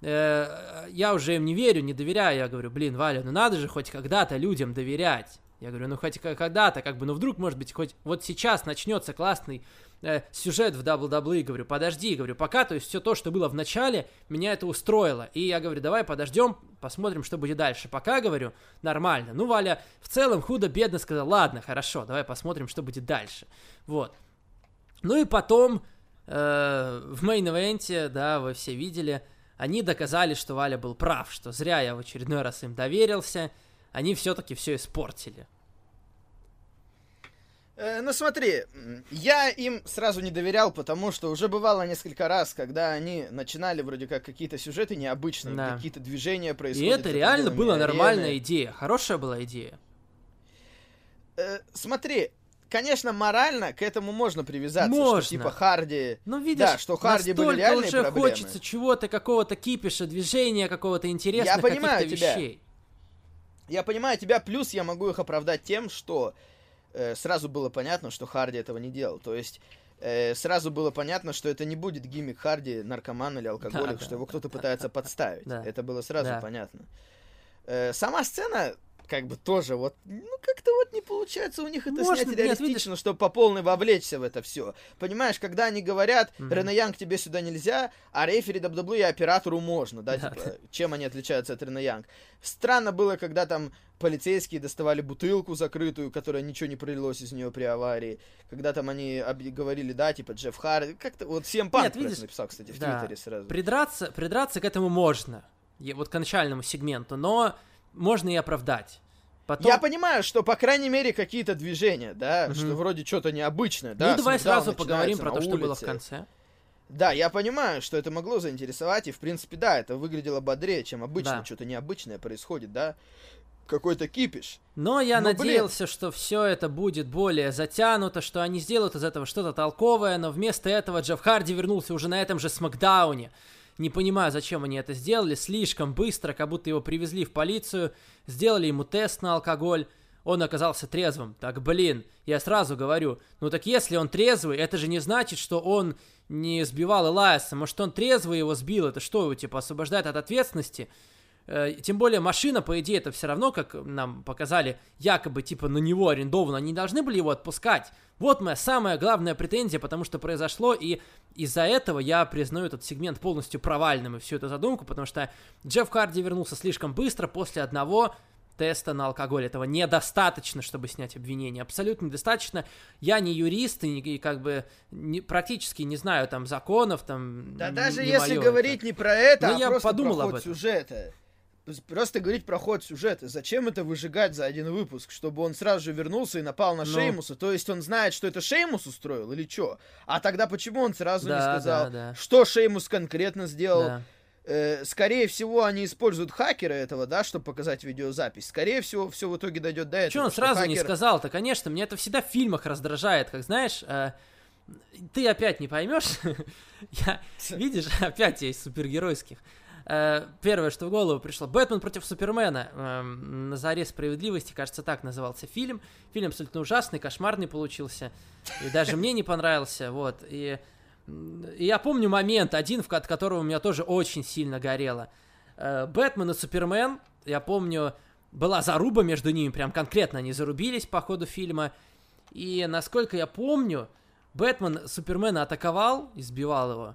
A: Э, я уже им не верю, не доверяю. Я говорю, блин, Валя, ну надо же хоть когда-то людям доверять. Я говорю, ну хоть когда-то, как бы, ну вдруг, может быть, хоть вот сейчас начнется классный э, сюжет в WWE, говорю, подожди, говорю, пока, то есть все то, что было в начале, меня это устроило. И я говорю, давай подождем, посмотрим, что будет дальше. Пока, говорю, нормально. Ну, Валя в целом худо-бедно сказал, ладно, хорошо, давай посмотрим, что будет дальше. Вот. Ну и потом э, в мейн-эвенте, да, вы все видели, они доказали, что Валя был прав, что зря я в очередной раз им доверился, они все-таки все испортили.
B: Э, Ну смотри, я им сразу не доверял, потому что уже бывало несколько раз, когда они начинали вроде как какие-то сюжеты необычные,
A: Да.
B: какие-то движения
A: И
B: происходят.
A: это
B: за
A: реально была
B: арены.
A: нормальная идея, хорошая была идея.
B: Э, Смотри, конечно, морально к этому можно привязаться,
A: Можно.
B: что типа Харди...
A: Ну, видишь,
B: Да, что Харди были реальные
A: уже
B: проблемы.
A: хочется чего-то, какого-то кипиша, движения, какого-то интересных
B: понимаю
A: каких-то
B: тебя.
A: вещей.
B: Я понимаю тебя, плюс я могу их оправдать тем, что э, сразу было понятно, что Харди этого не делал. То есть э, сразу было понятно, что это не будет гиммик Харди, наркоман или алкоголик,
A: Да,
B: что
A: да,
B: его кто-то
A: да,
B: пытается подставить. Это было сразу понятно. Э, сама сцена как бы тоже вот, ну как-то вот не получается у них это
A: Можно,
B: снять
A: нет,
B: реалистично, чтобы по полной вовлечься в это все. Понимаешь, когда они говорят,
A: Мгм.
B: Рене Янг тебе сюда нельзя, а рефери WWE и оператору можно, да,
A: Да.
B: типа, чем они отличаются от Рене Янг. Странно было, когда там полицейские доставали бутылку закрытую, которая ничего не пролилось из нее при аварии. Когда там они говорили, да, типа Джефф Харди. Как-то вот всем Панк
A: Нет, видишь,
B: написал, кстати, в
A: да.
B: Твиттере сразу.
A: Придраться, придраться к этому можно, вот к начальному сегменту, но можно и оправдать. Потом...
B: Я понимаю, что, по крайней мере, какие-то движения, да,
A: Мгм.
B: что вроде что-то необычное,
A: ну
B: да.
A: и давай сразу поговорим про то, что было в
B: улице.
A: конце.
B: Да, я понимаю, что это могло заинтересовать, и, в принципе, да, это выглядело бодрее, чем обычно,
A: Да.
B: что-то необычное происходит, да. Какой-то кипиш.
A: Но я
B: Ну, блин.
A: надеялся, что все это будет более затянуто, что они сделают из этого что-то толковое, но вместо этого Джефф Харди вернулся уже на этом же Смакдауне. Не понимаю, зачем они это сделали, слишком быстро, как будто его привезли в полицию, сделали ему тест на алкоголь, он оказался трезвым. Так, блин, я сразу говорю, ну так если он трезвый, это же не значит, что он не сбивал Элайса. Может, он трезвый его сбил, это что его, типа, освобождает от ответственности? Э, Тем более машина, по идее, это все равно, как нам показали, якобы типа на него арендовано, они не должны были его отпускать. Вот моя самая главная претензия, потому что произошло, и из-за этого я признаю этот сегмент полностью провальным и всю эту задумку, потому что Джефф Харди вернулся слишком быстро после одного теста на алкоголь. Этого недостаточно, чтобы снять обвинение. Абсолютно недостаточно. Я не юрист и, и как бы не- практически не знаю там законов, там...
B: Да даже если говорить
A: это.
B: не про это,
A: Ну,
B: а
A: я
B: просто
A: подумал об этом.
B: сюжета. Просто говорить про ход сюжета. Зачем это выжигать за один выпуск? Чтобы он сразу же вернулся и напал на
A: Ну.
B: Шеймуса? То есть он знает, что это Шеймус устроил или что? А тогда почему он сразу не
A: Да,
B: сказал,
A: да, да.
B: что Шеймус конкретно сделал?
A: Да.
B: Э, скорее всего, они используют хакера этого, да, чтобы показать видеозапись. Скорее всего, все в итоге дойдет до этого.
A: Че он сразу не
B: хакер-
A: сказал-то? Конечно, меня это всегда в фильмах раздражает, как знаешь, э, ты опять не поймешь. Я, видишь, опять я из супергеройских. Э, первое, что в голову пришло, Бэтмен против Супермена. Э, на заре справедливости, кажется, так назывался фильм. Фильм абсолютно ужасный, кошмарный получился. И даже мне не понравился, вот. И, и я помню момент один, от которого у меня тоже очень сильно горело. Э, Бэтмен и Супермен, я помню, была заруба между ними, прям конкретно они зарубились по ходу фильма. И, насколько я помню, Бэтмен Супермена атаковал, избивал его.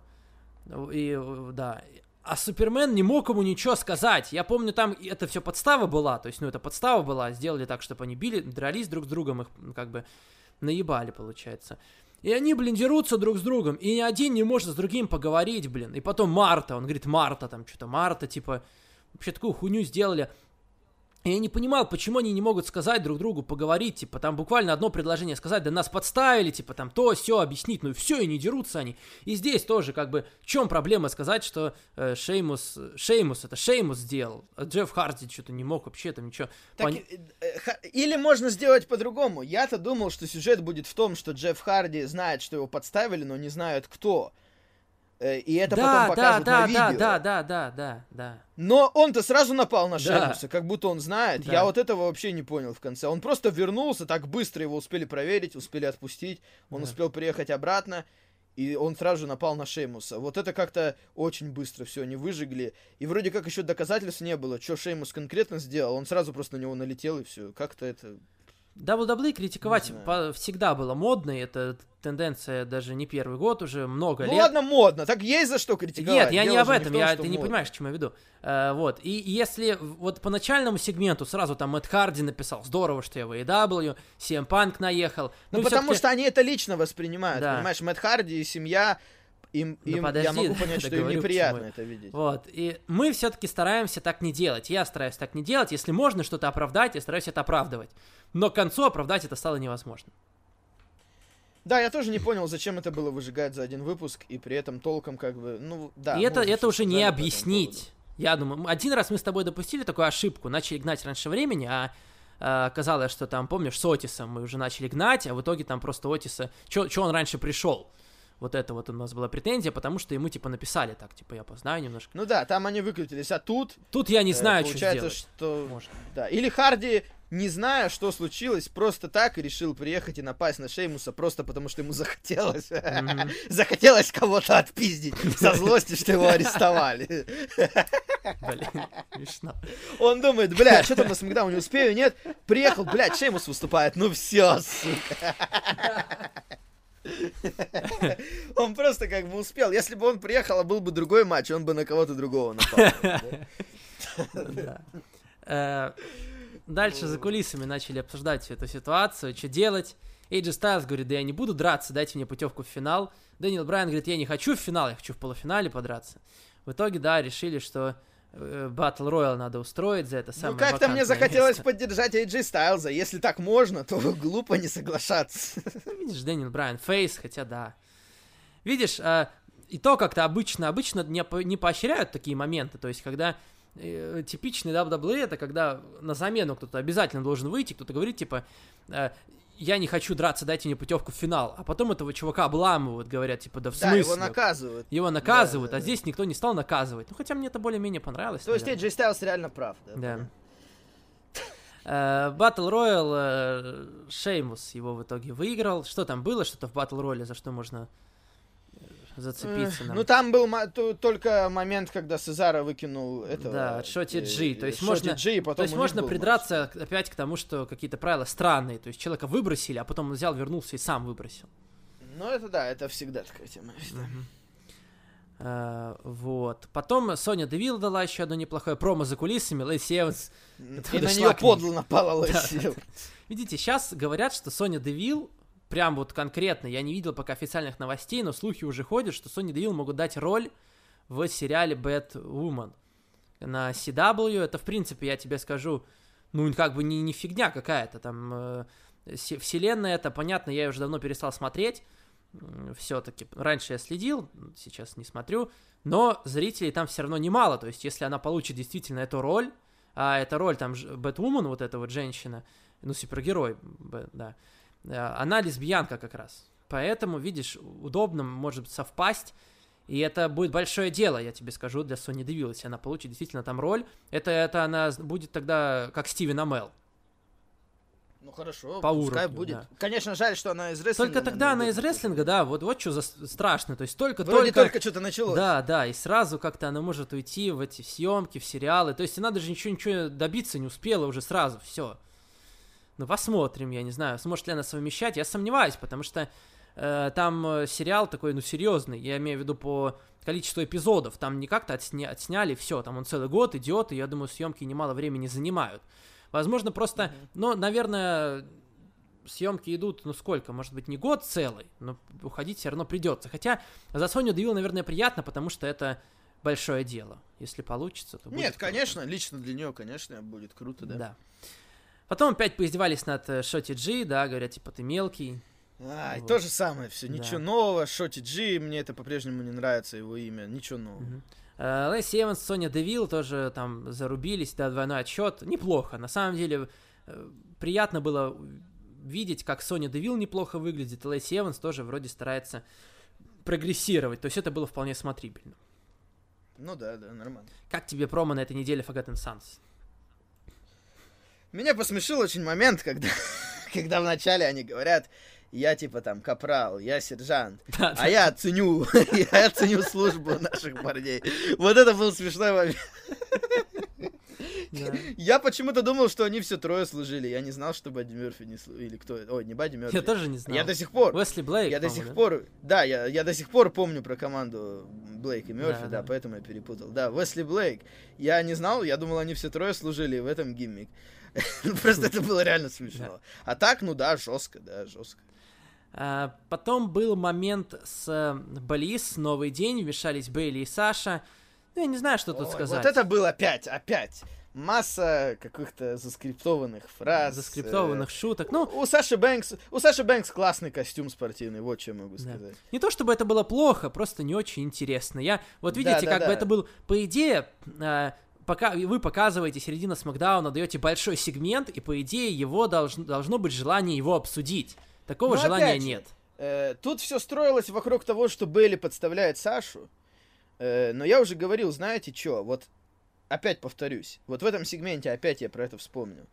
A: И, да, а Супермен не мог ему ничего сказать. Я помню, там это все подстава была, то есть, ну, это подстава была, сделали так, чтобы они били, дрались друг с другом, их как бы наебали, получается. И они, блин, дерутся друг с другом, и ни один не может с другим поговорить, блин. И потом Марта, он говорит, Марта, там, что-то Марта, типа, вообще такую хуйню сделали. Я не понимал, почему они не могут сказать друг другу, поговорить, типа, там буквально одно предложение сказать, да нас подставили, типа, там то, все объяснить, ну и все, и не дерутся они. И здесь тоже, как бы, в чем проблема сказать, что э, Шеймус, Шеймус, это Шеймус сделал, а Джефф Харди что-то не мог вообще там ничего.
B: Так, Пон... Э, э, или можно сделать по-другому. Я-то думал, что сюжет будет в том, что Джефф Харди знает, что его подставили, но не знает кто. Э, и это да, потом показывают
A: да,
B: на видео.
A: Да, да, да, да, да.
B: Но он-то сразу напал на Шеймуса, да. как будто он знает. Да. Я вот этого вообще не понял в конце. Он просто вернулся, так быстро его успели проверить, успели отпустить. Он да. успел приехать обратно, и он сразу же напал на Шеймуса. Вот это как-то очень быстро все они выжигли. И вроде как еще доказательств не было, что Шеймус конкретно сделал. Он сразу просто на него налетел, и все. Как-то это
A: WWE критиковать по- всегда было модно, и это тенденция даже не первый год, уже много
B: ну,
A: лет.
B: Ну ладно, модно, так есть за что критиковать.
A: Нет, я Дело не об этом, не том, я, ты модно. не понимаешь, к чему я веду. Uh, вот, и если вот по начальному сегменту сразу там Мэтт Харди написал, здорово, что я в AEW, CM Punk наехал.
B: Ну, ну потому что они это лично воспринимают, да. понимаешь, Мэтт Харди и семья им, ну, им подожди, я могу понять, что им неприятно это видеть.
A: Вот, и мы все-таки стараемся так не делать. Я стараюсь так не делать. Если можно что-то оправдать, я стараюсь это оправдывать. Но к концу оправдать это стало невозможно.
B: Да, я тоже не понял, зачем это было выжигать за один выпуск, и при этом толком как бы, ну, да.
A: И это, это уже не объяснить. Я думаю, один раз мы с тобой допустили такую ошибку, начали гнать раньше времени, а э, казалось, что там, помнишь, с Отисом мы уже начали гнать, а в итоге там просто Отиса... Че он раньше пришел? Вот это вот у нас была претензия, потому что ему, типа, написали так, типа, я познаю немножко.
B: Ну да, там они выкрутились, а тут...
A: Тут я не знаю, э, что
B: сделать. что... Может. Да, или Харди, не зная, что случилось, просто так решил приехать и напасть на Шеймуса, просто потому что ему захотелось. Захотелось кого-то отпиздить со злости, что его арестовали. Блин, смешно. Он думает, бля, что там на Смакдауне не успею, нет? Приехал, блядь, Шеймус выступает, ну все, сука. Он просто как бы успел. Если бы он приехал, а был бы другой матч, он бы на кого-то другого напал.
A: Э, дальше за кулисами начали обсуждать всю эту ситуацию, что делать. AJ Стайлз говорит, да я не буду драться, дайте мне путевку в финал. Дэниел Брайан говорит, я не хочу в финал, я хочу в полуфинале подраться. В итоге, да, решили, что Батл э, Royal надо устроить за это самое
B: Ну как-то мне захотелось место. поддержать AJ Стайлза. Если так можно, то глупо не соглашаться.
A: Видишь, Дэниел Брайан, face, хотя да. Видишь, э, и то как-то обычно, обычно не, не поощряют такие моменты. То есть, когда э, типичный WWE, это когда на замену кто-то обязательно должен выйти, кто-то говорит, типа, э, я не хочу драться, дайте мне путевку в финал. А потом этого чувака обламывают, говорят, типа, да в смысле?
B: Да, его наказывают.
A: Его наказывают, да, а да, здесь никто не стал наказывать. Ну, хотя мне это более-менее понравилось.
B: То есть Эйджей Стайлс реально прав, да?
A: Да. Батл Роял Шеймус его в итоге выиграл. Что там было, что-то в Батл Рояле, за что можно зацепиться. Нам.
B: Ну, там был только момент, когда Сезара выкинул этого...
A: Да, Шоти Джи. То есть можно, G, то есть можно придраться матч. опять к тому, что какие-то правила странные. То есть человека выбросили, а потом он взял, вернулся и сам выбросил.
B: Ну, это да, это всегда такая тема.
A: Uh, вот. Потом Соня Девил дала еще одно неплохое промо за кулисами. Лэйси Эванс.
B: И на нее подло напала Лэйси
A: Видите, сейчас говорят, что Соня Девил прям вот конкретно, я не видел пока официальных новостей, но слухи уже ходят, что Sony Devil могут дать роль в сериале Batwoman на CW. Это, в принципе, я тебе скажу, ну, как бы не, не фигня какая-то там. Э, вселенная это, понятно, я уже давно перестал смотреть. Все-таки раньше я следил, сейчас не смотрю. Но зрителей там все равно немало. То есть, если она получит действительно эту роль, а эта роль там Бэтвумен, вот эта вот женщина, ну, супергерой, да, она лесбиянка как раз. Поэтому, видишь, удобно может совпасть. И это будет большое дело, я тебе скажу, для Сони Девилл, если она получит действительно там роль. Это, это она будет тогда как Стивен Амел.
B: Ну хорошо,
A: По
B: пускай
A: уровню,
B: будет.
A: да.
B: Конечно, жаль, что она из рестлинга.
A: Только тогда она из рестлинга, да, вот, вот что за страшно. То есть только,
B: Вроде
A: только...
B: только что-то началось.
A: Да, да, и сразу как-то она может уйти в эти съемки, в сериалы. То есть она даже ничего, ничего добиться не успела уже сразу, все. Ну, посмотрим, я не знаю, сможет ли она совмещать. Я сомневаюсь, потому что э, там э, сериал такой, ну, серьезный. Я имею в виду по количеству эпизодов. Там не как-то отсня- отсняли, все. Там он целый год идет, и я думаю, съемки немало времени занимают. Возможно, просто, ну, наверное, съемки идут, ну сколько, может быть, не год целый, но уходить все равно придется. Хотя за Соню Девил, наверное, приятно, потому что это большое дело. Если получится, то будет
B: Нет,
A: круто.
B: конечно, лично для нее, конечно, будет круто, да.
A: Да. Потом опять поиздевались над э, Шоти Джи, да, говорят, типа, ты мелкий.
B: Ай,
A: Вот.
B: то же самое все,
A: Да.
B: ничего нового. Шоти Джи, мне это по-прежнему не нравится, его имя, ничего нового.
A: Мгм. Э, Лэйси Эванс, Соня Девил тоже там зарубились, да, двойной отсчет. Неплохо, на самом деле э, приятно было видеть, как Соня Девил неплохо выглядит, и Лэйси Эванс тоже вроде старается прогрессировать. То есть это было вполне смотрибельно.
B: Ну да, да, нормально.
A: Как тебе промо на этой неделе Forgotten Sons?
B: Меня посмешил очень момент, когда, когда вначале они говорят, я типа там капрал, я сержант,
A: Да,
B: а я оценю, я оценю службу наших парней. Вот это был смешной момент.
A: да.
B: Я почему-то думал, что они все трое служили. Я не знал, что Бадди Мерфи не служил. Или кто это? Ой, не Бадди Мерфи.
A: Я тоже не знал.
B: Я до сих пор.
A: Уэсли Блейк,
B: Я до сих
A: да?
B: пор, да, я, я до сих пор помню про команду Блейк и Мерфи,
A: Да,
B: да,
A: да.
B: поэтому я перепутал. Да, Уэсли Блейк. Я не знал, я думал, они все трое служили в этом гиммик. Просто это было реально смешно. А так, ну да, жестко, да, жестко.
A: А, потом был момент с э, Близ, Новый день, вмешались Бейли и Саша. Ну, я не знаю, что тут сказать.
B: Вот это было опять, опять. Масса каких-то заскриптованных фраз.
A: Заскриптованных шуток.
B: э,
A: Ну,
B: У Саши Бэнкс, у Саши Бэнкс классный костюм спортивный, вот что я могу
A: Да.
B: сказать.
A: Не то чтобы это было плохо, просто не очень интересно. Я, вот видите,
B: Да, да,
A: как бы
B: да.
A: это был, по идее, э, пока вы показываете середина Смакдауна, даете большой сегмент, и по идее его должно, должно быть желание его обсудить. Такого
B: Но
A: желания
B: опять
A: нет.
B: Э, тут все строилось вокруг того, что Бейли подставляет Сашу. Э, но я уже говорил, знаете что, вот опять повторюсь, вот в этом сегменте опять я про это вспомню.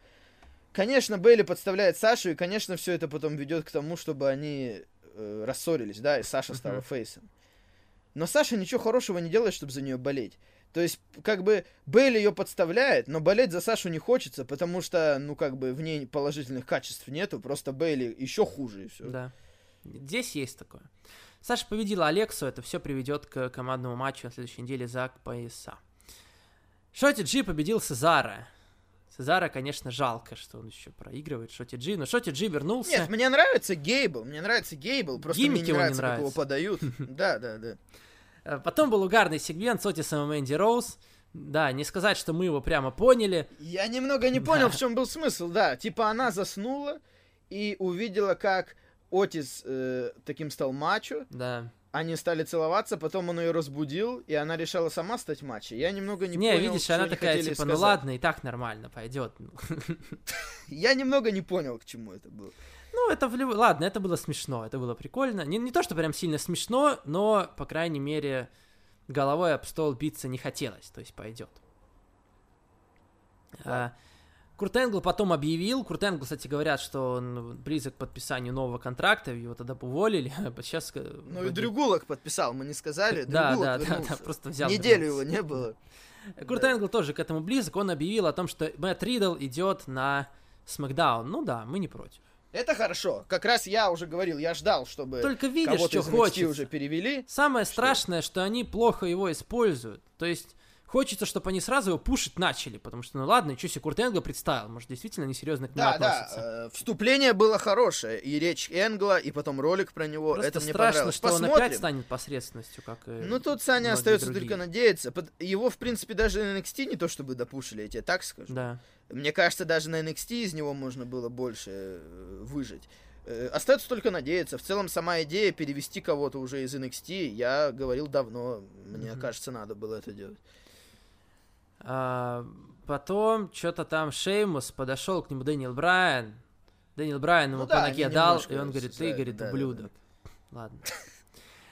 B: Конечно, Бейли подставляет Сашу, и, конечно, все это потом ведет к тому, чтобы они э, рассорились, да, и Саша стала фейсом. Но Саша ничего хорошего не делает, чтобы за нее болеть. То есть, как бы, Бейли ее подставляет, но болеть за Сашу не хочется, потому что, ну, как бы, в ней положительных качеств нету, просто Бейли еще хуже, и все.
A: Да. Здесь есть такое. Саша победила Алексу, это все приведет к командному матчу на следующей неделе за пояса. Шоти Джи победил Сезара. Сезара, конечно, жалко, что он еще проигрывает Шоти Джи, но Шоти Джи вернулся.
B: Нет, мне нравится Гейбл, мне нравится Гейбл, просто
A: Гиммик
B: мне не
A: его не
B: нравится, как его
A: нравится.
B: подают. Да, да, да.
A: Э, Потом был угарный сегмент с Отисом и Мэнди Роуз. Да, не сказать, что мы его прямо поняли.
B: Я немного не понял, в чем был смысл, да. Типа она заснула и увидела, как Отис э, таким стал мачо,
A: Да.
B: они стали целоваться, потом он ее разбудил, и она решила сама стать мачо. Я немного не,
A: Не,
B: понял,
A: видишь,
B: что
A: она такая, типа, ну
B: сказать.
A: ладно, и так нормально, пойдет.
B: Я немного не понял, к чему это было.
A: Ну, это в люб- Ладно, это было смешно, это было прикольно. Не, не то, что прям сильно смешно, но, по крайней мере, головой об стол биться не хотелось, то есть пойдет. А, Курт Энгл потом объявил, Курт Энгл, кстати, говорят, что он близок к подписанию нового контракта, его тогда уволили, сейчас... э,
B: Ну и Дрюгулок подписал, мы не сказали.
A: Да, да, да, да, просто взял.
B: Неделю его не было.
A: Курт
B: Да.
A: Энгл тоже к этому близок, он объявил о том, что Мэтт Ридл идет на Смакдаун. Ну да, мы не против.
B: Это хорошо. Как раз я уже говорил, я ждал, чтобы
A: Только видишь, что хочется.
B: уже перевели.
A: Самое
B: Что?
A: страшное, что они плохо его используют. То есть хочется, чтобы они сразу его пушить начали, потому что, ну ладно, что себе Курт Энгла представил, может, действительно несерьезно к нему
B: Да,
A: относится.
B: да, э, вступление было хорошее, и речь Энгла, и потом ролик про него,
A: Просто
B: это мне
A: страшно,
B: понравилось.
A: что он
B: Посмотрим.
A: опять станет посредственностью, как и
B: Ну тут Саня остается
A: другие.
B: только надеяться. Его, в принципе, даже на NXT не то чтобы допушили, я тебе так скажу.
A: Да.
B: Мне кажется, даже на NXT из него можно было больше э, выжить. Э, Остается только надеяться. В целом, сама идея перевести кого-то уже из NXT, я говорил давно. Мне
A: Мгм.
B: кажется, надо было это делать.
A: А, потом что-то там Шеймус подошел к нему Дэниел Брайан. Дэниел Брайан ему
B: Ну
A: по
B: да,
A: ноге
B: они
A: дал, и он говорит, ты, говорит,
B: да, да,
A: ублюдок. Ладно.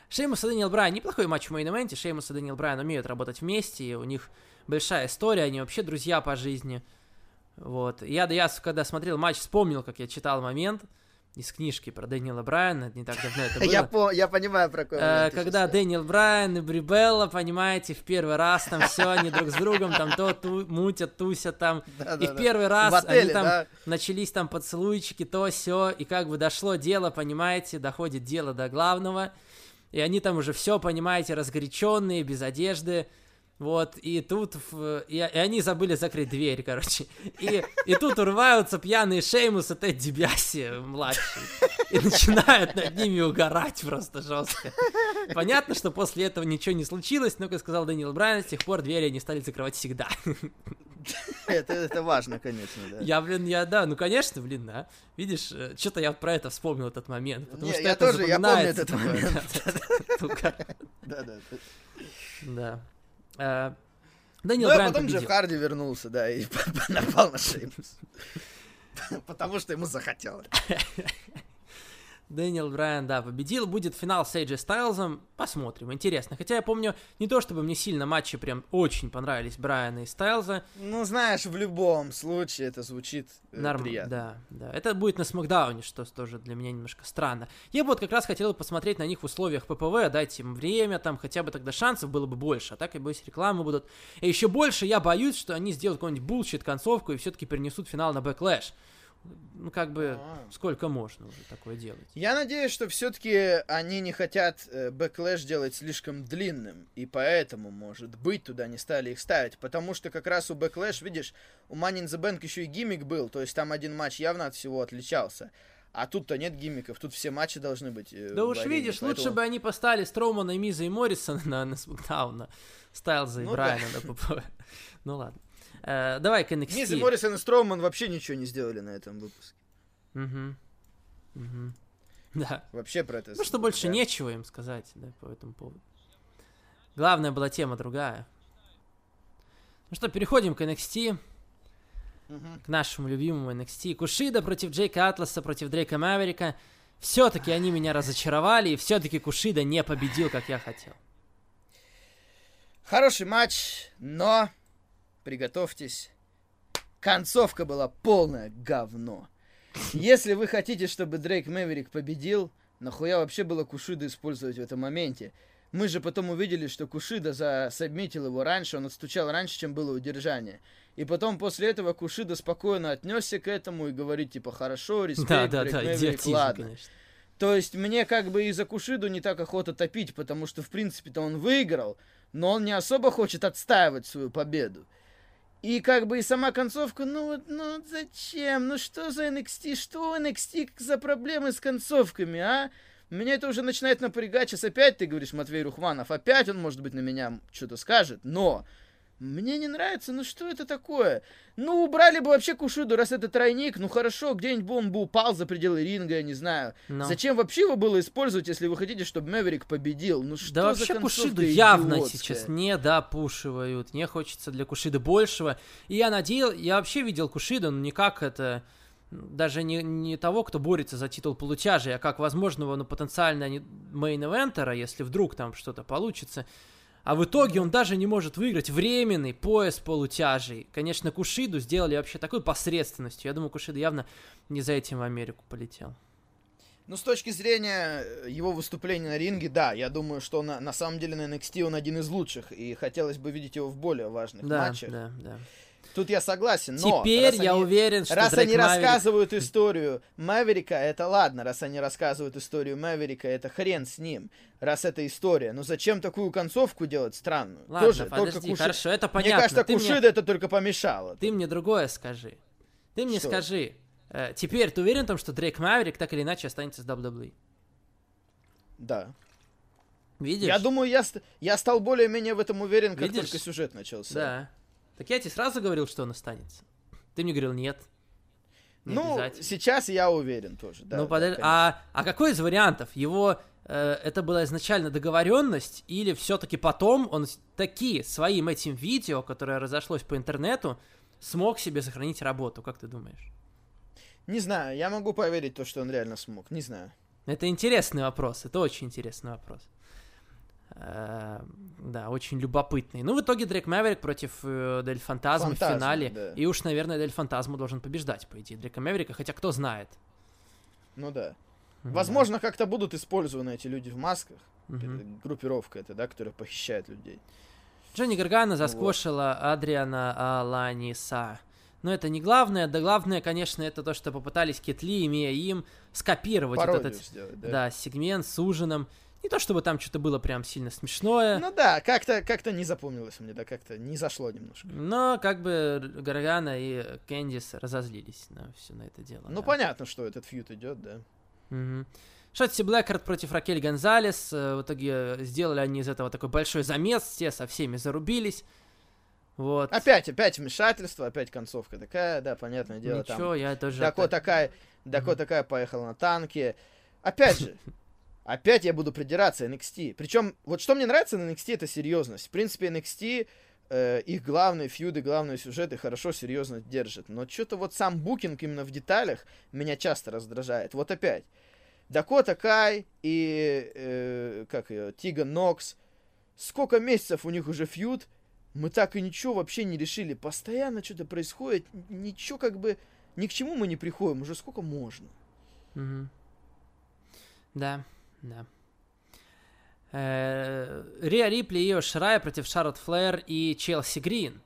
A: Шеймус и Дэниел Брайан, неплохой матч в main event е, Шеймус и Дэниел Брайан умеют работать вместе, и у них большая история, они вообще друзья по жизни. Вот. Я, я когда смотрел матч, вспомнил, как я читал момент, из книжки про Дэниела Брайана, не так давно это было.
B: Я, по, я понимаю, про кого
A: э, Когда Дэниел Брайан и Брибелла, понимаете, в первый раз там все, они друг с другом там то ту, мутят, тусят там. Да, и да, в первый да. раз в отеле, они там да? начались там поцелуйчики, то все и как бы дошло дело, понимаете, доходит дело до главного. И они там уже все, понимаете, разгоряченные, без одежды. Вот, и тут, и, и они забыли закрыть дверь, короче. И, и тут урываются пьяные Шеймус и Тедди Биаси, младший. И начинают над ними угорать просто жестко. Понятно, что после этого ничего не случилось, но, как сказал Даниил Брайан, с тех пор двери они стали закрывать всегда.
B: Это, это важно, конечно, да.
A: Я, блин, я, да, ну, конечно, блин, да. Видишь, э, что-то я про это вспомнил этот момент. Потому
B: Не,
A: что
B: я
A: это
B: тоже, я помню этот момент.
A: Да, да. Да. Э,
B: Данил ну, а потом победил. Джефф Харди вернулся, да, и напал на Шеймус. Потому что ему захотелось.
A: Дэниел Брайан, да, победил. Будет финал с AJ Styles'ом. Посмотрим, интересно. Хотя я помню, не то чтобы мне сильно матчи прям очень понравились Брайана и Стайлза.
B: Ну, знаешь, в любом случае это звучит э, Норм... приятно.
A: Да, да. Это будет на SmackDown'е, что тоже для меня немножко странно. Я бы вот как раз хотел посмотреть на них в условиях PPV, дать им время, там хотя бы тогда шансов было бы больше. А так, я боюсь, рекламы будут. И еще больше я боюсь, что они сделают какой-нибудь bullshit концовку и все-таки перенесут финал на Backlash ну, как бы, А-а-а. сколько можно уже такое делать?
B: Я надеюсь, что все-таки они не хотят э, Backlash делать слишком длинным, и поэтому, может быть, туда не стали их ставить, потому что как раз у Backlash, видишь, у Money in the Bank еще и гиммик был, то есть там один матч явно от всего отличался. А тут-то нет гиммиков, тут все матчи должны быть. Э,
A: да уж видишь, поэтому... лучше бы они поставили Строумана, Миза и Моррисона на, на Смакдаун, на Стайлза и ну, Брайана. Да. Ну ладно. Э, давай к NXT.
B: Мисс Моррисон и Строуман вообще ничего не сделали на этом выпуске.
A: Угу. Угу. Да.
B: Вообще про это.
A: Ну что больше да. нечего им сказать, да, по этому поводу. Главная была тема другая. Ну что, переходим к NXT. Угу. К нашему любимому NXT. Кушида против Джейка Атласа, против Дрейка Маверика. Все-таки они меня разочаровали, и все-таки Кушида не победил, как я хотел.
B: Хороший матч, но приготовьтесь. Концовка была полное говно. Если вы хотите, чтобы Дрейк Мэверик победил, нахуя вообще было Кушида использовать в этом моменте? Мы же потом увидели, что Кушида засабмитил его раньше, он отстучал раньше, чем было удержание. И потом после этого Кушида спокойно отнесся к этому и говорит, типа, хорошо, респект, да, да, Дрейк да, Мэверик, ладно. Конечно. То есть мне как бы и за Кушиду не так охота топить, потому что, в принципе-то, он выиграл, но он не особо хочет отстаивать свою победу. И как бы и сама концовка, ну вот, ну зачем? Ну что за NXT? Что у NXT за проблемы с концовками, а? Меня это уже начинает напрягать. Сейчас опять ты говоришь, Матвей Рухманов, опять он, может быть, на меня что-то скажет, но мне не нравится, ну что это такое? Ну, убрали бы вообще Кушиду, раз это тройник, ну хорошо, где-нибудь бы он бы упал за пределы ринга, я не знаю. Но. Зачем вообще его было использовать, если вы хотите, чтобы Мэверик победил? Ну что
A: да вообще Кушиду явно сейчас не допушивают, не хочется для Кушиды большего. И я надеял, я вообще видел Кушиду, но не как это даже не, не того, кто борется за титул полутяжей, а как возможного, ну, потенциально main event ера, если вдруг там что-то получится. А в итоге он даже не может выиграть временный пояс полутяжей. Конечно, Кушиду сделали вообще такой посредственностью. Я думаю, Кушида явно не за этим в Америку полетел.
B: Ну, с точки зрения э, его выступления на ринге, да, я думаю, что на, на самом деле на NXT он один из лучших, и хотелось бы видеть его в более важных
A: да,
B: матчах.
A: Да, да.
B: Тут я согласен, но...
A: Теперь я они, уверен, что
B: Раз
A: Дрейк
B: они
A: Маверик...
B: рассказывают историю Маверика, это ладно. Раз они рассказывают историю Маверика, это хрен с ним. Раз это история. Но зачем такую концовку делать странную?
A: Ладно, Тоже, подожди, только Куши... хорошо, это понятно.
B: Мне кажется, ты Кушида мне... это только помешало.
A: Ты мне другое скажи. Ты мне что? скажи. Э, теперь ты уверен в том, что Дрейк Маверик так или иначе останется с WWE?
B: Да.
A: Видишь?
B: Я думаю, я, я стал более-менее в этом уверен, как Видишь? только сюжет начался.
A: Да. Так я тебе сразу говорил, что он останется. Ты мне говорил, нет.
B: Не ну, сейчас я уверен тоже, да.
A: Ну, подож... а, а какой из вариантов? Его э, это была изначально договоренность, или все-таки потом он такие своим этим видео, которое разошлось по интернету, смог себе сохранить работу, как ты думаешь?
B: Не знаю, я могу поверить то, что он реально смог, не знаю.
A: Это интересный вопрос, это очень интересный вопрос. Э, да, очень любопытный. Ну, в итоге Дрейк Мэверик против э, Дель Фантазма в
B: Фантазма,
A: финале.
B: да.
A: И уж, наверное, Дель Фантазму должен побеждать, по идее, Дрейка Мэверика, хотя кто знает.
B: Ну да.
A: Мгм.
B: Возможно, как-то будут использованы эти люди в масках.
A: Мгм.
B: Это группировка это, да, которая похищает людей.
A: Джонни Гаргана засквошила Адриана Аланиса. Но это не главное, да главное, конечно, это то, что попытались Кетли, имея им, скопировать вот этот
B: сделать, да.
A: да, сегмент с ужином. Не то, чтобы там что-то было прям сильно смешное,
B: Ну да, как-то как не запомнилось мне, да, как-то не зашло немножко.
A: но как бы Гаргана и Кэндис разозлились на все на это дело.
B: Ну
A: да.
B: понятно, что этот фьют идет, да.
A: Мгм. Шотти Блэкхарт против Ракель Гонзалес. Э, В итоге сделали они из этого такой большой замес, все со всеми зарубились. Вот.
B: Опять, опять вмешательство, опять концовка такая, да, понятное дело,
A: Ничего,
B: там.
A: я тоже...
B: Дако
A: опять-
B: такая, Дако
A: Мгм.
B: такая поехала на танке. Опять же, опять я буду придираться NXT. Причем, вот что мне нравится на NXT, это серьезность. В принципе, NXT э, их главные фьюды, главные сюжеты хорошо, серьезно держат. Но что-то вот сам букинг именно в деталях меня часто раздражает. Вот опять. Дакота Кай и, э, как ее, Тиган Нокс. Сколько месяцев у них уже фьюд, мы так и ничего вообще не решили. Постоянно что-то происходит, ничего как бы, ни к чему мы не приходим, уже сколько можно.
A: Мгм. Да, да. Э, Риа Рипли и Ио Ширай против Шарлотт Флэр и Челси Грин.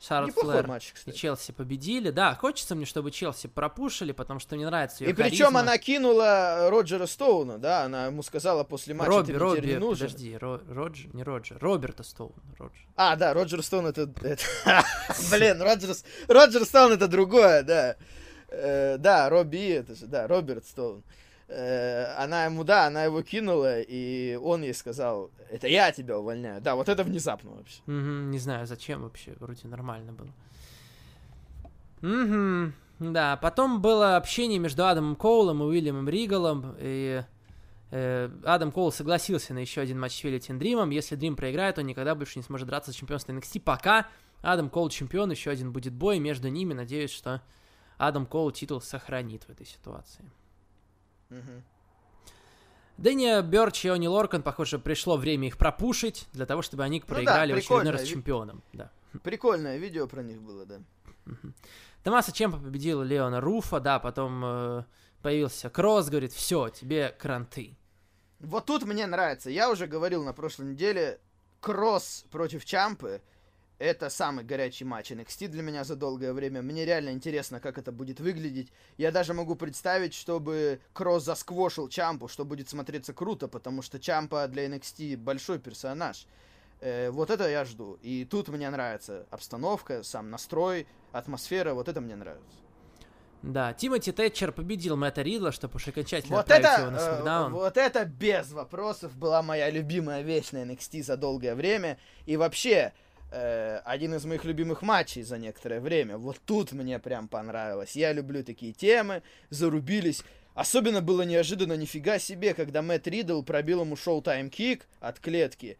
B: Неплохой
A: Флэр
B: матч,
A: и. Челси победили. Да, хочется мне, чтобы Челси пропушили, потому что мне нравится ее
B: И причем она кинула Роджера Стоуна, да, она ему сказала после матча,
A: Робби,
B: ты
A: Робби,
B: не нужен.
A: подожди, Ро- Роджер, не Роджер, Роберта Стоуна, Роджер.
B: А, да, Роджер Стоун это... это- Блин, Роджер, Роджер Стоун это другое, да. Э, Да, Робби, это же, да, Роберт Стоун. Э, Она ему, да, она его кинула, и он ей сказал, это я тебя увольняю. Да, вот это внезапно вообще.
A: Мгм, не знаю, зачем вообще, вроде нормально было. Мгм, да, потом было общение между Адамом Коулом и Уильямом Ригалом, и э, Адам Коул согласился на еще один матч с Велитин Дримом. Если Дрим проиграет, он никогда больше не сможет драться за чемпионство NXT, пока Адам Коул чемпион, еще один будет бой между ними. Надеюсь, что Адам Коул титул сохранит в этой ситуации. Дэнни Бёрч и Они Лоркан, похоже, пришло время их пропушить, для того, чтобы они
B: Ну да,
A: проиграли очередной раз чемпионом. Да.
B: Прикольное видео про них было, да.
A: Томаса Чемпа победил Леона Руфа, да, потом э, появился Кросс, говорит, все, тебе кранты.
B: Вот тут мне нравится. Я уже говорил на прошлой неделе, Кросс против Чампы это самый горячий матч NXT для меня за долгое время. Мне реально интересно, как это будет выглядеть. Я даже могу представить, чтобы Кросс засквошил Чампу, что будет смотреться круто, потому что Чампа для NXT большой персонаж. Э, вот это я жду. И тут мне нравится обстановка, сам настрой, атмосфера, вот это мне нравится.
A: Да, Тимоти Тэтчер победил Мэтта Ридла, чтобы уж окончательно
B: Вот
A: отправить
B: это,
A: его на
B: э,
A: Смакдаун.
B: вот это без вопросов была моя любимая вещь на NXT за долгое время. И вообще, э, один из моих любимых матчей за некоторое время. Вот тут мне прям понравилось. Я люблю такие темы, зарубились. Особенно было неожиданно, нифига себе, когда Мэтт Ридл пробил ему шоу-тайм кик от клетки.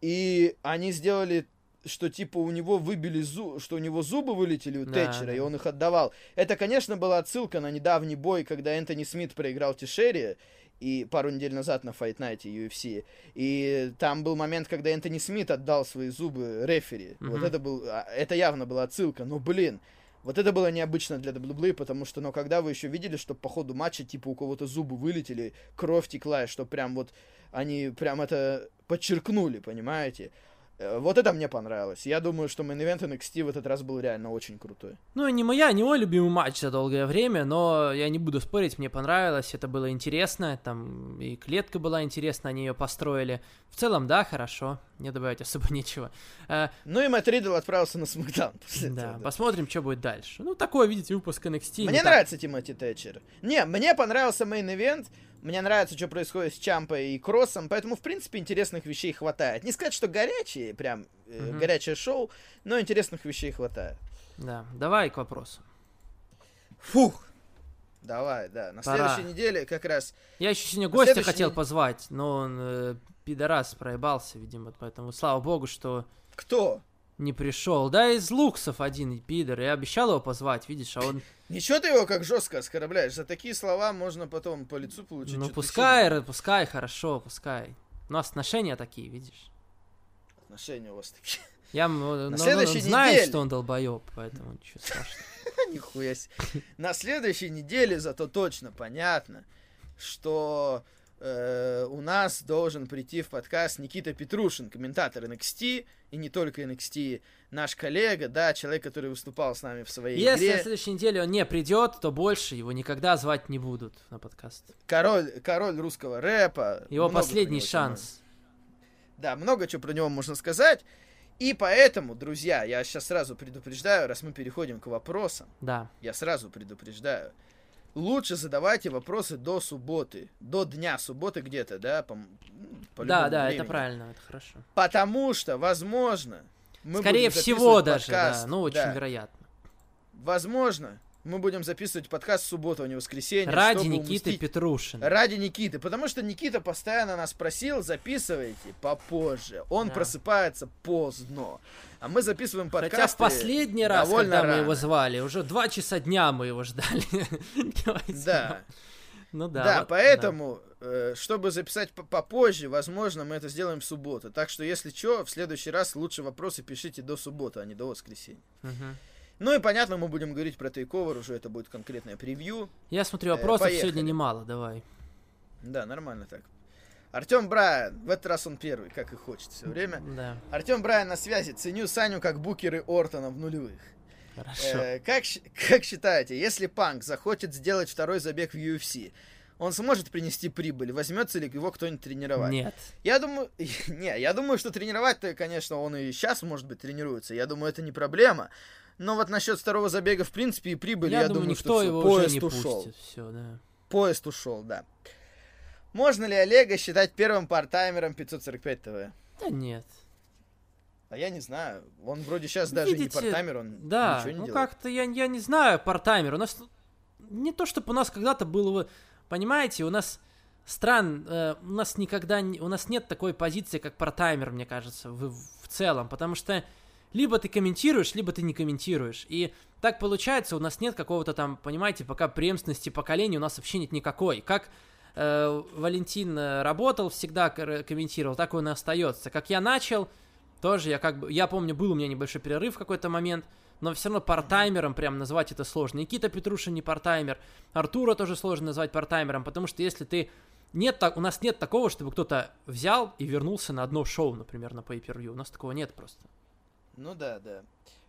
B: И они сделали что типа у него выбили зуб, что у него зубы вылетели у
A: Да,
B: Тэтчера,
A: да.
B: и он их отдавал. Это, конечно, была отсылка на недавний бой, когда Энтони Смит проиграл Тишери, и пару недель назад на Fight Night UFC. И там был момент, когда Энтони Смит отдал свои зубы рефери.
A: Мгм.
B: Вот это был, а, это явно была отсылка. Но, блин, вот это было необычно для WWE, потому что, ну, когда вы еще видели, что по ходу матча, типа, у кого-то зубы вылетели, кровь текла, и что прям вот они прям это подчеркнули, понимаете? Э, Вот это мне понравилось. Я думаю, что мейн ивент NXT в этот раз был реально очень крутой.
A: Ну, не моя, не мой любимый матч за долгое время, но я не буду спорить, мне понравилось, это было интересно, там и клетка была интересна, они ее построили. В целом, да, хорошо, не добавить особо нечего. Э,
B: Ну и Мэтт Ридл отправился на Смакдаун после
A: да,
B: этого. да.
A: посмотрим, что будет дальше. Ну, такой, видите, выпуск NXT. не
B: Мне
A: так-
B: нравится Тимоти Тэтчер. Не, мне понравился мейн ивент мне нравится, что происходит с Чампой и Кроссом, поэтому, в принципе, интересных вещей хватает. Не сказать, что горячие, прям э,
A: Мгм.
B: горячее шоу, но интересных вещей хватает.
A: Да, давай к вопросу.
B: Фух! Давай, да. На
A: Пора.
B: следующей неделе как раз
A: Я еще сегодня гостя
B: следующей
A: хотел позвать, но он э, пидорас проебался, видимо, поэтому слава богу, что
B: кто?
A: Не пришел. Да, из Луксов один пидор, я обещал его позвать, видишь, а он,
B: Ничего ты его как жестко оскорбляешь. За такие слова можно потом по лицу получить.
A: ну пускай, ра- пускай, хорошо, пускай. Нас отношения такие, видишь?
B: Отношения у вас такие.
A: Я ну, ну,
B: следующей
A: знаю,
B: неделе.
A: что он долбоеб, поэтому ничего страшного.
B: Нихуя себе. На следующей неделе зато точно понятно, что э, у нас должен прийти в подкаст Никита Петрушин, комментатор NXT, и не только NXT, наш коллега, да, человек, который выступал с нами в своей
A: Если на
B: игре,
A: следующей неделе он не придет, то больше его никогда звать не будут на подкаст.
B: король, король русского рэпа.
A: Его последний шанс.
B: Да, много чего про него можно сказать. И поэтому, друзья, я сейчас сразу предупреждаю, раз мы переходим к вопросам,
A: Да.
B: я сразу предупреждаю. Лучше задавайте вопросы до субботы, до дня субботы где-то, да, по, по
A: Да, да, это
B: времени.
A: правильно, это хорошо.
B: Потому что, возможно, мы
A: Скорее всего даже,
B: подкаст,
A: да, ну очень
B: да.
A: вероятно.
B: Возможно, мы будем записывать подкаст в субботу, а не воскресенье.
A: Ради Никиты
B: уместить-
A: Петрушина.
B: Ради Никиты, потому что Никита постоянно нас просил, записывайте попозже. Он
A: Да.
B: просыпается поздно. А мы записываем подкасты
A: Хотя в последний раз, когда мы
B: рано.
A: его звали, уже два часа дня мы его ждали.
B: Да,
A: Ну да.
B: да,
A: вот,
B: поэтому, э, чтобы записать по- попозже, возможно, мы это сделаем в субботу. Так что, если что, в следующий раз лучше вопросы пишите до субботы, а не до воскресенья.
A: да.
B: Ну и понятно, мы будем говорить про тейковер, уже это будет конкретное превью.
A: Я смотрю,
B: Э,
A: вопросов
B: поехали.
A: сегодня немало, давай.
B: Да, нормально так. Артем Брайан, в этот раз он первый, как и хочет все время.
A: Да,
B: Артем Брайан на связи. Ценю Саню как букеры Ортона в нулевых.
A: хорошо.
B: Э, как, как считаете, если Панк захочет сделать второй забег в UFC, он сможет принести прибыль? Возьмется ли его кто-нибудь тренировать?
A: Нет.
B: Я думаю, не, я думаю, что тренировать-то, конечно, он и сейчас, может быть, тренируется. Я думаю, это не проблема. Но вот насчет второго забега, в принципе, и прибыли,
A: Я,
B: я,
A: думаю, никто
B: что
A: его
B: поезд
A: уже не
B: ушел.
A: пустит. Все, да.
B: Поезд ушел, да. Можно ли Олега считать первым партаймером 545 ТВ?
A: Да нет.
B: А я не знаю. Он вроде сейчас даже не партаймер, он
A: Да,
B: ничего не
A: ну
B: делает.
A: как-то я, я не знаю, партаймер. У нас не то, чтобы у нас когда-то было, понимаете, у нас стран, э, у нас никогда, не- у нас нет такой позиции, как партаймер, мне кажется, в, в целом, потому что либо ты комментируешь, либо ты не комментируешь. И так получается, у нас нет какого-то там, понимаете, пока преемственности поколений у нас вообще нет никакой. Как э, Валентин э, работал, всегда комментировал, так он и остается. Как я начал, тоже я как бы, я помню, был у меня небольшой перерыв в какой-то момент, но все равно партаймером прям назвать это сложно. Никита Петрушин не партаймер, Артура тоже сложно назвать партаймером, потому что если ты нет так, у нас нет такого, чтобы кто-то взял и вернулся на одно шоу, например, на pay-per-view. У нас такого нет просто.
B: Ну да, да.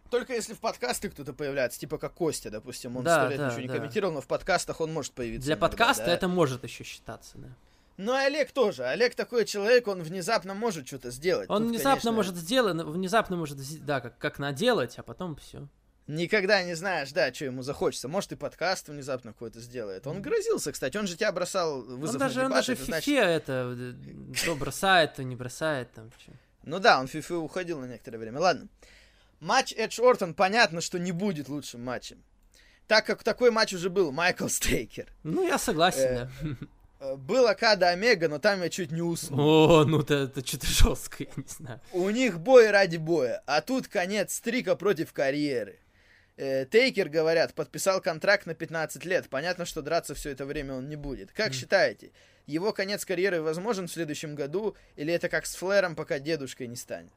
B: Только если в подкасты кто-то появляется, типа как Костя, допустим, он
A: Да,
B: сто лет
A: да,
B: ничего не
A: да.
B: комментировал, но в подкастах он может появиться.
A: Для
B: иногда,
A: подкаста
B: да.
A: это может еще считаться, да.
B: Ну и Олег тоже. Олег такой человек, он внезапно может что-то сделать.
A: Он
B: Тут,
A: внезапно
B: конечно,
A: может сделать, внезапно может, да, как, как наделать, а потом все.
B: Никогда не знаешь, да, что ему захочется. Может, и подкаст внезапно какой-то сделает. Он грозился, кстати. Он же тебя бросал вызов
A: Он
B: на
A: даже, он
B: дебаты,
A: даже
B: это
A: в
B: значит-
A: фифе это, э, то бросает, то не бросает, там, чё.
B: Ну да, он FIFA уходил на некоторое время. Ладно. Матч Эдж Ортон, понятно, что не будет лучшим матчем. Так как такой матч уже был, Майкл Стейкер.
A: Ну, я согласен,
B: Э,
A: да.
B: Э, Был Акада Омега, но там я чуть не уснул.
A: О, ну это, это что-то жестко, я не знаю.
B: У них бой ради боя, а тут конец стрика против карьеры. Э, Тейкер, говорят, подписал контракт на 15 лет. Понятно, что драться все это время он не будет. Как считаете, его конец карьеры возможен в следующем году, или это как с Флэром, пока дедушкой не станет?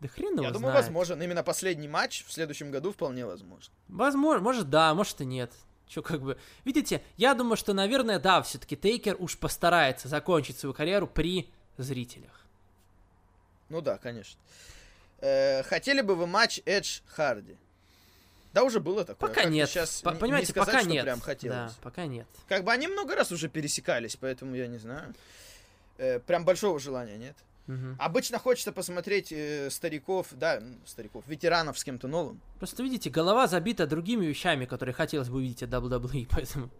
A: Да хрен его
B: Я думаю,
A: знает.
B: возможен. Именно последний матч в следующем году вполне возможен.
A: Возможно, может да, может и нет. Че как бы... Видите, я думаю, что, наверное, да, все-таки Тейкер уж постарается закончить свою карьеру при зрителях.
B: Ну да, конечно. Э, хотели бы вы матч Эдж Харди? Да, уже было такое.
A: Пока
B: Как-то
A: нет.
B: Сейчас
A: По- понимаете,
B: не сказать,
A: пока
B: что
A: нет.
B: прям хотелось.
A: Да, пока нет.
B: Как бы они много раз уже пересекались, поэтому я не знаю. Э, прям большого желания нет.
A: Мгм.
B: Обычно хочется посмотреть э, стариков, да, стариков, ветеранов с кем-то новым.
A: Просто видите, голова забита другими вещами, которые хотелось бы увидеть от WWE, поэтому...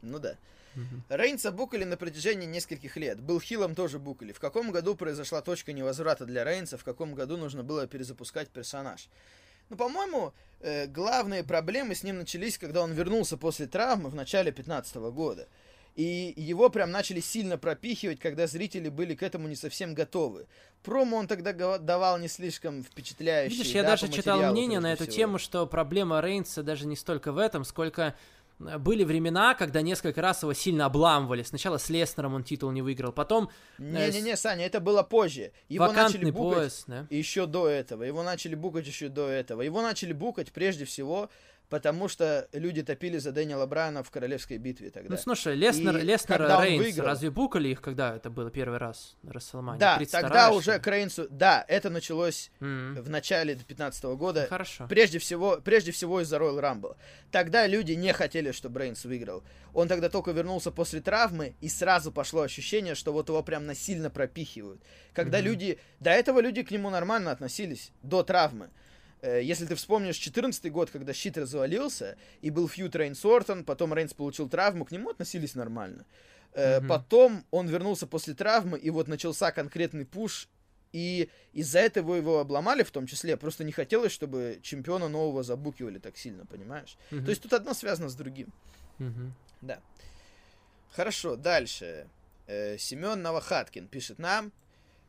B: Ну да.
A: Мгм.
B: Рейнса букали на протяжении нескольких лет. Был хилом тоже букали. В каком году произошла точка невозврата для Рейнса, в каком году нужно было перезапускать персонаж? Ну, по-моему, э, главные проблемы с ним начались, когда он вернулся после травмы в начале 2015 года. И его прям начали сильно пропихивать, когда зрители были к этому не совсем готовы. Промо он тогда давал не слишком впечатляющий.
A: Видишь, я
B: да,
A: даже читал мнение на эту
B: всего.
A: тему, что проблема Рейнса даже не столько в этом, сколько были времена, когда несколько раз его сильно обламывали. Сначала с Леснером он титул не выиграл, потом... э,
B: Не-не-не, Саня, это было позже. Его начали букать
A: пояс, да?
B: еще до этого. Его начали букать еще до этого. Его начали букать прежде всего, потому что люди топили за Дэниела Брайана в королевской битве тогда.
A: Ну, слушай, Леснер,
B: И
A: Леснер Рейнс,
B: выиграл-
A: разве букали их, когда это было первый раз на Расселмане?
B: да,
A: 32-я,
B: тогда уже к Рейнсу... Да, это началось
A: М,
B: в начале 2015 года.
A: ну, Хорошо.
B: Прежде всего, прежде всего из-за Royal Rumble. Тогда люди не хотели, чтобы Рейнс выиграл. Он тогда только вернулся после травмы, и сразу пошло ощущение, что вот его прям насильно пропихивают. Когда
A: Мгм.
B: люди... До этого люди к нему нормально относились, до травмы. Э, Если ты вспомнишь 14 год, когда щит развалился, и был фьют Рейнс Ортон, потом Рейнс получил травму, к нему относились нормально.
A: Мгм.
B: Потом он вернулся после травмы, и вот начался конкретный пуш, и из-за этого его обломали в том числе. Просто не хотелось, чтобы чемпиона нового забукивали так сильно, понимаешь?
A: Мгм,
B: То есть тут одно связано с другим.
A: мгм.
B: Да. Хорошо, дальше. Э, Семен Новохаткин пишет нам.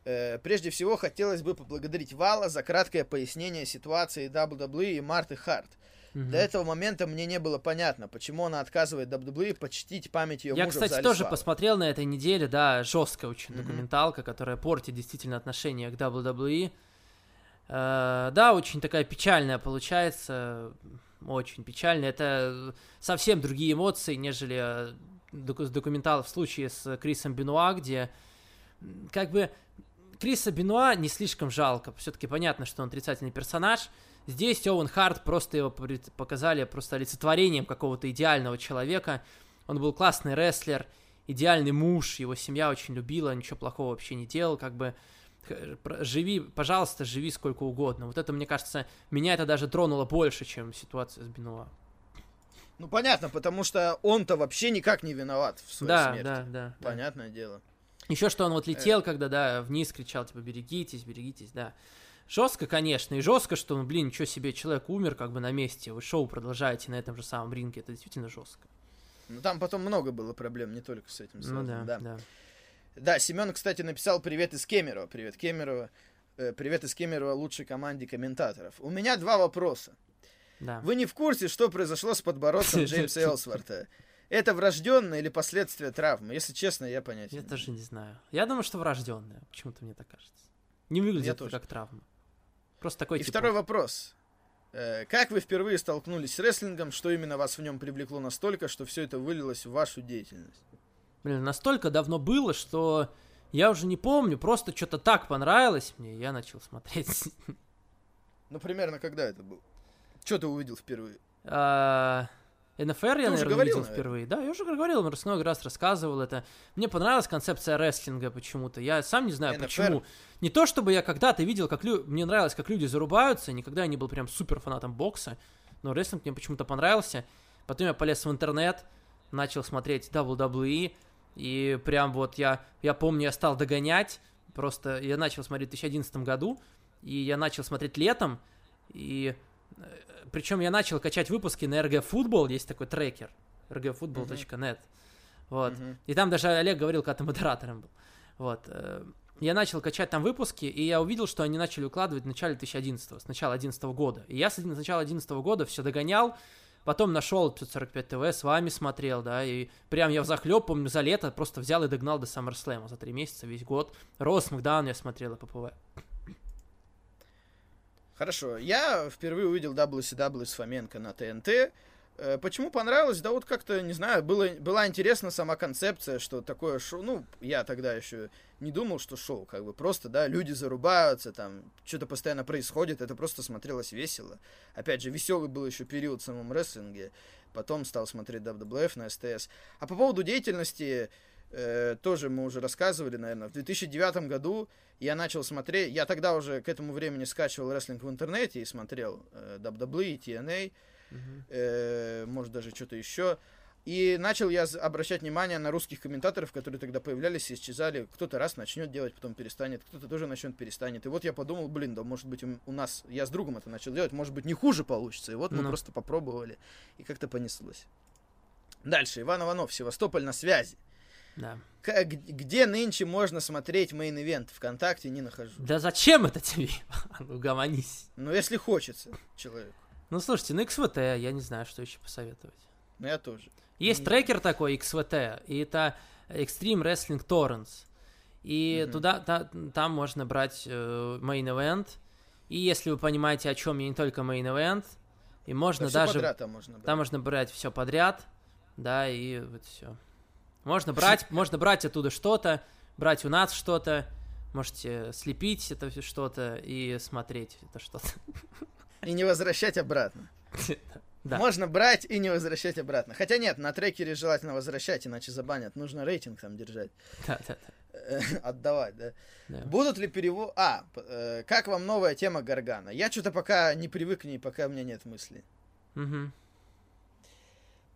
B: Э, Прежде всего, хотелось бы поблагодарить Вала за краткое пояснение ситуации WWE и Марты Харт.
A: Мгм.
B: До этого момента мне не было понятно, почему она отказывает WWE почтить память ее
A: Я,
B: мужа
A: кстати, тоже
B: славы.
A: посмотрел на этой неделе, да, жесткая очень
B: Мгм.
A: документалка, которая портит действительно отношение к WWE. Э, да, очень такая печальная получается, очень печальная. Это совсем другие эмоции, нежели э, доку- документал в случае с Крисом Бенуа, где как бы Криса Бенуа не слишком жалко. Все-таки понятно, что он отрицательный персонаж. Здесь Оуэн Харт просто его показали просто олицетворением какого-то идеального человека. Он был классный рестлер, идеальный муж, его семья очень любила, ничего плохого вообще не делал, как бы живи, пожалуйста, живи сколько угодно. Вот это, мне кажется, меня это даже тронуло больше, чем ситуация с Бенуа.
B: Ну, понятно, потому что он-то вообще никак не виноват в своей
A: Да,
B: смерти.
A: да, да, да.
B: Понятное дело.
A: Еще что он вот летел, когда, да, вниз кричал, типа, берегитесь, берегитесь, да. Жестко, конечно, и жестко, что, ну, блин, ничего себе, человек умер как бы на месте, вы шоу продолжаете на этом же самом ринге, это действительно жестко.
B: Ну, там потом много было проблем, не только с этим
A: Ну
B: связано,
A: да, да.
B: Да, Семен, кстати, написал привет из Кемерово. Привет, Кемерово. Э, Привет из Кемерово лучшей команде комментаторов. У меня два вопроса.
A: да.
B: Вы не в курсе, что произошло с подбородком Джеймса Элсворта? Это врожденное или последствия травмы? Если честно, я понятия
A: Я
B: не
A: тоже не знаю. Я думаю, что врожденная. Почему-то мне так кажется. Не выглядит
B: Я
A: это
B: тоже.
A: как травма. Просто такой
B: И
A: типаж.
B: второй вопрос. Э, Как вы впервые столкнулись с рестлингом? Что именно вас в нем привлекло настолько, что все это вылилось в вашу деятельность?
A: Блин, настолько давно было, что я уже не помню. Просто что-то так понравилось мне, и я начал смотреть.
B: Ну, примерно когда это было? Что ты увидел впервые?
A: НФР я, наверное,
B: говорил,
A: увидел
B: наверное.
A: впервые. Да, я уже говорил, много раз рассказывал это. Мне понравилась концепция рестлинга почему-то. Я сам не знаю,
B: НФР.
A: почему. Не то, чтобы я когда-то видел, как лю... мне нравилось, как люди зарубаются, никогда я не был прям супер фанатом бокса, но рестлинг мне почему-то понравился. Потом я полез в интернет, начал смотреть WWE, и прям вот я, я помню, я стал догонять, просто я начал смотреть в 2011 году, и я начал смотреть летом, и причем я начал качать выпуски на RG Football, есть такой трекер, rgfootball.net. Вот.
B: Мгм.
A: И там даже Олег говорил, когда ты модератором был. Вот. э, Я начал качать там выпуски, и я увидел, что они начали укладывать в начале 2011 с начала 2011 года. И я с начала 2011 года все догонял, потом нашел 545 ТВ, с вами смотрел, да, и прям я взахлеб, помню, за лето просто взял и догнал до SummerSlam за три месяца, весь год. Рос Макдаун я смотрел и ППВ.
B: Хорошо, я впервые увидел WCW с Фоменко на ТНТ. Э, Почему понравилось? Да вот как-то, не знаю, было, была интересна сама концепция, что такое шоу. Ну, я тогда еще не думал, что шоу, как бы просто, да, люди зарубаются, там, что-то постоянно происходит, это просто смотрелось весело. Опять же, веселый был еще период в самом рестлинге, потом стал смотреть WWF на СТС. А по поводу деятельности, э, тоже мы уже рассказывали, наверное, в 2009 году я начал смотреть, я тогда уже к этому времени скачивал рестлинг в интернете и смотрел э, WWE, TNA, э, может даже что-то еще. И начал я обращать внимание на русских комментаторов, которые тогда появлялись и исчезали. Кто-то раз начнет делать, потом перестанет, кто-то тоже начнет, перестанет. И вот я подумал, блин, да может быть у, у нас, я с другом это начал делать, может быть не хуже получится. И вот мы
A: Ну.
B: просто попробовали, и как-то понеслось. Дальше, Иван Иванов, Севастополь на связи.
A: Да.
B: К- г- где нынче можно смотреть main event? Вконтакте не нахожу.
A: Да зачем это тебе? ну, угомонись.
B: Ну, если хочется человеку.
A: Ну, слушайте, ну, XVT, я не знаю, что еще посоветовать.
B: Ну, я тоже.
A: Есть
B: Не-
A: трекер такой, XVT, и это Extreme Wrestling Torrents. И
B: Мгм.
A: туда, та- там можно брать э, main event. И если вы понимаете, о чем я, не только main event, и можно
B: Да
A: даже...
B: подряд там можно брать.
A: Там можно брать все подряд, да, и вот все. Можно брать, можно брать оттуда что-то, брать у нас что-то, можете слепить это что-то и смотреть это что-то.
B: И не возвращать обратно.
A: Да.
B: Можно брать и не возвращать обратно. Хотя нет, на трекере желательно возвращать, иначе забанят. Нужно рейтинг там держать.
A: Да, да,
B: Э, Отдавать, да.
A: да.
B: Будут ли перевод... А, э, как вам новая тема Гаргана? Я что-то пока не привык к ней, пока у меня нет мысли.
A: Мгм.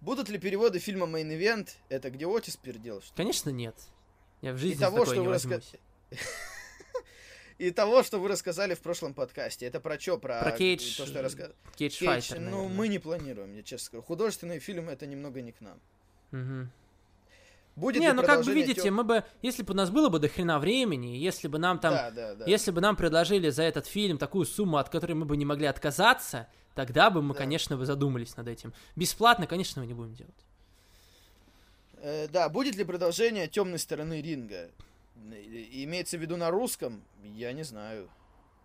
B: Будут ли переводы фильма Main Event? Это где Отис пердел? Что?
A: Конечно, нет. Я в
B: И
A: жизни за
B: того, что
A: не
B: вы раска-. И того, что вы рассказали в прошлом подкасте. Это про что? Про,
A: Про Кейдж,
B: То, что я рассказал.
A: Кейдж
B: Кейдж,
A: Файтер,
B: ну,
A: наверное.
B: мы не планируем, я честно скажу. Художественные фильмы это немного не к нам.
A: Мгм.
B: Будет
A: Не, ну как бы видите,
B: тём-
A: мы бы, если бы у нас было бы до хрена времени, если бы нам там,
B: Да, да, да.
A: если бы нам предложили за этот фильм такую сумму, от которой мы бы не могли отказаться, тогда бы мы,
B: Да.
A: конечно, бы задумались над этим. Бесплатно, конечно, мы не будем делать.
B: Э, да, будет ли продолжение темной стороны ринга? И- Имеется в виду на русском? Я не знаю.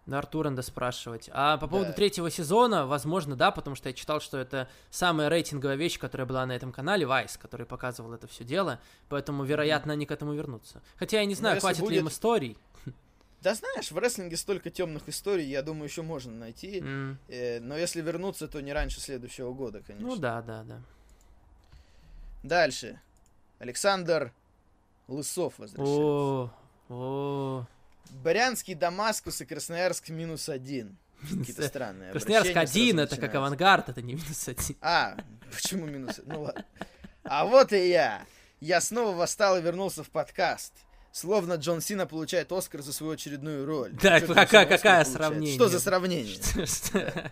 A: На Артура надо спрашивать. А по поводу
B: Да.
A: третьего сезона, возможно, да, потому что я читал, что это самая рейтинговая вещь, которая была на этом канале, Вайс, который показывал это все дело, поэтому, вероятно, они к этому вернутся. Хотя я не знаю,
B: если
A: хватит ли
B: будет-
A: им историй.
B: Да знаешь, в рестлинге столько темных историй, я думаю, еще можно найти.
A: М,
B: Э, но если вернуться, то не раньше следующего года, конечно.
A: Ну да, да, да.
B: Дальше. Александр Лысов возвращается.
A: О, о.
B: Брянский Дамаскус и Красноярск минус один. Какие-то странные
A: Красноярск один, это как авангард, это не минус один.
B: А, почему минус? Ну ладно. А вот и я. Я снова восстал и вернулся в подкаст. Словно Джон Сина получает Оскар за свою очередную роль. Чё Джон
A: какая-
B: Оскар
A: какая
B: получает?
A: сравнение?
B: Что за сравнение?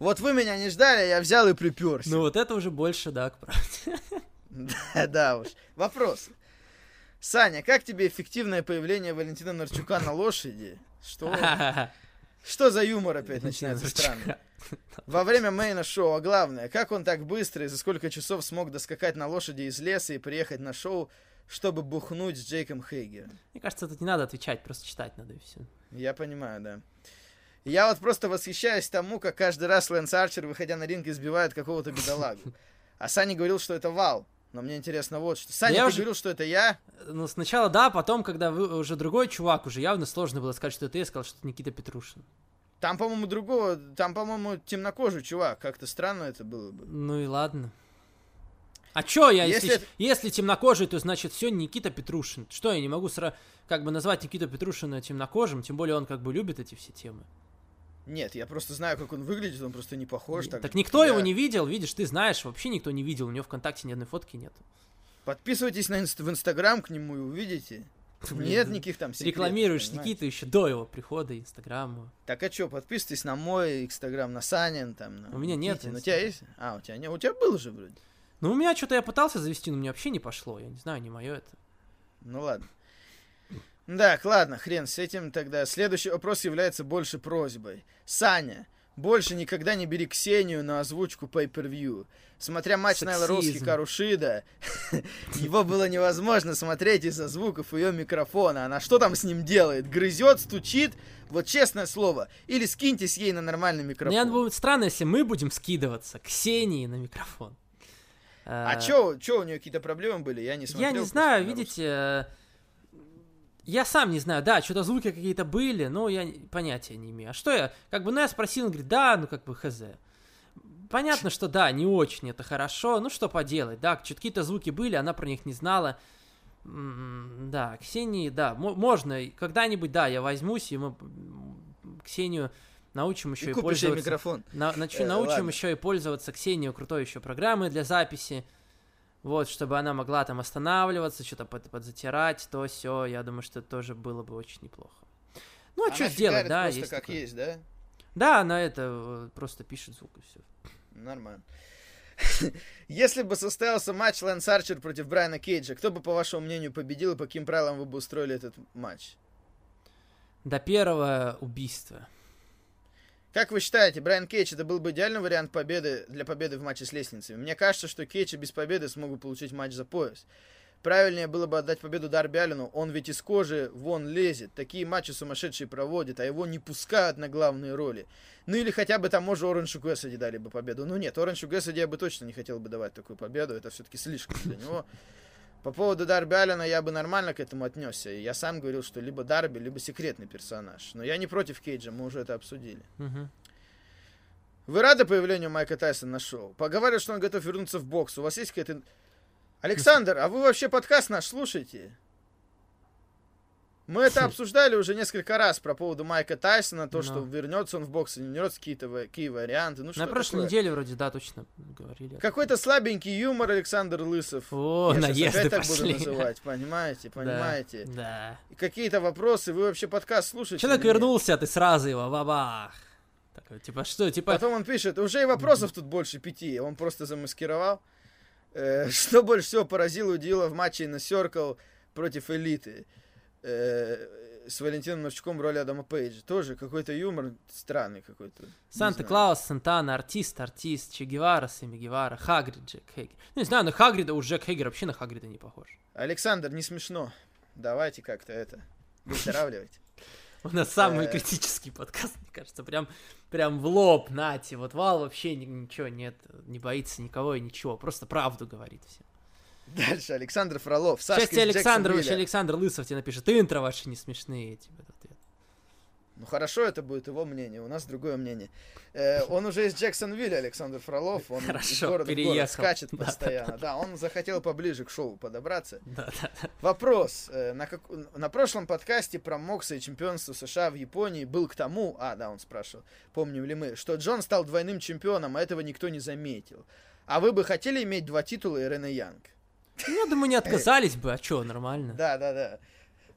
B: Вот вы меня не ждали, я взял и приперся.
A: Ну вот это уже больше, да, к правде.
B: Да, да уж. Вопрос. Саня, как тебе эффективное появление Валентина Нарчука на лошади? Что? Что за юмор опять начинается странно? Во время мейна шоу, а главное, как он так быстро и за сколько часов смог доскакать на лошади из леса и приехать на шоу, чтобы бухнуть с Джейком Хейгером?
A: Мне кажется, тут не надо отвечать, просто читать надо и все.
B: Я понимаю, да. Я вот просто восхищаюсь тому, как каждый раз Лэнс Арчер, выходя на ринг, избивает какого-то бедолагу. А Саня говорил, что это Вал. Но мне интересно вот что. Саня,
A: я
B: ты
A: уже-
B: говорил, что это я?
A: Ну, сначала да, потом, когда вы, уже другой чувак, уже явно сложно было сказать, что это я, сказал, что это Никита Петрушин.
B: Там, по-моему, другого, там, по-моему, темнокожий чувак. Как-то странно это было бы.
A: Ну и ладно. А чё я, если,
B: Если
A: если, темнокожий, то значит все Никита Петрушин. Что я не могу сразу как бы назвать Никиту Петрушина темнокожим, тем более он как бы любит эти все темы.
B: Нет, я просто знаю, как он выглядит, он просто не похож.
A: так
B: же,
A: никто
B: как
A: его
B: я.
A: не видел, видишь, ты знаешь, вообще никто не видел, у него ВКонтакте ни одной фотки нет.
B: Подписывайтесь на инст- в Инстаграм к нему и увидите. Нет никаких там секретов,
A: Рекламируешь
B: понимаете?
A: Никиту еще до его прихода, Инстаграму.
B: Так а чё, подписывайтесь на мой Инстаграм, на Санин там. на
A: У меня нет
B: Никитин. У тебя есть? А, у тебя нет? У тебя был же вроде.
A: Ну, у меня что-то я пытался завести, но мне вообще не пошло. Я не знаю, не мое это.
B: Ну ладно. Так, ладно, хрен с этим тогда. Следующий вопрос является больше просьбой. Саня, больше никогда не бери Ксению на озвучку Pay-Per-View. Смотря матч Найла Роуз
A: Сексизм.
B: Хикару Шида, его было невозможно смотреть из-за звуков ее микрофона. Она что там с ним делает? Грызет, стучит? Вот честное слово. Или скиньтесь ей на нормальный
A: Мне
B: микрофон.
A: будет странно, если мы будем скидываться Ксении на микрофон.
B: А
A: Э,
B: чё, чё у нее какие-то проблемы были? Я не смотрел.
A: Я не знаю, видите, э, я сам не знаю, да, что-то звуки какие-то были, но я понятия не имею. А что я, как бы, ну я спросил, он говорит, да, ну как бы хз. Понятно, что да, не очень это хорошо, ну что поделать, да, что-то какие-то звуки были, она про них не знала. М, Да, Ксении, да, мо- можно, когда-нибудь, да, я возьмусь, и мы Ксению научим еще
B: И
A: и, пользоваться.
B: микрофон.
A: На- начи-
B: Э,
A: научим
B: ладно.
A: еще и пользоваться Ксению крутой еще программой для записи. Вот, чтобы она могла там останавливаться, что-то под, подзатирать, то все. Я думаю, что это тоже было бы очень неплохо. Ну, а
B: Она
A: что сделать, да?
B: просто
A: есть
B: как
A: такое.
B: есть, да?
A: Да, она это э, просто пишет звук и все.
B: Нормально. Если бы состоялся матч Лэнс Арчер против Брайана Кейджа, кто бы, по вашему мнению, победил и по каким правилам вы бы устроили этот матч?
A: До первого убийства.
B: Как вы считаете, Брайан Кейдж это был бы идеальный вариант победы для победы в матче с лестницей? Мне кажется, что Кейдж без победы смог бы получить матч за пояс. Правильнее было бы отдать победу Дарби Аллену, он ведь из кожи вон лезет, такие матчи сумасшедшие проводит, а его не пускают на главные роли. Ну или хотя бы там, может, Оранжу Гэссиди дали бы победу. Ну нет, Оранжу Гэссиди я бы точно не хотел бы давать такую победу, это все-таки слишком для него. По поводу Дарби Аллена я бы нормально к этому отнесся. Я сам говорил, что либо Дарби, либо секретный персонаж. Но я не против Кейджа, мы уже это обсудили.
A: Мгм.
B: Вы рады появлению Майка Тайсона на шоу? Поговаривают, что он готов вернуться в бокс. У вас есть какая-то... Александр, а вы вообще подкаст наш слушаете? Мы это обсуждали уже несколько раз про поводу Майка Тайсона, то, что вернется он в бокс, не вернется, какие-то какие варианты. Ну, что
A: На прошлой
B: такое?
A: неделе вроде, да, точно говорили.
B: Какой-то слабенький юмор Александр Лысов.
A: О,
B: Я
A: наезды
B: опять так
A: пошли.
B: буду называть, понимаете,
A: Да,
B: понимаете.
A: Да.
B: И какие-то вопросы, вы вообще подкаст слушаете?
A: Человек вернулся, а ты сразу его бабах. Такой, типа, что, типа...
B: Потом он пишет, уже и вопросов тут больше пяти, он просто замаскировал. Э, что больше всего поразило удивило в матче на Circle против Элиты э, с Валентином Новчуком в роли Адама Пейджа. Тоже какой-то юмор странный какой-то.
A: Санта-Клаус, Сантана, артист, артист, Че Гевара, Сэмми Гевара, Хагрид, Джек Хейгер. Ну, не знаю, на Хагрида уж Джек Хейгер вообще на Хагрида не похож.
B: Александр, не смешно. Давайте как-то это выздоравливать.
A: У нас самый
B: Э.
A: критический подкаст, мне кажется, прям, прям в лоб, нате. Вот Вал вообще ни- ничего нет, не боится никого и ничего, просто правду говорит всем.
B: Дальше Александр Фролов. Сашка из
A: тебе Александр, Лысов тебе напишет, интро ваши не смешные. Тебе в ответ.
B: Ну хорошо, это будет его мнение, у нас другое мнение. Э, он уже из Джексонвилля, Александр Фролов, он из
A: Хорошо,
B: города в город
A: переехал.
B: скачет
A: Да,
B: постоянно. Да, он захотел поближе к шоу подобраться.
A: Да, да, да.
B: Вопрос. э, На, как- на прошлом подкасте про Мокса и чемпионство США в Японии был к тому, а, да, он спрашивал, помним ли мы, что Джон стал двойным чемпионом, а этого никто не заметил. А вы бы хотели иметь два титула Ирена Янг?
A: Ну, я думаю, не отказались бы, а чё, нормально.
B: Да, да, да.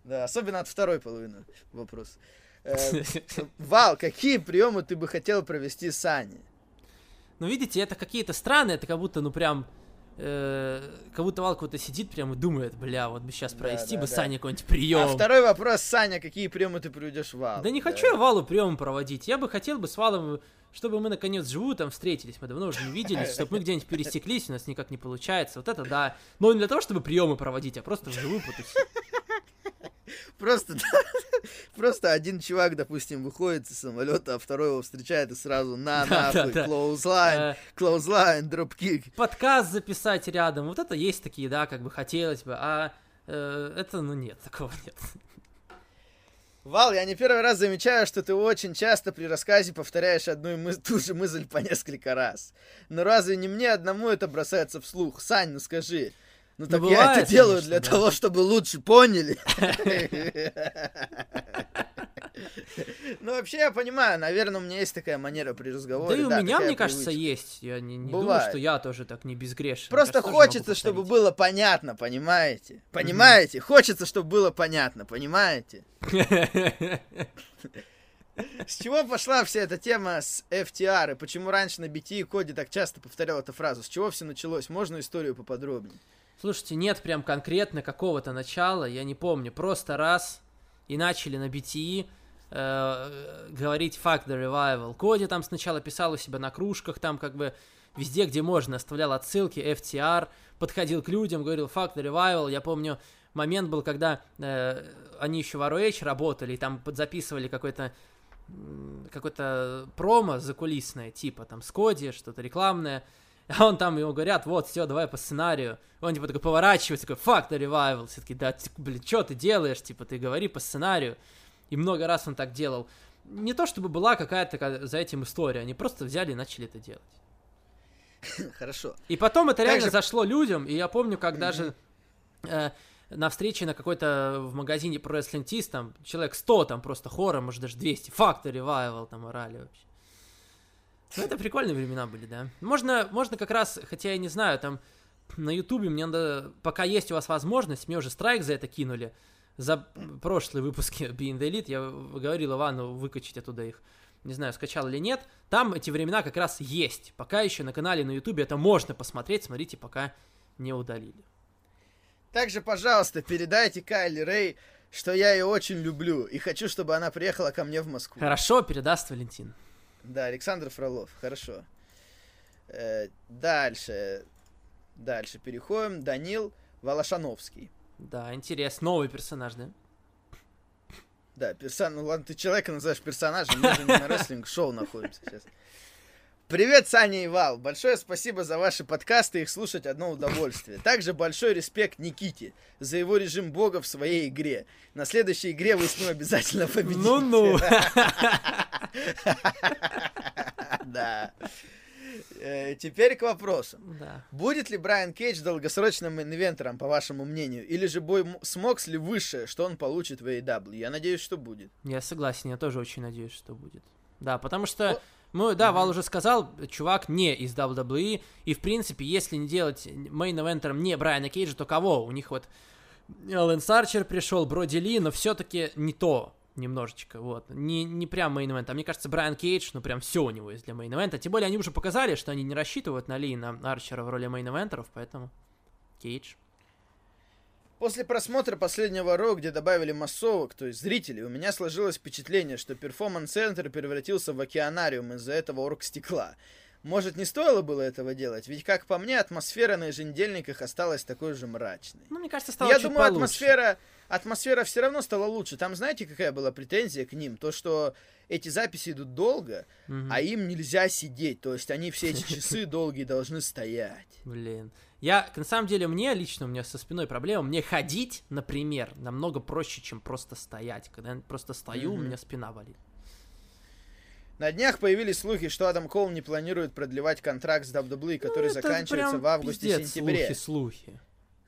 B: Да, особенно от второй половины вопрос. Э, Вал, какие приемы ты бы хотел провести с Аней?
A: Ну, видите, это какие-то странные, это как будто, ну, прям... э, как будто Вал какой-то сидит прям и думает, бля, вот бы сейчас
B: Да,
A: провести
B: да,
A: бы
B: да.
A: Сане какой-нибудь
B: А
A: прием.
B: второй вопрос, Саня, какие приемы ты приведешь Вал?
A: Да не хочу я Валу прием проводить. Я бы хотел бы с Валом, чтобы мы наконец живу там встретились. Мы давно уже не виделись, чтобы мы где-нибудь пересеклись, у нас никак не получается. Вот это да. Но не для того, чтобы приемы проводить, а просто вживую потусить.
B: Просто, просто один чувак, допустим, выходит из самолета, а второй его встречает и сразу на
A: Да,
B: нахуй,
A: да, да. Э,
B: clothesline, дропкик.
A: Подкаст записать рядом. Вот это есть такие, да, как бы хотелось бы. А э, это, ну нет, такого нет.
B: Вал, я не первый раз замечаю, что ты очень часто при рассказе повторяешь одну и мыс- ту же мысль по несколько раз. Но разве не мне одному это бросается вслух? Сань, ну скажи. Ну так я
A: бывает,
B: это делаю
A: конечно,
B: для
A: да.
B: того, чтобы лучше поняли. Ну, вообще, я понимаю, наверное, у меня есть такая манера при
A: Да
B: разговоре.
A: и у меня, мне кажется,
B: привычка.
A: есть. Я не, не думаю, что я тоже так не безгрешен.
B: Просто хочется, чтобы было понятно, понимаете? Понимаете? Хочется, чтобы было понятно, понимаете? С чего пошла вся эта тема с FTR? И почему раньше на BT и Коди так часто повторял эту фразу? С чего все началось? Можно историю поподробнее?
A: Слушайте, нет прям конкретно какого-то начала, я не помню. Просто раз и начали на BTE э, говорить fuck the revival. Коди там сначала писал у себя на кружках, там как бы везде, где можно, оставлял отсылки, FTR, подходил к людям, говорил fuck the revival. Я помню, момент был, когда э, они еще в ROH работали, и там подзаписывали какой-то какой-то промо закулисное, типа там с Коди, что-то рекламное. А он там, ему говорят, вот, все, давай по сценарию. Он, типа, такой поворачивается, такой, fuck the revival. Все таки да, ты, блин, что ты делаешь? Типа, ты говори по сценарию. И много раз он так делал. Не то, чтобы была какая-то ка- за этим история, они просто взяли и начали это делать.
B: Хорошо.
A: И потом это реально
B: Также-
A: зашло людям, и я помню, как даже э, на встрече на какой-то в магазине про Wrestling Tees, там человек 100 там просто хором, может даже 200, fuck the revival там орали вообще. Ну, это прикольные времена были, да. Можно, можно как раз, хотя я не знаю, там на Ютубе мне надо, пока есть у вас возможность, мне уже страйк за это кинули, за прошлые выпуски Being the Elite, я говорил Ивану выкачать оттуда их, не знаю, скачал или нет, там эти времена как раз есть, пока еще на канале на Ютубе это можно посмотреть, смотрите, пока не удалили.
B: Также, пожалуйста, передайте Кайли Рэй, что я ее очень люблю и хочу, чтобы она приехала ко мне в Москву.
A: Хорошо, передаст Валентин.
B: Да, Александр Фролов, хорошо. Э, дальше. Дальше переходим. Данил Волошановский.
A: Да, интересно. Новый персонаж, да?
B: Да, персон... Ну ладно, ты человека называешь персонажем, мы же не на рестлинг-шоу находимся сейчас. Привет, Саня и Вал. Большое спасибо за ваши подкасты, их слушать одно удовольствие. Также большой респект Никите за его режим бога в своей игре. На следующей игре вы с ним обязательно победите.
A: Ну-ну.
B: Да. Э, Теперь к вопросу.
A: Да.
B: Будет ли Брайан Кейдж долгосрочным инвентором, по вашему мнению? Или же бой с Моксли выше, что он получит в AEW? Я надеюсь, что будет.
A: Я согласен, я тоже очень надеюсь, что будет. Да, потому что,
B: О-
A: мы, да,
B: Мгм.
A: Вал уже сказал, чувак не из WWE, и, в принципе, если не делать main event ером не Брайана Кейджа, то кого? У них вот Лэнс Арчер пришел, Броди Ли, но все-таки не то немножечко, вот. Не, не прям main event. А мне кажется, Брайан Кейдж, ну прям все у него есть для main event а. Тем более они уже показали, что они не рассчитывают на Ли и на Арчера в роли main event еров, поэтому Кейдж.
B: После просмотра последнего Raw, где добавили массовок, то есть зрителей, у меня сложилось впечатление, что Performance-центр превратился в океанариум из-за этого оргстекла. Может, не стоило было этого делать? Ведь, как по мне, атмосфера на еженедельниках осталась такой же мрачной.
A: Ну, мне кажется, стало
B: Я
A: чуть
B: думаю,
A: получше.
B: атмосфера, атмосфера все равно стала лучше. Там, знаете, какая была претензия к ним? То, что эти записи идут долго,
A: Мгм.
B: а им нельзя сидеть. То есть они все эти часы долгие должны стоять.
A: Блин. Я, на самом деле, мне лично, у меня со спиной проблема. Мне ходить, например, намного проще, чем просто стоять. Когда я просто стою, у
B: Мгм.
A: меня спина болит.
B: На днях появились слухи, что Адам Коул не планирует продлевать контракт с WWE, который
A: Ну,
B: заканчивается в августе-сентябре.
A: Слухи, слухи.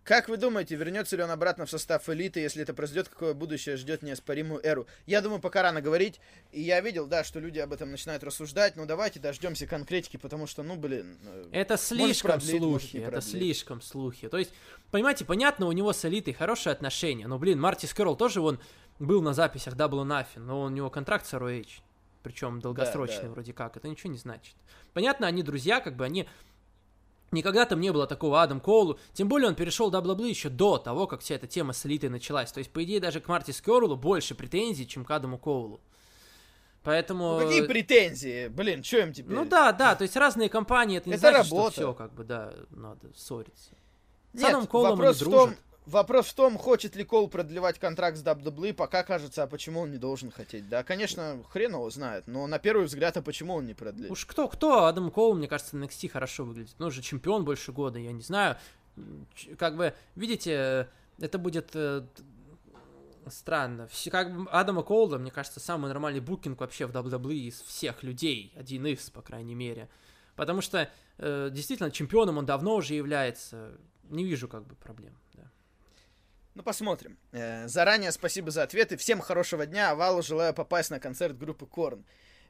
B: Как вы думаете, вернется ли он обратно в состав элиты, если это произойдет, какое будущее ждет неоспоримую эру? Я думаю, пока рано говорить. И я видел, да, что люди об этом начинают рассуждать. Но давайте дождемся конкретики, потому что, ну, блин... э,
A: Это слишком
B: продлить,
A: слухи, это слишком слухи. То есть, понимаете, понятно, у него с элитой хорошие отношения. Но, блин, Марти Скерл тоже он был на записях Double Nothing, но у него контракт с ROH. Причем долгосрочный
B: да.
A: вроде как. Это ничего не значит. Понятно, они друзья, как бы они... Никогда там не было такого Адам Коулу. Тем более он перешел в WWE еще до того, как вся эта тема с элитой началась. То есть, по идее, даже к Марти Скерлу больше претензий, чем к Адаму Коулу. Поэтому...
B: Ну, какие претензии? Блин, что им теперь?
A: Ну да, да, то есть разные компании, это не
B: Это
A: значит,
B: работа.
A: что все, как бы, да, надо ссориться. С
B: Нет,
A: Адамом Коулом
B: вопрос
A: они
B: в том,
A: дружат.
B: Вопрос в том, хочет ли Кол продлевать контракт с WWE, пока кажется, а почему он не должен хотеть. Да, конечно, хрен его знает, но на первый взгляд, а почему он не продлит?
A: Уж кто, кто, Адам Коул, мне кажется, на NXT хорошо выглядит. Ну, уже чемпион больше года, я не знаю. Как бы, видите, э, это будет э, странно. Все, как бы Адама Коула, мне кажется, самый нормальный букинг вообще в WWE из всех людей. Один из, по крайней мере. Потому что, э, действительно, чемпионом он давно уже является. Не вижу, как бы, проблем. Да.
B: Ну, посмотрим. Э, заранее спасибо за ответы. Всем хорошего дня. Валу желаю попасть на концерт группы Корн.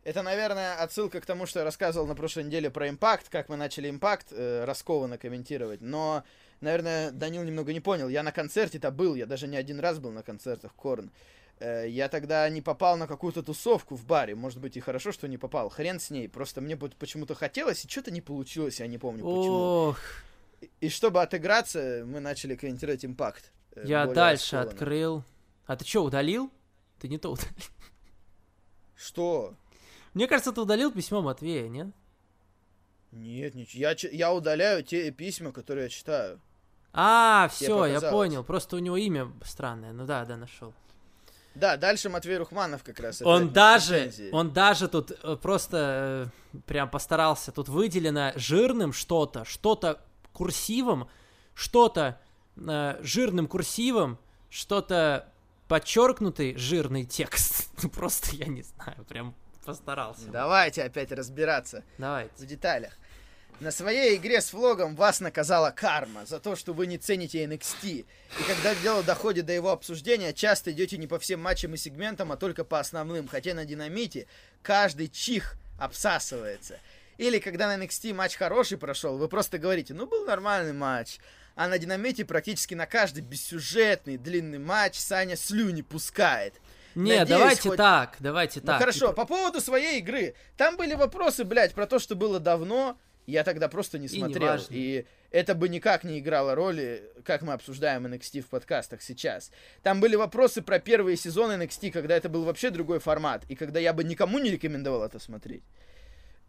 B: Это, наверное, отсылка к тому, что я рассказывал на прошлой неделе про импакт, как мы начали импакт э, раскованно комментировать. Но, наверное, Данил немного не понял. Я на концерте-то был, я даже не один раз был на концертах Корн. Э, я тогда не попал на какую-то тусовку в баре. Может быть, и хорошо, что не попал. Хрен с ней. Просто мне почему-то хотелось, и что-то не получилось, я не помню почему.
A: Ох,
B: И- И чтобы отыграться, мы начали комментировать импакт. Э,
A: я дальше
B: раскованно.
A: открыл. А ты что, удалил? Ты не то удалил.
B: Что?
A: Мне кажется, ты удалил письмо Матвея, нет?
B: Нет, ничего. Я, я удаляю те письма, которые я читаю.
A: А, все, я понял. Просто у него имя странное. Ну да, да, нашел.
B: Да, дальше Матвей Рухманов как раз.
A: Он даже,
B: претензии.
A: он даже тут э, просто э, прям постарался. Тут выделено жирным что-то, что-то курсивом, что-то э, жирным курсивом, что-то подчеркнутый жирный текст. Ну, Просто я не знаю, прям постарался.
B: Давайте опять разбираться
A: Давайте.
B: в деталях. На своей игре с влогом вас наказала карма за то, что вы не цените NXT. И когда дело доходит до его обсуждения, часто идете не по всем матчам и сегментам, а только по основным. Хотя на динамите каждый чих обсасывается. Или когда на NXT матч хороший прошел, вы просто говорите, ну был нормальный матч. А на динамите практически на каждый бессюжетный длинный матч Саня слюни пускает.
A: Не,
B: Надеюсь,
A: давайте
B: хоть-
A: так, давайте
B: Ну
A: так.
B: хорошо,
A: типа,
B: по поводу своей игры. Там были вопросы, блядь, про то, что было давно. Я тогда просто не
A: И
B: смотрел.
A: неважно.
B: И это бы никак не играло роли, как мы обсуждаем NXT в подкастах сейчас. Там были вопросы про первые сезоны NXT, когда это был вообще другой формат. И когда я бы никому не рекомендовал это смотреть.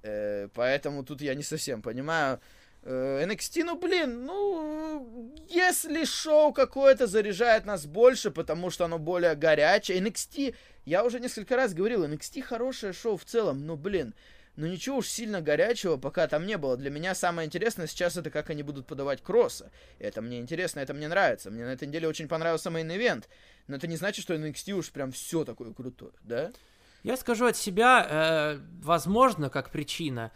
B: Э, поэтому тут я не совсем понимаю. Э, NXT, ну блин, ну если шоу какое-то заряжает нас больше, потому что оно более горячее, NXT, я уже несколько раз говорил, NXT хорошее шоу в целом, но блин, ну ничего уж сильно горячего пока там не было. Для меня самое интересное сейчас это как они будут подавать Кросса. Это мне интересно, это мне нравится. Мне на этой неделе очень понравился main event. Но это не значит, что NXT уж прям все такое крутое, да?
A: Я скажу от себя, э, возможно, как причина.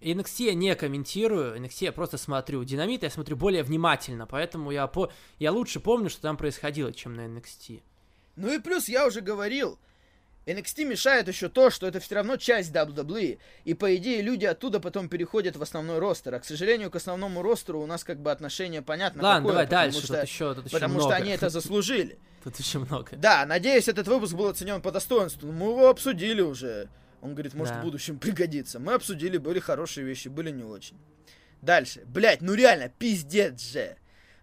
A: NXT я не комментирую, NXT я просто смотрю. Динамит я смотрю более внимательно, поэтому я, по... я лучше помню, что там происходило, чем на NXT.
B: Ну и плюс я уже говорил, NXT мешает еще то, что это все равно часть WWE, и по идее люди оттуда потом переходят в основной ростер, а к сожалению к основному ростеру у нас как бы отношение понятно
A: Ладно,
B: какое,
A: давай дальше,
B: что,
A: тут еще, тут еще
B: потому
A: много.
B: что они это заслужили.
A: Тут еще много.
B: Да, надеюсь, этот выпуск был оценен по достоинству. Мы его обсудили уже. Он говорит, может,
A: Да.
B: в будущем пригодится. Мы обсудили, были хорошие вещи, были не очень. Дальше. Блять, ну реально, пиздец же.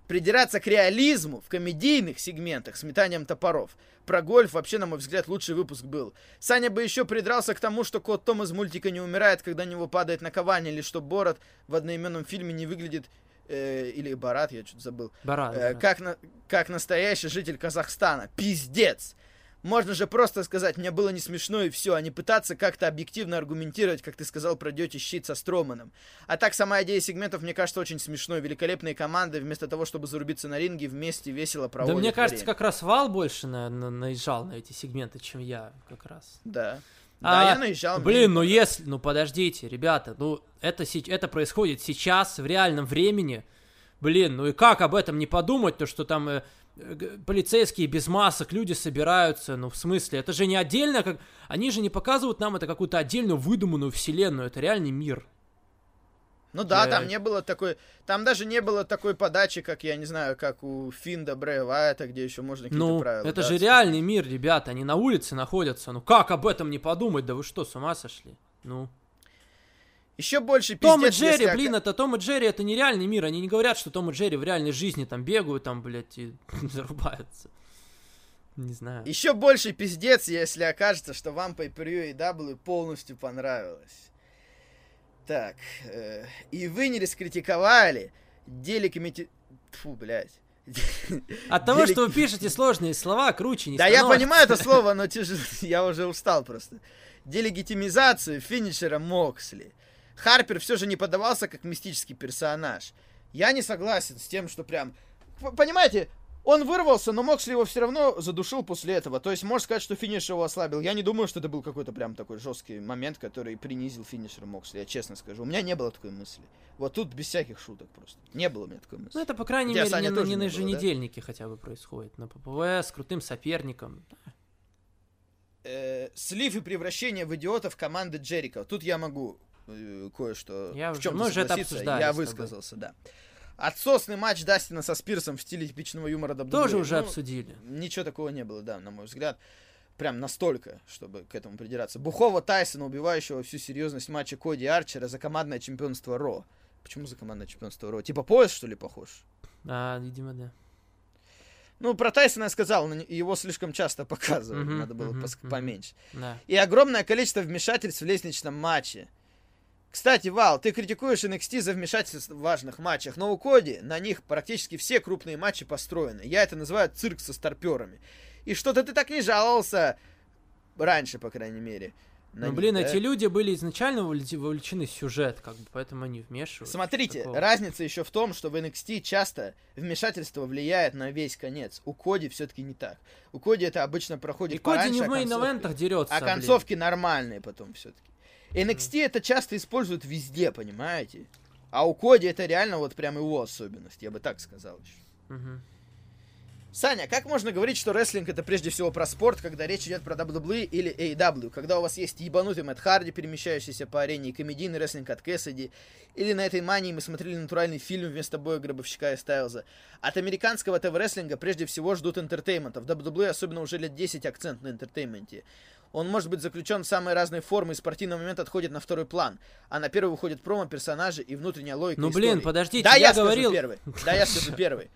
B: Придираться к реализму в комедийных сегментах с метанием топоров. Про гольф вообще, на мой взгляд, лучший выпуск был. Саня бы еще придрался к тому, что кот Том из мультика не умирает, когда на него падает наковальня, или что Борот в одноименном фильме не выглядит... э, или Барат, я что-то забыл.
A: Баран.
B: Э, как, на, как настоящий житель Казахстана. Пиздец! Можно же просто сказать, мне было не смешно и все, а не пытаться как-то объективно аргументировать, как ты сказал про Дёти щит со Строманом. А так, сама идея сегментов, мне кажется, очень смешной. Великолепные команды, вместо того, чтобы зарубиться на ринге, вместе весело
A: Да
B: проводят
A: мне кажется,
B: время.
A: как раз Вал больше на, на- наезжал на эти сегменты, чем я как раз.
B: Да.
A: А,
B: Да, я наезжал. мне
A: Блин, ну если, ну подождите, ребята, ну это, это происходит сейчас, в реальном времени. Блин, ну и как об этом не подумать, то что там э, полицейские без масок, люди собираются, ну в смысле, это же не отдельно, как... Они же не показывают нам это какую-то отдельную выдуманную вселенную, это реальный мир.
B: Ну да,
A: Я-
B: там не было такой... Там даже не было такой подачи, как, я не знаю, как у Финда Брэя Вайта, где еще можно какие-то
A: Ну,
B: правила.
A: это
B: да,
A: же реальный мир, ребята, они на улице находятся, ну как об этом не подумать, да вы что, с ума сошли? Ну...
B: Еще больше
A: Том и
B: пиздец,
A: Джерри,
B: если
A: блин, это Том и Джерри, это нереальный мир. Они не говорят, что Том и Джерри в реальной жизни там бегают, там, блядь, и зарубаются. Не знаю.
B: Еще больше пиздец, если окажется, что вам Pay-Per-View AEW полностью понравилось. Так, э, и вы не раскритиковали телекомити... Фу, блядь.
A: От того, что вы пишете сложные слова, круче не
B: Да я понимаю это слово, но тяжело, я уже устал просто. Делегитимизацию финишера Моксли. Харпер все же не подавался как мистический персонаж. Я не согласен с тем, что прям... Понимаете, он вырвался, но Моксли его все равно задушил после этого. То есть можно сказать, что финиш его ослабил. Я не думаю, что это был какой-то прям такой жесткий момент, который принизил финишера Моксли, я честно скажу. У меня не было такой мысли. Вот тут без всяких шуток просто. Не было у меня такой мысли.
A: Ну, это, по крайней
B: Хотя
A: мере,
B: Саня
A: не, на-
B: тоже
A: не
B: не
A: на
B: было, да?
A: еженедельнике хотя бы происходит. На ППВ с крутым соперником.
B: э, слив и превращение в идиотов команды Джерика. Тут я могу кое-что
A: Я
B: в чем
A: мы уже это обсуждали
B: Я высказался, да. Отсосный матч Дастина со Спирсом в стиле типичного юмора WWE.
A: Тоже уже
B: Ну,
A: обсудили.
B: Ничего такого не было, да, на мой взгляд. Прям настолько, чтобы к этому придираться. Бухого Тайсона, убивающего всю серьезность матча Коди Арчера за командное чемпионство Ро. Почему за командное чемпионство Ро? Типа пояс, что ли, похож?
A: А, видимо, да.
B: Ну, про Тайсона я сказал, его слишком часто показывали, надо было поменьше. И огромное количество вмешательств в лестничном матче. Кстати, Вал, ты критикуешь NXT за вмешательство в важных матчах, но у Коди на них практически все крупные матчи построены. Я это называю цирк со старперами. И что-то ты так не жаловался раньше, по крайней мере. на
A: Ну,
B: них,
A: блин,
B: да?
A: эти люди были изначально вовлечены в сюжет, как бы, поэтому они вмешиваются.
B: Смотрите,
A: Такого.
B: разница еще в том, что в NXT часто вмешательство влияет на весь конец. У Коди все-таки не так. У Коди это обычно проходит
A: И Коди не
B: а
A: в
B: концовки-
A: мейн-эвентах дерется.
B: А
A: блин.
B: концовки нормальные потом все-таки. NXT это часто используют везде, понимаете? А у Коди это реально вот прям его особенность, я бы так сказал еще. Саня, как можно говорить, что рестлинг это прежде всего про спорт, когда речь идет про WWE или AEW? Когда у вас есть ебанутый Мэтт Харди, перемещающийся по арене, и комедийный рестлинг от Кэссиди, или на этой мании мы смотрели натуральный фильм вместо боя Гробовщика и Стайлза. От американского ТВ-рестлинга прежде всего ждут entertainment а. В WWE особенно уже лет 10 акцент на entertainment е. Он может быть заключен в самые разные формы, и спортивный момент отходит на второй план. А на первый выходит промо, персонажи и внутренняя логика
A: Ну, блин,
B: истории.
A: подождите,
B: да,
A: я
B: я,
A: говорил-
B: первый. Да, я скажу первый.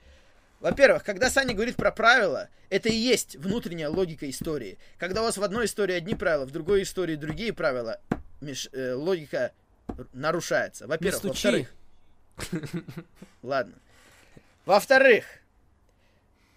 B: Во-первых, когда Саня говорит про правила, это и есть внутренняя логика истории. Когда у вас в одной истории одни правила, в другой истории другие правила, меж- э, логика нарушается. Во-первых.
A: стучи.
B: Во-вторых. Ладно. Во-вторых,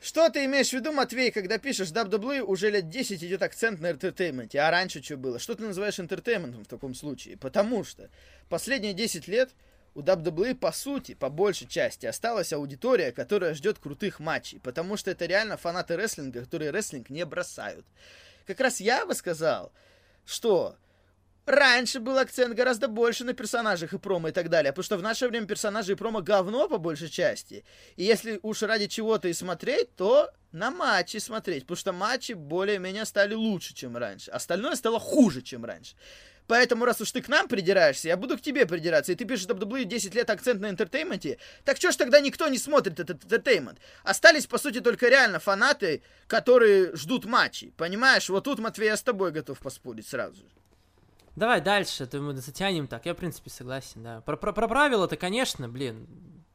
B: что ты имеешь в виду, Матвей, когда пишешь WWE, уже лет 10 идет акцент на entertainment е, а раньше что было? Что ты называешь entertainment ом в таком случае? Потому что последние 10 лет у WWE, по сути, по большей части, осталась аудитория, которая ждет крутых матчей, потому что это реально фанаты рестлинга, которые рестлинг не бросают. Как раз я бы сказал, что раньше был акцент гораздо больше на персонажах и промо и так далее, потому что в наше время персонажи и промо говно по большей части. И если уж ради чего-то и смотреть, то на матчи смотреть, потому что матчи более-менее стали лучше, чем раньше. Остальное стало хуже, чем раньше. Поэтому, раз уж ты к нам придираешься, я буду к тебе придираться. И ты пишешь WWE 10 лет акцент на entertainment е. Так что ж тогда никто не смотрит этот entertainment? Остались, по сути, только реально фанаты, которые ждут матчей. Понимаешь? Вот тут, Матвей, я с тобой готов поспорить сразу же.
A: Давай дальше, то мы затянем так. Я, в принципе, согласен, да. Про, про, про правила-то, конечно, блин,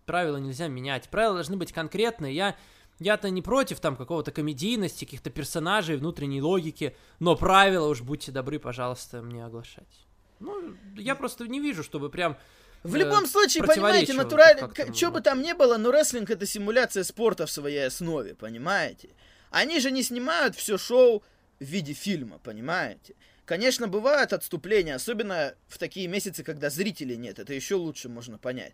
A: правила нельзя менять. Правила должны быть конкретные. Я, я-то не против там какого-то комедийности, каких-то персонажей, внутренней логики, но правила уж будьте добры, пожалуйста, мне оглашать. Ну, я просто не вижу, чтобы прям...
B: В
A: э,
B: любом случае, понимаете, натурально, что
A: ну,
B: бы там ни было, но рестлинг это симуляция спорта в своей основе, понимаете? Они же не снимают все шоу в виде фильма, понимаете? Конечно, бывают отступления, особенно в такие месяцы, когда зрителей нет, это еще лучше можно понять.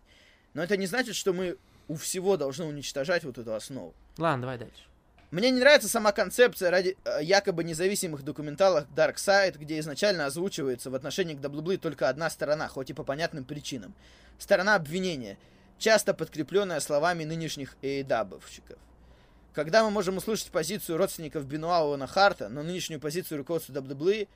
B: Но это не значит, что мы у всего должны уничтожать вот эту основу.
A: Ладно, давай дальше.
B: Мне не нравится сама концепция ради э, якобы независимых документалов Dark Side, где изначально озвучивается в отношении к WWE только одна сторона, хоть и по понятным причинам. Сторона обвинения, часто подкрепленная словами нынешних AEW-щиков. Когда мы можем услышать позицию родственников Бенуа Оуэна Харта, но нынешнюю позицию руководства WWE,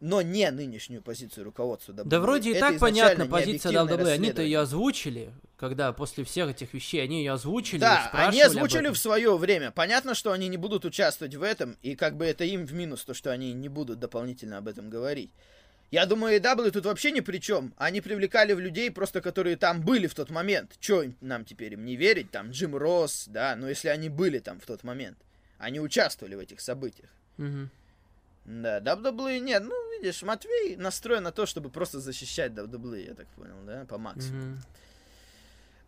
B: но не нынешнюю позицию руководства WWE.
A: Да вроде и
B: это
A: так понятна позиция WWE. Они-то ее озвучили, когда после всех этих вещей они ее озвучили. и
B: Да, они озвучили в свое время. Понятно, что они не будут участвовать в этом, и как бы это им в минус, то, что они не будут дополнительно об этом говорить. Я думаю, AW тут вообще ни при чем. Они привлекали в людей, просто которые там были в тот момент. Че нам теперь им не верить? Там Джим Росс, да, но если они были там в тот момент. Они участвовали в этих событиях.
A: Мгм.
B: Да, WWE нет, ну, видишь, Матвей настроен на то, чтобы просто защищать WWE, я так понял, да, по максимуму.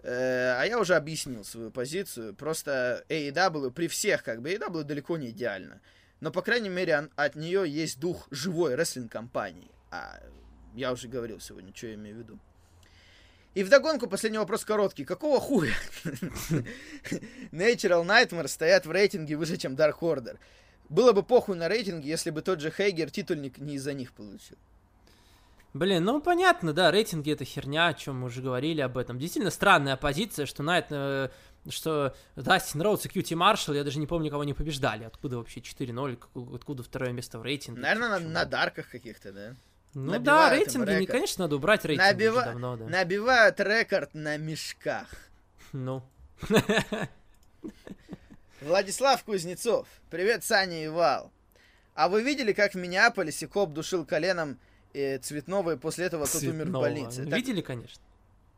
B: Э, а я уже объяснил свою позицию. Просто AEW при всех, как бы, AEW далеко не идеально. Но, по крайней мере, он- от нее есть дух живой рестлинг-компании. А я уже говорил сегодня, что я имею в виду. И вдогонку последний вопрос короткий. Какого хуя Natural Nightmare стоят в рейтинге выше, чем Dark Order? Было бы похуй на рейтинге, если бы тот же Хейгер титульник не из-за них получил.
A: Блин, ну понятно, да, рейтинги это херня, о чем мы уже говорили об этом. Действительно странная позиция, что Найт, э, что Дастин Роудс и Кьюти Маршалл, я даже не помню, кого они побеждали. Откуда вообще 4-0, как- откуда второе место в рейтинге?
B: Наверное, на, на дарках каких-то, да?
A: Ну
B: набивают
A: да, рейтинги, не, конечно, надо убрать рейтинги уже
B: Набива-
A: давно, да.
B: Набивают рекорд на мешках.
A: Ну,
B: Владислав Кузнецов. Привет, Саня и Вал. А вы видели, как в Миннеаполисе коп душил коленом э, Цветного и после этого тот умер в
A: Цветного.
B: больнице? Так-
A: Видели, конечно.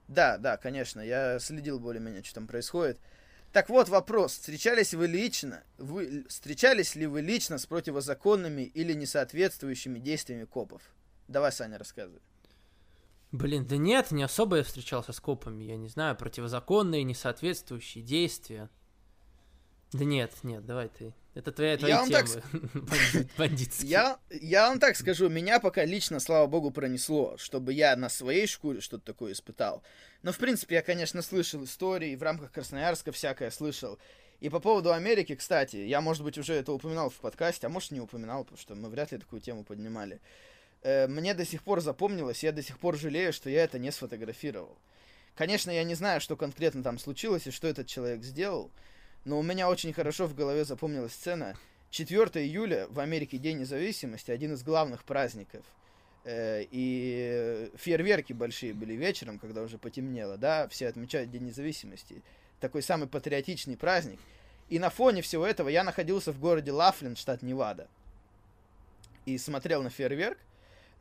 B: Да, да, конечно, я следил более-менее, что там происходит. Так вот вопрос, встречались вы лично, вы, встречались ли вы лично с противозаконными или несоответствующими действиями копов? Давай, Саня, рассказывай.
A: Блин, да нет, не особо я встречался с копами, я не знаю, противозаконные, несоответствующие действия. Да нет, нет, давай ты. Это твоя, твои
B: Я вам так
A: бандит-.
B: Я, я вам так скажу, меня пока лично, слава богу, пронесло, чтобы я на своей шкуре что-то такое испытал. Но, в принципе, я, конечно, слышал истории, в рамках Красноярска всякое слышал. И по поводу Америки, кстати, я, может быть, уже это упоминал в подкасте, а может, не упоминал, потому что мы вряд ли такую тему поднимали. Э, мне до сих пор запомнилось, я до сих пор жалею, что я это не сфотографировал. Конечно, я не знаю, что конкретно там случилось и что этот человек сделал, но у меня очень хорошо в голове запомнилась сцена. 4 июля в Америке День независимости, один из главных праздников. Э, И фейерверки большие были вечером, когда уже потемнело, да, все отмечают День независимости. Такой самый патриотичный праздник. И на фоне всего этого я находился в городе Лафлин, штат Невада. И смотрел на фейерверк,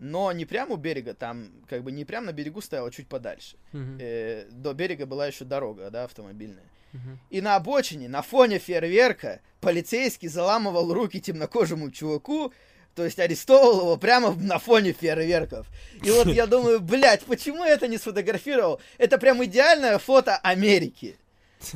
B: но не прямо у берега, там как бы не прямо на берегу стоял, а чуть подальше.
A: Мгм,
B: Э, До берега была еще дорога, да, автомобильная.
A: мгм.
B: И на обочине, на фоне фейерверка, полицейский заламывал руки темнокожему чуваку, То есть арестовал его прямо на фоне фейерверков. И вот я думаю, блядь, почему я это не сфотографировал? Это прям идеальное фото Америки.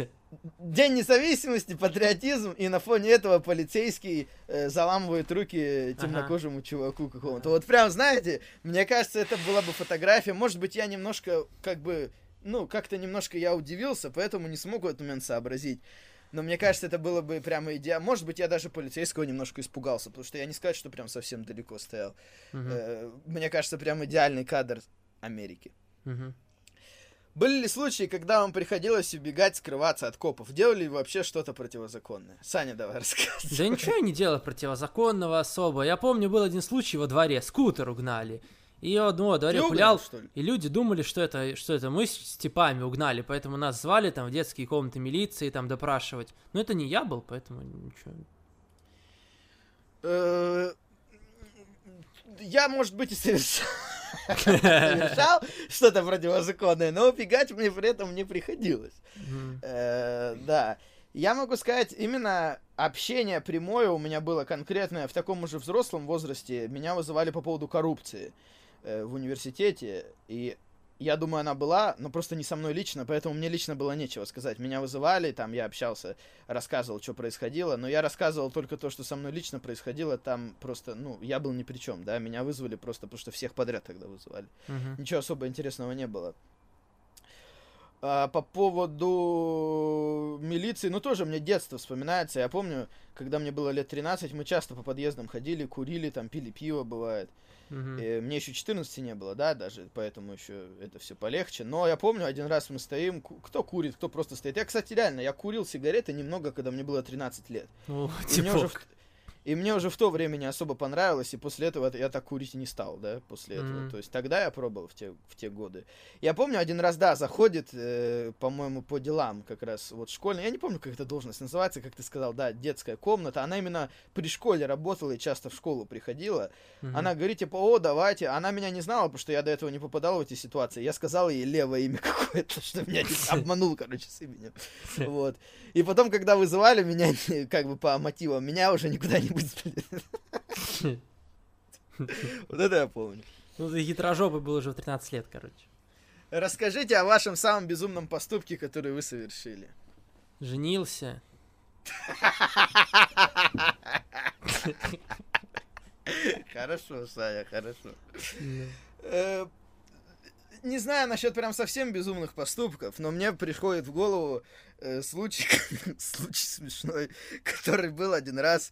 B: День независимости, патриотизм, и на фоне этого полицейский э, заламывает руки темнокожему ага. чуваку какому-то. Вот прям, знаете, мне кажется, это была бы фотография. Может быть, я немножко, как бы, ну, как-то немножко я удивился, поэтому не смог в этот момент сообразить. Но мне кажется, это было бы прямо идеально. Может быть, я даже полицейского немножко испугался, потому что я не сказать, что прям совсем далеко стоял. Uh-huh. Э, мне кажется, прям идеальный кадр Америки. Uh-huh. Были ли случаи, когда вам приходилось убегать, скрываться от копов? Делали ли вообще что-то противозаконное? Саня, давай рассказывай.
A: Да ничего я не делал противозаконного особо. Я помню, был один случай во дворе, скутер угнали. И он ну, во дворе Ты гулял, что ли? и люди думали, что это, что это мы с типами угнали, поэтому нас звали там в детские комнаты милиции там допрашивать. Но это не я был, поэтому ничего.
B: Э, я, может быть, и совершал совершал что-то противозаконное, но убегать мне при этом не приходилось. Э, да. Я могу сказать, именно общение прямое у меня было конкретное в таком уже взрослом возрасте. Меня вызывали по поводу коррупции э, в университете, и я думаю, она была, но просто не со мной лично, поэтому мне лично было нечего сказать. Меня вызывали, там я общался, рассказывал, что происходило, но я рассказывал только то, что со мной лично происходило, там просто, ну, я был ни при чем, да, меня вызвали просто потому, что всех подряд тогда вызывали. Uh-huh. Ничего особо интересного не было. А, по поводу милиции, ну тоже мне детство вспоминается. Я помню, когда мне было лет 13, мы часто по подъездам ходили, курили, там пили пиво, бывает. Uh-huh. И мне еще 14 не было, да, даже, поэтому еще это все полегче. Но я помню, один раз мы стоим, кто курит, кто просто стоит. Я, кстати, реально, я курил сигареты немного, когда мне было 13 лет.
A: Oh, и мне уже,
B: и мне уже в то время не особо понравилось, и после этого я так курить не стал, да, после mm-hmm. этого. То есть тогда я пробовал в те, в те годы. Я помню, один раз, да, заходит, э, по-моему, по делам как раз вот школьный, я не помню, как эта должность называется, как ты сказал, да, детская комната. Она именно при школе работала и часто в школу приходила. Mm-hmm. Она говорит, типа, о, давайте. Она меня не знала, потому что я до этого не попадал в эти ситуации. Я сказал ей левое имя какое-то, что меня обманул, короче, с именем. Вот. И потом, когда вызывали меня, как бы по мотивам, меня уже никуда не Вот это я помню.
A: Ну, ты хитрожопый был уже в 13 лет, короче.
B: Расскажите о вашем самом безумном поступке, который вы совершили.
A: Женился.
B: Хорошо, Саня, хорошо. Э, не знаю насчет прям совсем безумных поступков, но мне приходит в голову э, случай, случай смешной, который был один раз.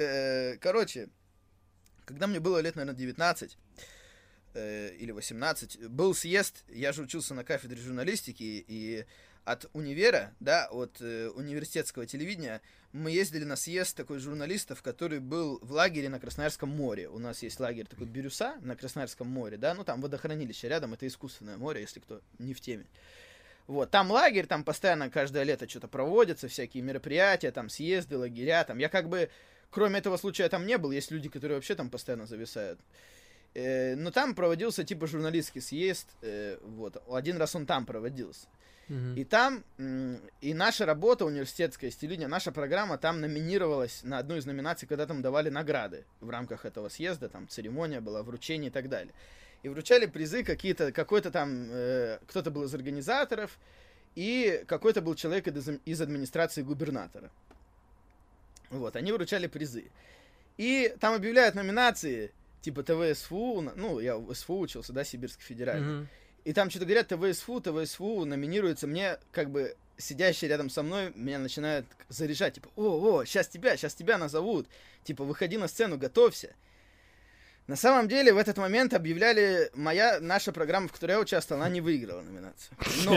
B: Э, короче, когда мне было лет, наверное, 19 э, или 18, был съезд, я же учился на кафедре журналистики, и от универа, да, от э, университетского телевидения, мы ездили на съезд такой журналистов, который был в лагере на Красноярском море. У нас есть лагерь такой Бирюса на Красноярском море, да, ну там водохранилище рядом, это искусственное море, если кто не в теме. Вот, там лагерь, там постоянно каждое лето что-то проводится, всякие мероприятия, там съезды, лагеря, там. Я как бы, кроме этого случая, там не был, есть люди, которые вообще там постоянно зависают. Э, но там проводился типа журналистский съезд, э, вот, один раз он там проводился. И там, и наша работа университетская стилиния, наша программа там номинировалась на одну из номинаций, когда там давали награды в рамках этого съезда, там церемония была, вручение и так далее. И вручали призы какие-то, какой-то там, э, кто-то был из организаторов, и какой-то был человек из администрации губернатора. Вот, они вручали призы. И там объявляют номинации, типа ТВСФУ, ну, я в СФУ учился, да, Сибирский федеральный. Mm-hmm. И там что-то говорят, ТВСФУ, ТВСФУ номинируется. Мне, как бы, сидящий рядом со мной, меня начинают заряжать. Типа, о, о, сейчас тебя, сейчас тебя назовут. Типа, выходи на сцену, готовься. На самом деле, в этот момент объявляли, моя, наша программа, в которой я участвовал, она не выиграла номинацию. Но,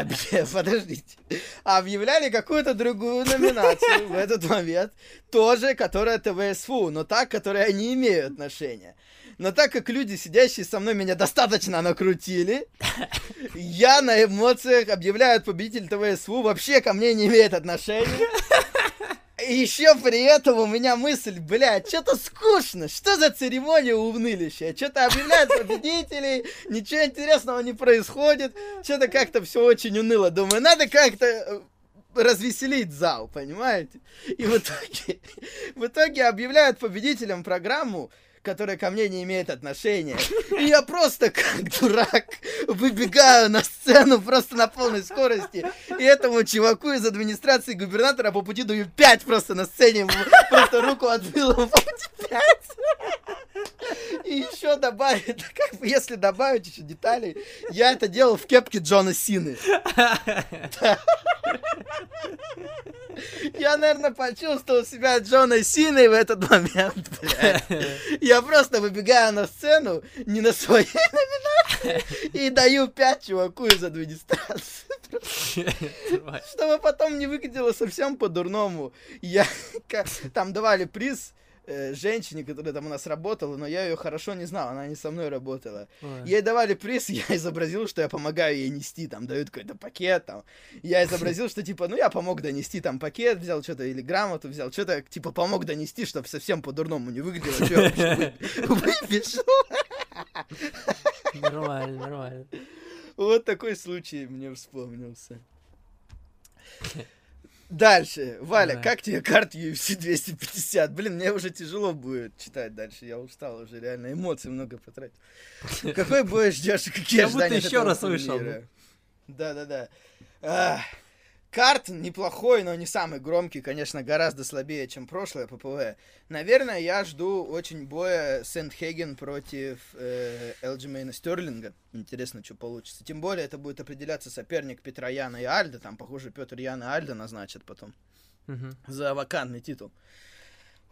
B: объ... подождите, объявляли какую-то другую номинацию в этот момент, тоже, которая ТВСФУ, но та, которая не имеют отношения. Но так как люди, сидящие со мной, меня достаточно накрутили, я на эмоциях объявляю победитель ТВСУ, вообще ко мне не имеет отношения. Еще при этом у меня мысль, блядь, что-то скучно, что за церемония унылища, что-то объявляют победителей, ничего интересного не происходит, что-то как-то все очень уныло, думаю, надо как-то э, развеселить зал, понимаете? И в итоге, в итоге объявляют победителем программу, которая ко мне не имеет отношения. И я просто как дурак выбегаю на сцену просто на полной скорости. И этому чуваку из администрации губернатора по пути даю пять просто на сцене. Просто руку отбил пути пять. И еще добавить, как бы, если добавить еще деталей, я это делал в кепке Джона Сины. Я, наверное, почувствовал себя Джона Синой в этот момент, блядь. Я просто выбегаю на сцену, не на своей номинации, и даю пять чуваку из администрации. Чтобы потом не выглядело совсем по-дурному. Я... Там давали приз э, женщине, которая там у нас работала, но я ее хорошо не знал, она не со мной работала. Ой. Ей давали приз, я изобразил, что я помогаю ей нести, там дают какой-то пакет, там. Я изобразил, что типа, ну я помог донести там пакет, взял что-то или грамоту взял, что-то типа помог донести, чтобы совсем по-дурному не выглядело, что я выпишу.
A: Нормально, нормально.
B: Вот такой случай мне вспомнился. Дальше. Валя, да. как тебе карт UFC 250? Блин, мне уже тяжело будет читать дальше. Я устал уже, реально. Эмоций много потратил. Какой бой ждешь какие
A: Я будто еще раз вышел.
B: Да-да-да. Карт неплохой, но не самый громкий, конечно, гораздо слабее, чем прошлое ППВ. Наверное, я жду очень боя Сент-Хеген против э, Элджимейна Стерлинга. Интересно, что получится. Тем более, это будет определяться соперник Петра Яна и Альда. Там, похоже, Петр Яна и Альда назначат потом. Угу. За вакантный титул.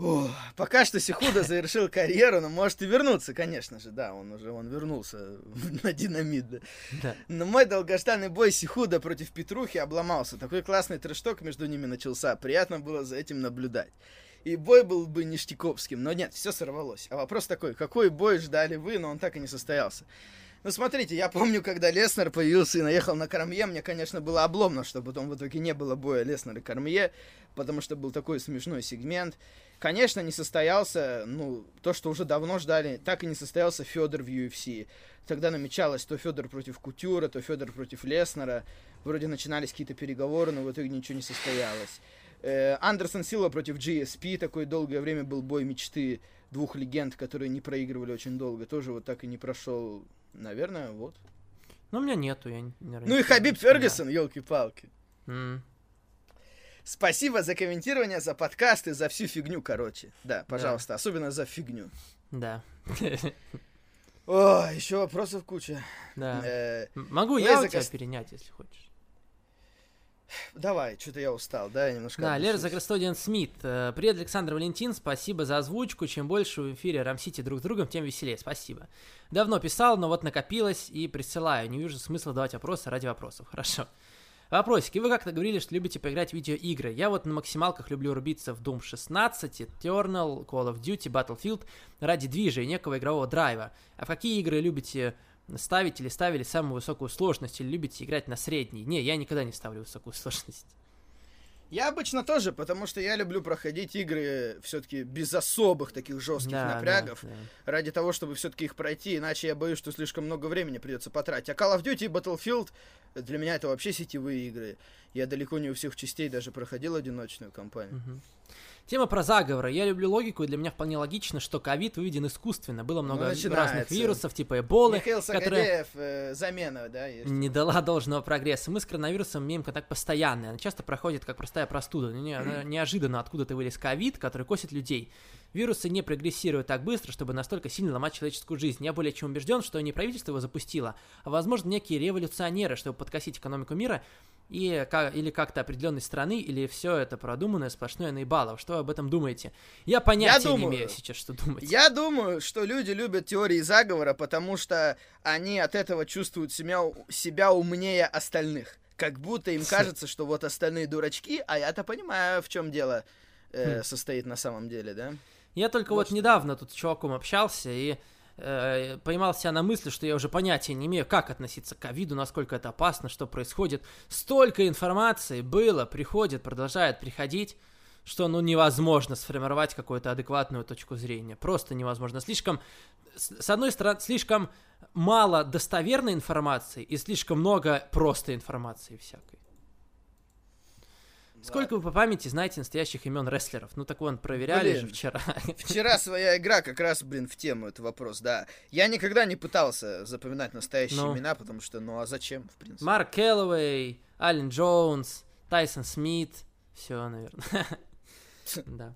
B: О, пока что Сихуда завершил карьеру, но может и вернуться, конечно же, да, он уже он вернулся на динамит, да. да. Но мой долгожданный бой Сихуда против Петрухи обломался. Такой классный трешток между ними начался, приятно было за этим наблюдать. И бой был бы ништяковским, но нет, все сорвалось. А вопрос такой, какой бой ждали вы, но он так и не состоялся. Ну, смотрите, я помню, когда Леснер появился и наехал на Кормье, мне, конечно, было обломно, что потом в итоге не было боя Леснер и Кормье, потому что был такой смешной сегмент. Конечно, не состоялся, ну, то, что уже давно ждали, так и не состоялся Федор в UFC. Тогда намечалось то Федор против Кутюра, то Федор против Леснера. Вроде начинались какие-то переговоры, но в итоге ничего не состоялось. Э, Андерсон Сила против GSP, такой долгое время был бой мечты двух легенд, которые не проигрывали очень долго. Тоже вот так и не прошел, наверное, вот.
A: Ну, у меня нету, я не
B: Ну и Хабиб Фергюсон, елки-палки. Mm. Спасибо за комментирование, за подкасты, за всю фигню, короче. Да, пожалуйста, да. особенно за фигню.
A: Да.
B: О, еще вопросов куча.
A: Да. Э, Могу я у тебя перенять, если хочешь.
B: Давай, что-то я устал, да, немножко.
A: Да, Лера Заграстодиан Смит. Э, привет, Александр Валентин, спасибо за озвучку. Чем больше в эфире рамсите друг с другом, тем веселее. Спасибо. Давно писал, но вот накопилось и присылаю. Не вижу смысла давать вопросы ради вопросов. Хорошо. Вопросики. Вы как-то говорили, что любите поиграть в видеоигры. Я вот на максималках люблю рубиться в Doom 16, Eternal, Call of Duty, Battlefield ради движа и некого игрового драйва. А в какие игры любите ставить или ставили самую высокую сложность или любите играть на средней? Не, я никогда не ставлю высокую сложность.
B: Я обычно тоже, потому что я люблю проходить игры все-таки без особых таких жестких да, напрягов, да, да. ради того, чтобы все-таки их пройти, иначе я боюсь, что слишком много времени придется потратить. А Call of Duty и Battlefield для меня это вообще сетевые игры. Я далеко не у всех частей даже проходил одиночную кампанию. Угу.
A: Тема про заговоры. Я люблю логику, и для меня вполне логично, что ковид выведен искусственно. Было много ну, разных вирусов, типа эболы,
B: Михаил Сагадеев, э, замена, да, есть.
A: Не дала должного прогресса. Мы с коронавирусом имеем контакт постоянный. Она часто проходит как простая простуда. Не, неожиданно откуда-то вылез ковид, который косит людей. Вирусы не прогрессируют так быстро, чтобы настолько сильно ломать человеческую жизнь. Я более чем убежден, что не правительство его запустило, а, возможно, некие революционеры, чтобы подкосить экономику мира, и, как, или как-то определенной страны, или все это продуманное сплошное наебалово. Что вы об этом думаете? Я понятия я думаю, не имею сейчас, что думать.
B: Я думаю, что люди любят теории заговора, потому что они от этого чувствуют себя, себя умнее остальных. Как будто им кажется, что вот остальные дурачки, а я-то понимаю, в чем дело э, хм. состоит на самом деле, да?
A: Я только вот, вот недавно тут с чуваком общался, и э, поймал себя на мысли, что я уже понятия не имею, как относиться к ковиду, насколько это опасно, что происходит. Столько информации было, приходит, продолжает приходить, что ну невозможно сформировать какую-то адекватную точку зрения. Просто невозможно. Слишком, с одной стороны, слишком мало достоверной информации и слишком много просто информации всякой. Сколько вы по памяти знаете настоящих имен рестлеров? Ну так вон, проверяли
B: Блин.
A: же вчера.
B: Вчера своя игра как раз, блин, в тему этот вопрос, да. Я никогда не пытался запоминать настоящие
A: Ну.
B: имена, потому что, ну а зачем, в принципе?
A: Марк Келлоуэй, Ален Джонс, Тайсон Смит. Все, наверное. Да.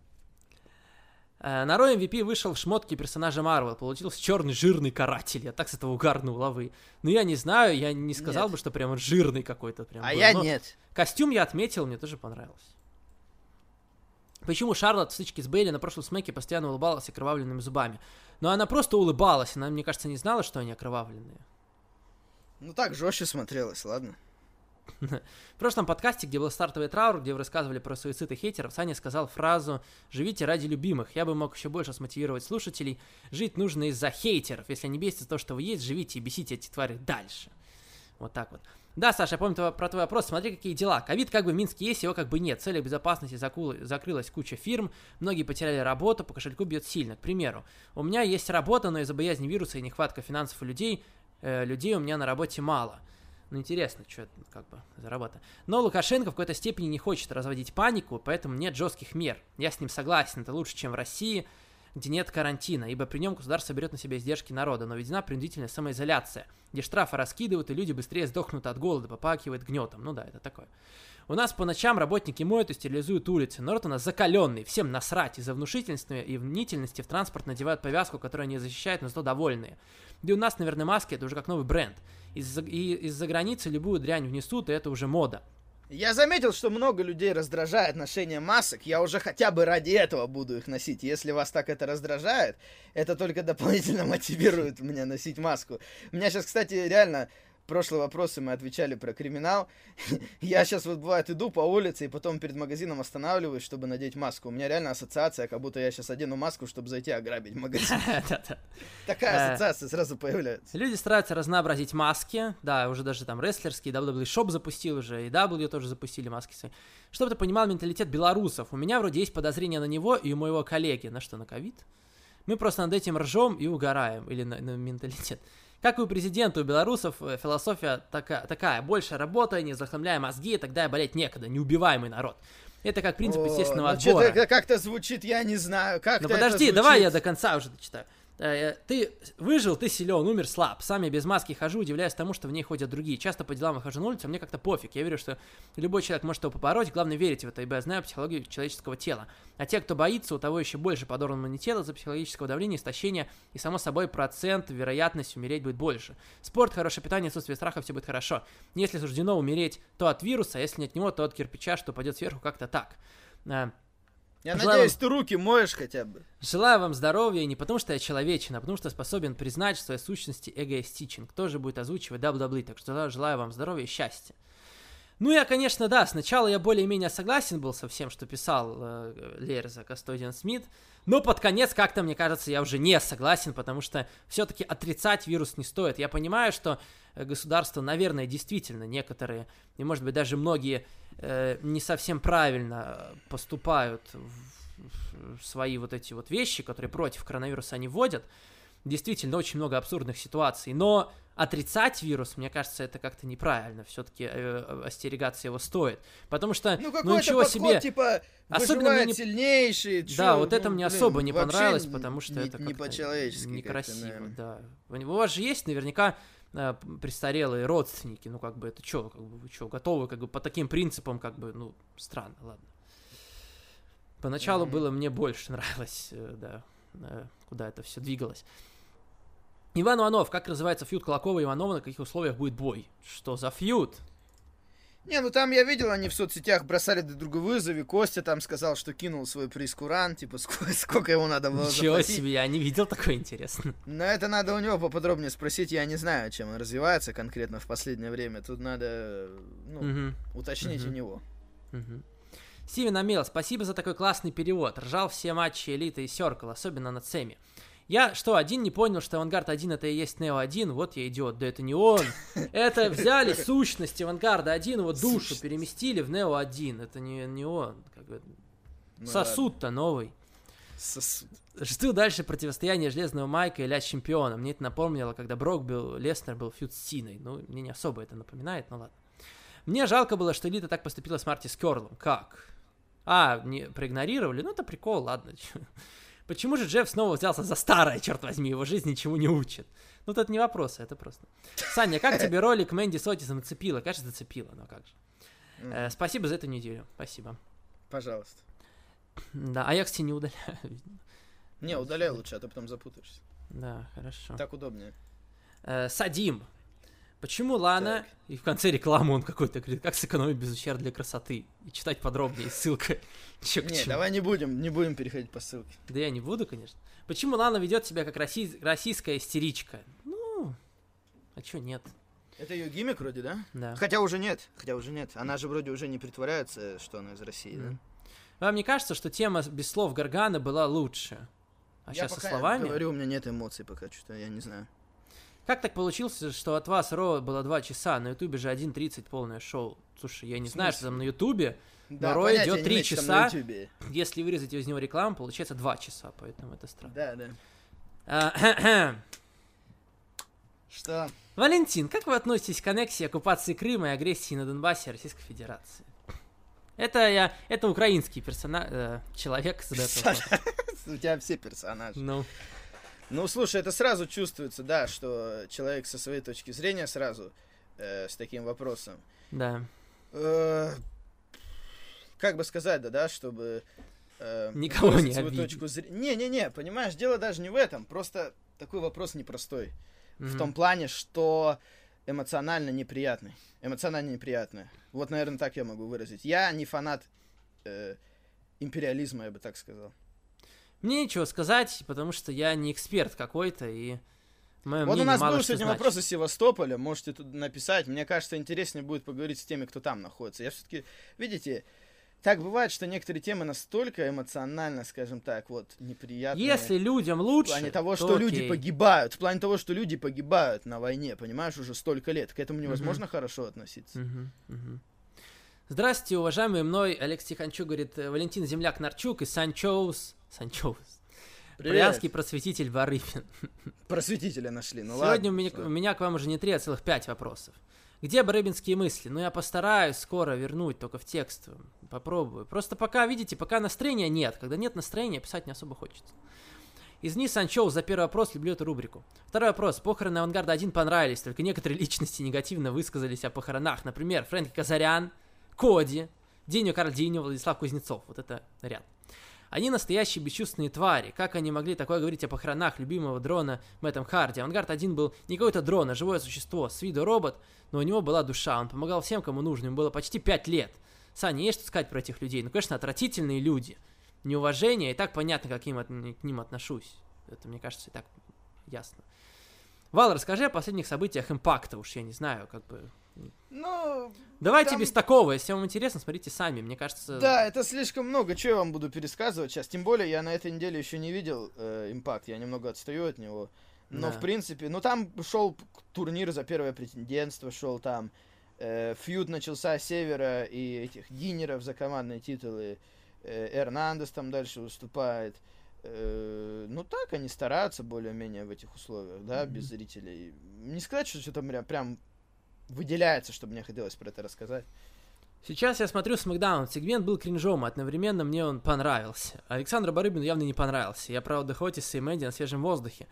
A: Э, На Ро MVP вышел в шмотке персонажа Марвел. Получился черный жирный каратель. Я так с этого угарнул лавы. Ну, я не знаю, я не сказал
B: Нет.
A: бы, что прям он жирный какой-то. Прям
B: А
A: был,
B: я
A: но
B: нет.
A: Костюм я отметил, мне тоже понравился. Почему Шарлотт в стычке с Бейли на прошлом смеке постоянно улыбалась окровавленными зубами? Но она просто улыбалась, она, мне кажется, не знала, что они окровавленные.
B: Ну так жестче смотрелось, ладно.
A: В прошлом подкасте, где был стартовый траур, где вы рассказывали про суицид и хейтеров, Саня сказал фразу «Живите ради любимых». Я бы мог еще больше смотивировать слушателей. Жить нужно из-за хейтеров. Если не бесится то, что вы есть, живите и бесите эти твари дальше. Вот так вот. Да, Саша, я помню тво- про твой вопрос. Смотри, какие дела. Ковид как бы в Минске есть, его как бы нет. В целях безопасности закул- закрылась куча фирм, многие потеряли работу, по кошельку бьет сильно. К примеру, у меня есть работа, но из-за боязни вируса и нехватка финансов у людей, э, людей у меня на работе мало. Ну, интересно, что это как бы за работа. Но Лукашенко в какой-то степени не хочет разводить панику, поэтому нет жестких мер. Я с ним согласен, это лучше, чем в России, где нет карантина, ибо при нем государство берет на себя издержки народа, но введена принудительная самоизоляция, где штрафы раскидывают, и люди быстрее сдохнут от голода, попакивают гнетом. Ну да, это такое. У нас по ночам работники моют и стерилизуют улицы. Народ у нас закаленный, всем насрать. Из-за внушительности и мнительности в транспорт надевают повязку, которая не защищает, но зато довольные. Да и у нас, наверное, маски это уже как новый бренд. Из-за, и из-за границы любую дрянь внесут, и это уже мода.
B: Я заметил, что много людей раздражает ношение масок. Я уже хотя бы ради этого буду их носить. Если вас так это раздражает, это только дополнительно мотивирует меня носить маску. У меня сейчас, кстати, реально прошлые вопросы мы отвечали про криминал. Я сейчас вот бывает иду по улице и потом перед магазином останавливаюсь, чтобы надеть маску. У меня реально ассоциация, как будто я сейчас одену маску, чтобы зайти ограбить магазин. Такая
A: Э.
B: ассоциация сразу появляется.
A: Люди стараются разнообразить маски, да, уже даже там рестлерский, WWE Shop запустил уже, и W тоже запустили маски свои. Чтобы ты понимал менталитет белорусов, у меня вроде есть подозрение на него и у моего коллеги, на что, на ковид? Мы просто над этим ржем и угораем, или на, на менталитет. Как и у президента, у белорусов э, философия така- такая, больше работай, не захламляя мозги, тогда и болеть некогда, неубиваемый народ. Это как принцип
B: О,
A: естественного
B: ну,
A: отбора.
B: это как-то звучит, я не знаю. Как
A: Ну подожди, давай я до конца уже дочитаю. Э, Ты выжил, ты силен, умер слаб. Сам я без маски хожу, удивляюсь тому, что в ней ходят другие. Часто по делам выхожу на улицу, а мне как-то пофиг. Я верю, что любой человек может его побороть, главное верить в это, ибо я знаю психологию человеческого тела. А те, кто боится, у того еще больше подорван иммунитет из-за психологического давления, истощения, и само собой процент, вероятность умереть будет больше. Спорт, хорошее питание, отсутствие страха, все будет хорошо. Если суждено умереть, то от вируса, а если не от него, то от кирпича, что пойдет сверху как-то так.
B: Я
A: Желаю
B: надеюсь,
A: вам-
B: ты руки моешь хотя бы.
A: Желаю вам здоровья, и не потому что я человечен, а потому что способен признать в своей сущности эгоистичен. Кто же будет озвучивать WWE, так что желаю вам здоровья и счастья. Ну, я, конечно, да, сначала я более-менее согласен был со всем, что писал э, Лерза Кастодиан Смит, но под конец как-то, мне кажется, я уже не согласен, потому что все-таки отрицать вирус не стоит. Я понимаю, что э, государства, наверное, действительно некоторые, и, может быть, даже многие э, не совсем правильно э, поступают в, в свои вот эти вот вещи, которые против коронавируса они вводят. Действительно, очень много абсурдных ситуаций, но отрицать вирус, мне кажется, это как-то неправильно. Все-таки остерегаться его стоит. Потому что,
B: Ну
A: ну, ничего
B: подход,
A: себе.
B: типа,
A: Особенно мне не-
B: сильнейший.
A: Да,
B: чё,
A: вот это
B: ну,
A: мне
B: блин,
A: особо не понравилось, потому что
B: не,
A: это
B: не по-человечески.
A: некрасиво,
B: наверное.
A: да. У вас же есть наверняка э, престарелые родственники, ну как бы это что, как бы вы что, готовы как бы по таким принципам, как бы, ну странно, ладно. Поначалу
B: Мгм.
A: было мне больше нравилось, э, да, э, куда это все двигалось. Иван Иванов, как называется фьюд Колокова и Иванова, на каких условиях будет бой? Что за фьюд?
B: Не, ну там я видел, они в соцсетях бросали друг другу вызовы. Костя там сказал, что кинул свой прескурант, типа, сколько, сколько ему надо было
A: Ничего
B: заплатить.
A: себе, я не видел такое интересно.
B: Но это надо у него поподробнее спросить. Я не знаю, чем он развивается конкретно в последнее время. Тут надо ну,
A: Мгм.
B: уточнить
A: Мгм.
B: у него.
A: Мгм. Стивен Амел, спасибо за такой классный перевод. Ржал все матчи Элиты и Серкл, особенно над Семи. Я что, один не понял, что Авангард 1 это и есть Нео 1? Вот я идиот, да это не он. Это взяли сущность Авангарда 1, его душу
B: Сущность.
A: переместили в Нео 1. Это не, не он. Как бы.
B: Ну
A: Сосуд-то новый.
B: Сосуд.
A: Жду дальше противостояние Железного Майка и Ля Чемпиона. Мне это напомнило, когда Брок был, Леснер был фьюд с Синой. Ну, мне не особо это напоминает, но ладно. Мне жалко было, что Элита так поступила с Марти Скерлом. Как? А, не проигнорировали? Ну, это прикол, ладно. Почему же Джефф снова взялся за старое, черт возьми, его жизнь ничему не учит? Ну, это не вопрос, это просто. Саня, как тебе ролик Мэнди с Отисом зацепила? Конечно, зацепила, но как же. Э, спасибо за эту неделю, спасибо.
B: Пожалуйста.
A: Да, а я, кстати, не удаляю.
B: Не, удаляй лучше, а то потом запутаешься.
A: Да, хорошо.
B: Так удобнее.
A: Э, Садим. Почему Лана,
B: Так.
A: и в конце рекламы он какой-то говорит, как сэкономить без ущерба для красоты? И читать подробнее, ссылка. К
B: Не,
A: чему.
B: давай не будем, не будем переходить по ссылке.
A: Да я не буду, конечно. Почему Лана ведет себя как россий- российская истеричка? Ну, а чё нет?
B: Это ее гиммик вроде, да?
A: Да.
B: Хотя уже нет, хотя уже нет. Она же вроде уже не притворяется, что она из России, да?
A: М. Вам не кажется, что тема без слов Гаргана была лучше? А
B: Я
A: сейчас со
B: пока
A: словами?
B: говорю, у меня нет эмоций пока что-то, я не знаю.
A: Как так получилось, что от вас Ро было 2 часа, на Ютубе же 1.30 полное шоу? Слушай, я не знаю, что там на Ютубе.
B: Да,
A: три
B: имею, что там
A: часа.
B: на Ютубе.
A: Если вырезать из него рекламу, получается 2 часа, поэтому это странно.
B: Да, да.
A: А,
B: Что?
A: Валентин, как вы относитесь к аннексии, оккупации Крыма и агрессии на Донбассе Российской Федерации? Это я, это украинский персонаж, человек задает вопрос.
B: У тебя все персонажи.
A: Ну,
B: Ну, слушай, это сразу чувствуется, да, что человек со своей точки зрения сразу э, с таким вопросом.
A: да.
B: Э, как бы сказать, да, да, чтобы... э,
A: Никого не
B: свою
A: обидеть.
B: точку зрения. Не-не-не, понимаешь, дело даже не в этом. Просто такой вопрос непростой. В
A: Мгм.
B: том плане, что эмоционально неприятный. Эмоционально неприятный. Вот, наверное, так я могу выразить. Я не фанат э, империализма, я бы так сказал.
A: Мне нечего сказать, потому что я не эксперт какой-то, и мое
B: Вот у нас был сегодня
A: значит.
B: вопрос из Севастополя, можете тут написать. Мне кажется, интереснее будет поговорить с теми, кто там находится. Я все-таки, видите, так бывает, что некоторые темы настолько эмоционально, скажем так, вот, неприятные.
A: Если людям
B: в
A: лучше,
B: плане того,
A: то
B: что люди
A: окей.
B: погибают, в плане того, что люди погибают на войне, понимаешь, уже столько лет, к этому невозможно хорошо относиться.
A: Мгм, мгм. Здравствуйте, уважаемый мной Алекс Тиханчук, говорит Валентин Земляк Нарчук и Санчоус. Санчоус. Брянский просветитель Барыпин.
B: Просветителя нашли, ну
A: Сегодня
B: ладно.
A: у, меня, у меня к вам уже не три, а целых пять вопросов. Где барыбинские мысли? Ну, я постараюсь скоро вернуть, только в текстовом. Попробую. Просто пока, видите, пока настроения нет. Когда нет настроения, писать не особо хочется. Извини, Санчоу, за первый вопрос, люблю эту рубрику. Второй вопрос. Похороны Авангарда 1 понравились, только некоторые личности негативно высказались о похоронах. Например, Фрэнк Казарян, Коди, Деню Кардиньо, Владислав Кузнецов. Вот это ряд. Они настоящие бесчувственные твари. Как они могли такое говорить о похоронах любимого дрона Мэттом Харди? Авангард один был не какой-то дрон, а живое существо. С виду робот, но у него была душа. Он помогал всем, кому нужно. Ему было почти пять лет. Саня, есть что сказать про этих людей? Ну, конечно, отвратительные люди. Неуважение, и так понятно, как им от- к ним отношусь. Это, мне кажется, и так ясно. Вал, расскажи о последних событиях импакта, уж я не знаю, как бы...
B: Ну,
A: Давайте
B: Там-
A: без такого, если вам интересно, смотрите сами, мне кажется...
B: да, это слишком много, что я вам буду пересказывать сейчас. Тем более, я на этой неделе еще не видел э, импакт, я немного отстаю от него. Но,
A: Да.
B: в принципе, ну там шел турнир за первое претендентство, шел там э, фьюд начался с Севера и этих Динеров за командные титулы. Э, Эрнандес там дальше выступает. Э, ну так, они стараются более-менее в этих условиях, да, без зрителей. Не сказать, что что-то прям, прям выделяется, чтобы мне хотелось про это рассказать.
A: Сейчас я смотрю Смакдаун, сегмент был кринжом, одновременно мне он понравился. Александр Барыбину явно не понравился. Я правда Хотиса и Мэдди на свежем воздухе.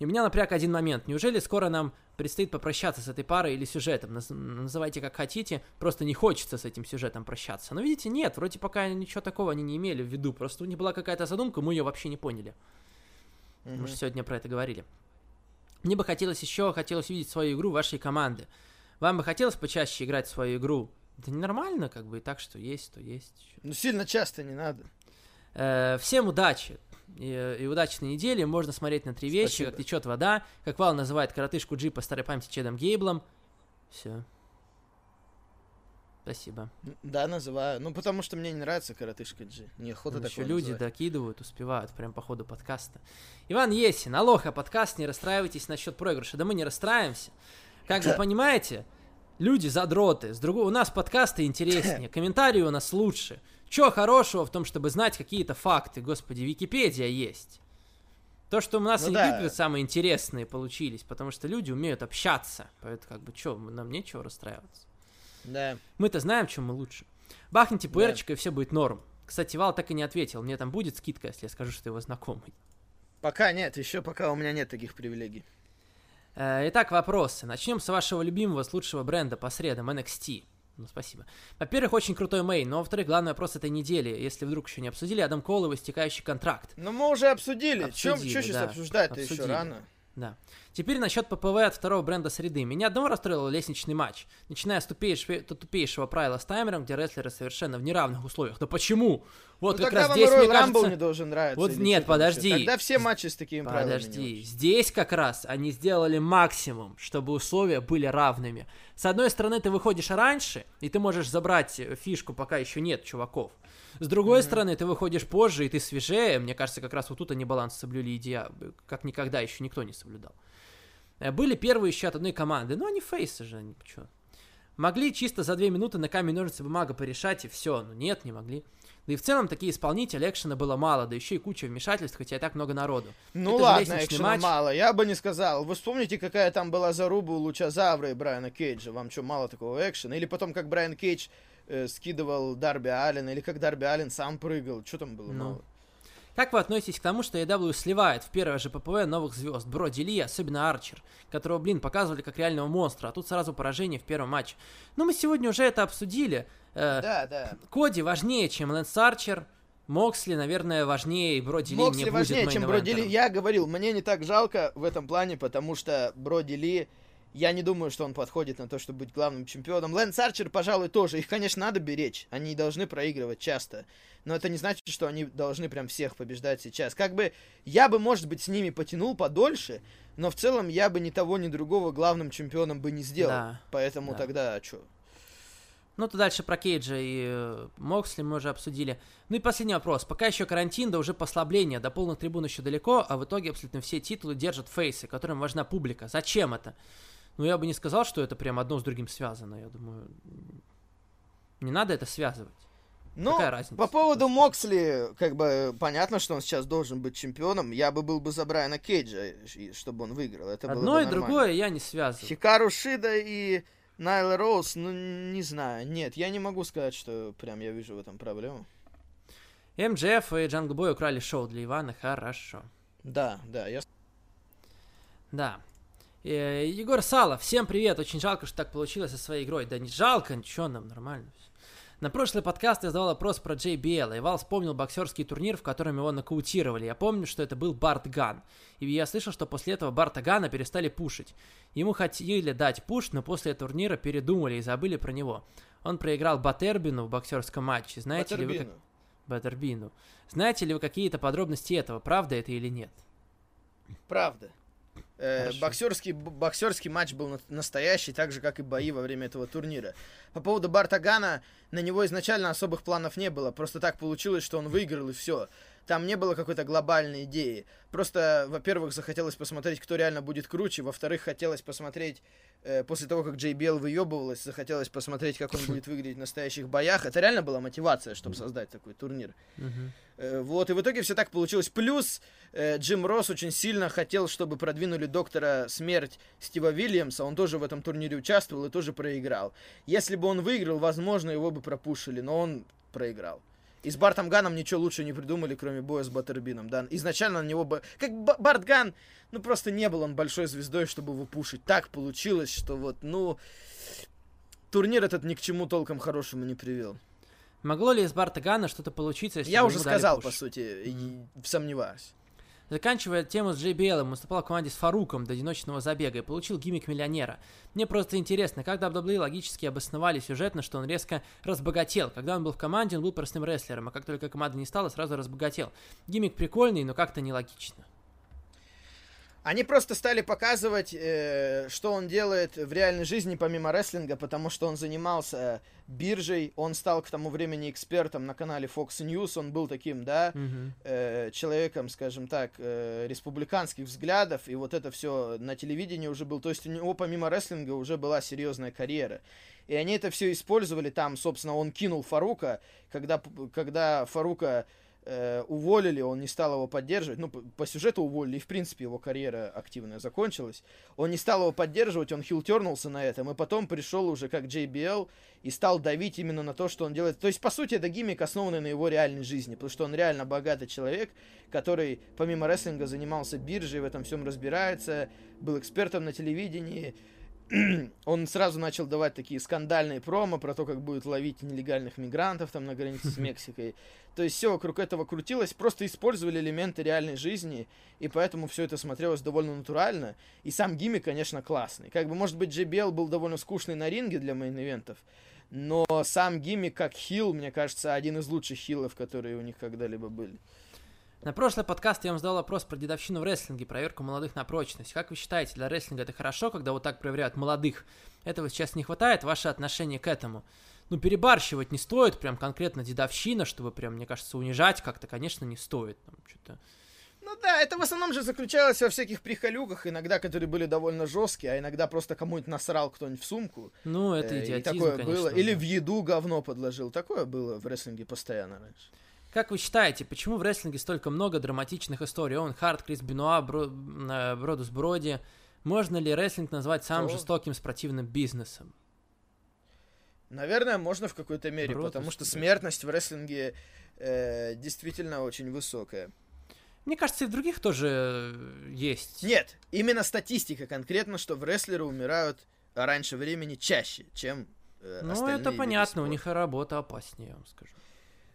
A: И меня напряг один момент. Неужели скоро нам предстоит попрощаться с этой парой или сюжетом? Наз- Называйте как хотите, просто не хочется с этим сюжетом прощаться. Но видите, нет, вроде пока ничего такого они не имели в виду. Просто у них была какая-то задумка, мы ее вообще не поняли. Мы
B: Мгм.
A: же сегодня про это говорили. Мне бы хотелось еще, хотелось увидеть свою игру вашей команды. Вам бы хотелось почаще играть в свою игру? Это ненормально, как бы, и так, что есть, то есть.
B: Ну, сильно часто не надо.
A: Э, всем удачи. И, и удачной недели. Можно смотреть на три вещи,
B: Спасибо.
A: как течет вода, как Вал называет коротышку Джи по старой памяти Чедом Гейблом. Все. Спасибо.
B: Да, называю. Ну, потому что мне не нравится коротышка Джи. Неохота
A: Еще
B: такое
A: люди
B: называть.
A: докидывают, успевают прям по ходу подкаста. Иван Есин, алоха, подкаст, не расстраивайтесь насчет проигрыша. Да мы не расстраиваемся. Как вы понимаете, люди задроты. С другой, у нас подкасты интереснее, комментарии у нас лучше. Чё хорошего в том, чтобы знать какие-то факты? Господи, Википедия есть. То, что у нас
B: Ну да.
A: самые интересные получились, потому что люди умеют общаться. Поэтому как бы чё, нам нечего расстраиваться.
B: Да.
A: Мы-то знаем, чем мы лучше. Бахните пуэрчика, и все будет норм. Кстати, Вал так и не ответил. Мне там будет скидка, если я скажу, что его знакомый.
B: Пока нет, еще пока у меня нет таких привилегий.
A: Э, Итак, вопросы. Начнем с вашего любимого, с лучшего бренда по средам, NXT. Ну, спасибо. Во-первых, очень крутой мейн, но во-вторых, главный вопрос этой недели, если вдруг еще не обсудили, Адам Кол и его истекающий контракт.
B: Ну мы уже обсудили. Чем,
A: Обсудили,
B: что сейчас
A: да.
B: обсуждать-то еще рано?
A: Да. Теперь насчет ППВ от второго бренда среды. Меня одного расстроил лестничный матч. Начиная с тупейшего, тупейшего правила с таймером, где рестлеры совершенно в неравных условиях. Да почему? Вот
B: ну
A: как раз здесь,
B: Royal
A: мне
B: Rumble
A: кажется...
B: не должен нравиться.
A: Вот нет, подожди.
B: Тогда все матчи с такими правилами. не
A: Подожди, здесь как раз они сделали максимум, чтобы условия были равными. С одной стороны, ты выходишь раньше, и ты можешь забрать э, фишку, пока еще нет чуваков. С другой стороны, ты выходишь позже, и ты свежее. Мне кажется, как раз вот тут они баланс соблюли идея, как никогда еще никто не соблюдал. Э, Были первые еще от одной команды, но они фейсы же, они чё. Могли чисто за две минуты на камень, ножницы, бумага порешать, и все. Но нет, не могли. Да и в целом такие исполнители экшена было мало, да еще и куча вмешательств, хотя и так много народу.
B: Ну
A: Это
B: ладно, экшена
A: матч.
B: мало, я бы не сказал. Вы вспомните, какая там была заруба у Лучазавра и Брайана Кейджа? Вам что, мало такого экшена? Или потом, как Брайан Кейдж э, скидывал Дарби Аллен, или как Дарби Аллен сам прыгал? Что там было
A: Ну. Как вы относитесь к тому, что AEW сливает в первое же ППВ новых звезд? Броди Ли, особенно Арчер, которого, блин, показывали как реального монстра, а тут сразу поражение в первом матче. Ну, мы сегодня уже это обсудили. Э,
B: Да, да.
A: Коди важнее, чем Лэнс Арчер. Моксли, наверное, важнее, и Броди Ли
B: Моксли
A: не
B: важнее,
A: будет
B: чем. Броди Ли. Я говорил, мне не так жалко в этом плане, потому что Броди Ли, я не думаю, что он подходит на то, чтобы быть главным чемпионом. Лэнс Арчер, пожалуй, тоже. Их, конечно, надо беречь. Они должны проигрывать часто. Но это не значит, что они должны прям всех побеждать сейчас. Как бы я бы, может быть, с ними потянул подольше, но в целом я бы ни того, ни другого главным чемпионом бы не сделал.
A: Да,
B: Поэтому
A: да.
B: тогда что?
A: Ну, то дальше про Кейджа и э, Моксли мы уже обсудили. Ну и последний вопрос. Пока еще карантин, да уже послабление, до полных трибун еще далеко, а в итоге абсолютно все титулы держат фейсы, которым важна публика. Зачем это? Ну, я бы не сказал, что это прям одно с другим связано. Я думаю, не надо это связывать.
B: Ну,
A: Какая разница?
B: по поводу Моксли, как бы понятно, что он сейчас должен быть чемпионом. Я бы был бы за Брайана Кейджа, чтобы он выиграл. Это было
A: Одно
B: бы
A: и
B: нормально.
A: другое я не связываю.
B: Хикару Шида и Найла Роуз, ну, не знаю. Нет, я не могу сказать, что прям я вижу в этом проблему.
A: MJF и Джангл Бой украли шоу для Ивана, хорошо.
B: Да, да, я...
A: Да. Э, Егор Сало, всем привет. Очень жалко, что так получилось со своей игрой. Да не жалко, ничего, нам нормально. На прошлый подкаст я задавал вопрос про JBL, и Вал вспомнил боксерский турнир, в котором его нокаутировали. Я помню, что это был Барт Ган. И я слышал, что после этого Барта Гана перестали пушить. Ему хотели дать пуш, но после турнира передумали и забыли про него. Он проиграл Батербину в боксерском матче. Знаете ли вы как...
B: Батербину.
A: Батербину. Знаете ли вы какие-то подробности этого, правда это или нет?
B: Правда. Э, боксерский, боксерский матч был на- настоящий, так же, как и бои во время этого турнира. По поводу Бартагана, на него изначально особых планов не было. Просто так получилось, что он выиграл и все. Там не было какой-то глобальной идеи. Просто, во-первых, захотелось посмотреть, кто реально будет круче. Во-вторых, хотелось посмотреть, э, после того, как JBL выебывалась, захотелось посмотреть, как он будет выглядеть в настоящих боях. Это реально была мотивация, чтобы создать такой турнир.
A: Мгм.
B: Э, Вот, и в итоге все так получилось. Плюс э, Джим Росс очень сильно хотел, чтобы продвинули доктора смерть Стива Вильямса. Он тоже в этом турнире участвовал и тоже проиграл. Если бы он выиграл, возможно, его бы пропушили, но он проиграл. И с Бартом Ганом ничего лучше не придумали, кроме боя с Баттербином. Да? Изначально на него бы... Как Ба- Барт Ган, ну просто не был он большой звездой, чтобы его пушить. Так получилось, что вот, ну... Турнир этот ни к чему толком хорошему не привел.
A: Могло ли из Барта Гана что-то получиться, если
B: Я уже сказал,
A: пуш?
B: по сути, и сомневаюсь.
A: Заканчивая тему с JBL, он выступал в команде с Фаруком до одиночного забега и получил гиммик миллионера. Мне просто интересно, как WWE логически обосновали сюжетно, что он резко разбогател. Когда он был в команде, он был простым рестлером, а как только команда не стала, сразу разбогател. Гиммик прикольный, но как-то нелогично.
B: Они просто стали показывать, э, что он делает в реальной жизни помимо рестлинга, потому что он занимался биржей, он стал к тому времени экспертом на канале Fox News, он был таким, да,
A: Мгм.
B: э, человеком, скажем так, э, республиканских взглядов, и вот это все на телевидении уже был, то есть у него помимо рестлинга уже была серьезная карьера. И они это все использовали, там, собственно, он кинул Фарука, когда, когда Фарука э, уволили, он не стал его поддерживать, ну, по, по сюжету уволили, и, в принципе, его карьера активная закончилась. Он не стал его поддерживать, он хилтернулся на этом, и потом пришел уже как JBL и стал давить именно на то, что он делает. То есть, по сути, это гиммик, основанный на его реальной жизни, потому что он реально богатый человек, который, помимо рестлинга, занимался биржей, в этом всем разбирается, был экспертом на телевидении, он сразу начал давать такие скандальные промо про то, как будет ловить нелегальных мигрантов там на границе с Мексикой. То есть все вокруг этого крутилось, просто использовали элементы реальной жизни, и поэтому все это смотрелось довольно натурально. И сам гиммик, конечно, классный. Как бы, может быть, JBL был довольно скучный на ринге для мейн-ивентов, но сам гиммик как хил, мне кажется, один из лучших хилов, которые у них когда-либо были.
A: На прошлый подкаст я вам задал вопрос про дедовщину в рестлинге, проверку молодых на прочность. Как вы считаете, для рестлинга это хорошо, когда вот так проверяют молодых? Этого сейчас не хватает, ваше отношение к этому? Ну, перебарщивать не стоит, прям конкретно дедовщина, чтобы прям, мне кажется, унижать как-то, конечно, не стоит. Там, что-то...
B: Ну да, это в основном же заключалось во всяких прихолюках, иногда, которые были довольно жесткие, а иногда просто кому-нибудь насрал кто-нибудь в сумку.
A: Ну, это
B: Э,
A: идиотизм,
B: и такое
A: конечно.
B: было. Или в еду говно подложил. Такое было в рестлинге постоянно раньше.
A: Как вы считаете, почему в рестлинге столько много драматичных историй? Он Харт, Крис Бенуа, Бро... э, Бродус Броди. Можно ли рестлинг назвать самым
B: Кто?
A: жестоким спортивным бизнесом?
B: Наверное, можно в какой-то мере,
A: Бродус,
B: потому что смертность в рестлинге э, действительно очень высокая.
A: Мне кажется, и в других тоже э, есть.
B: Нет, именно статистика конкретно, что в рестлеры умирают раньше времени чаще, чем э,
A: ну, это понятно, у них и работа опаснее, я вам скажу.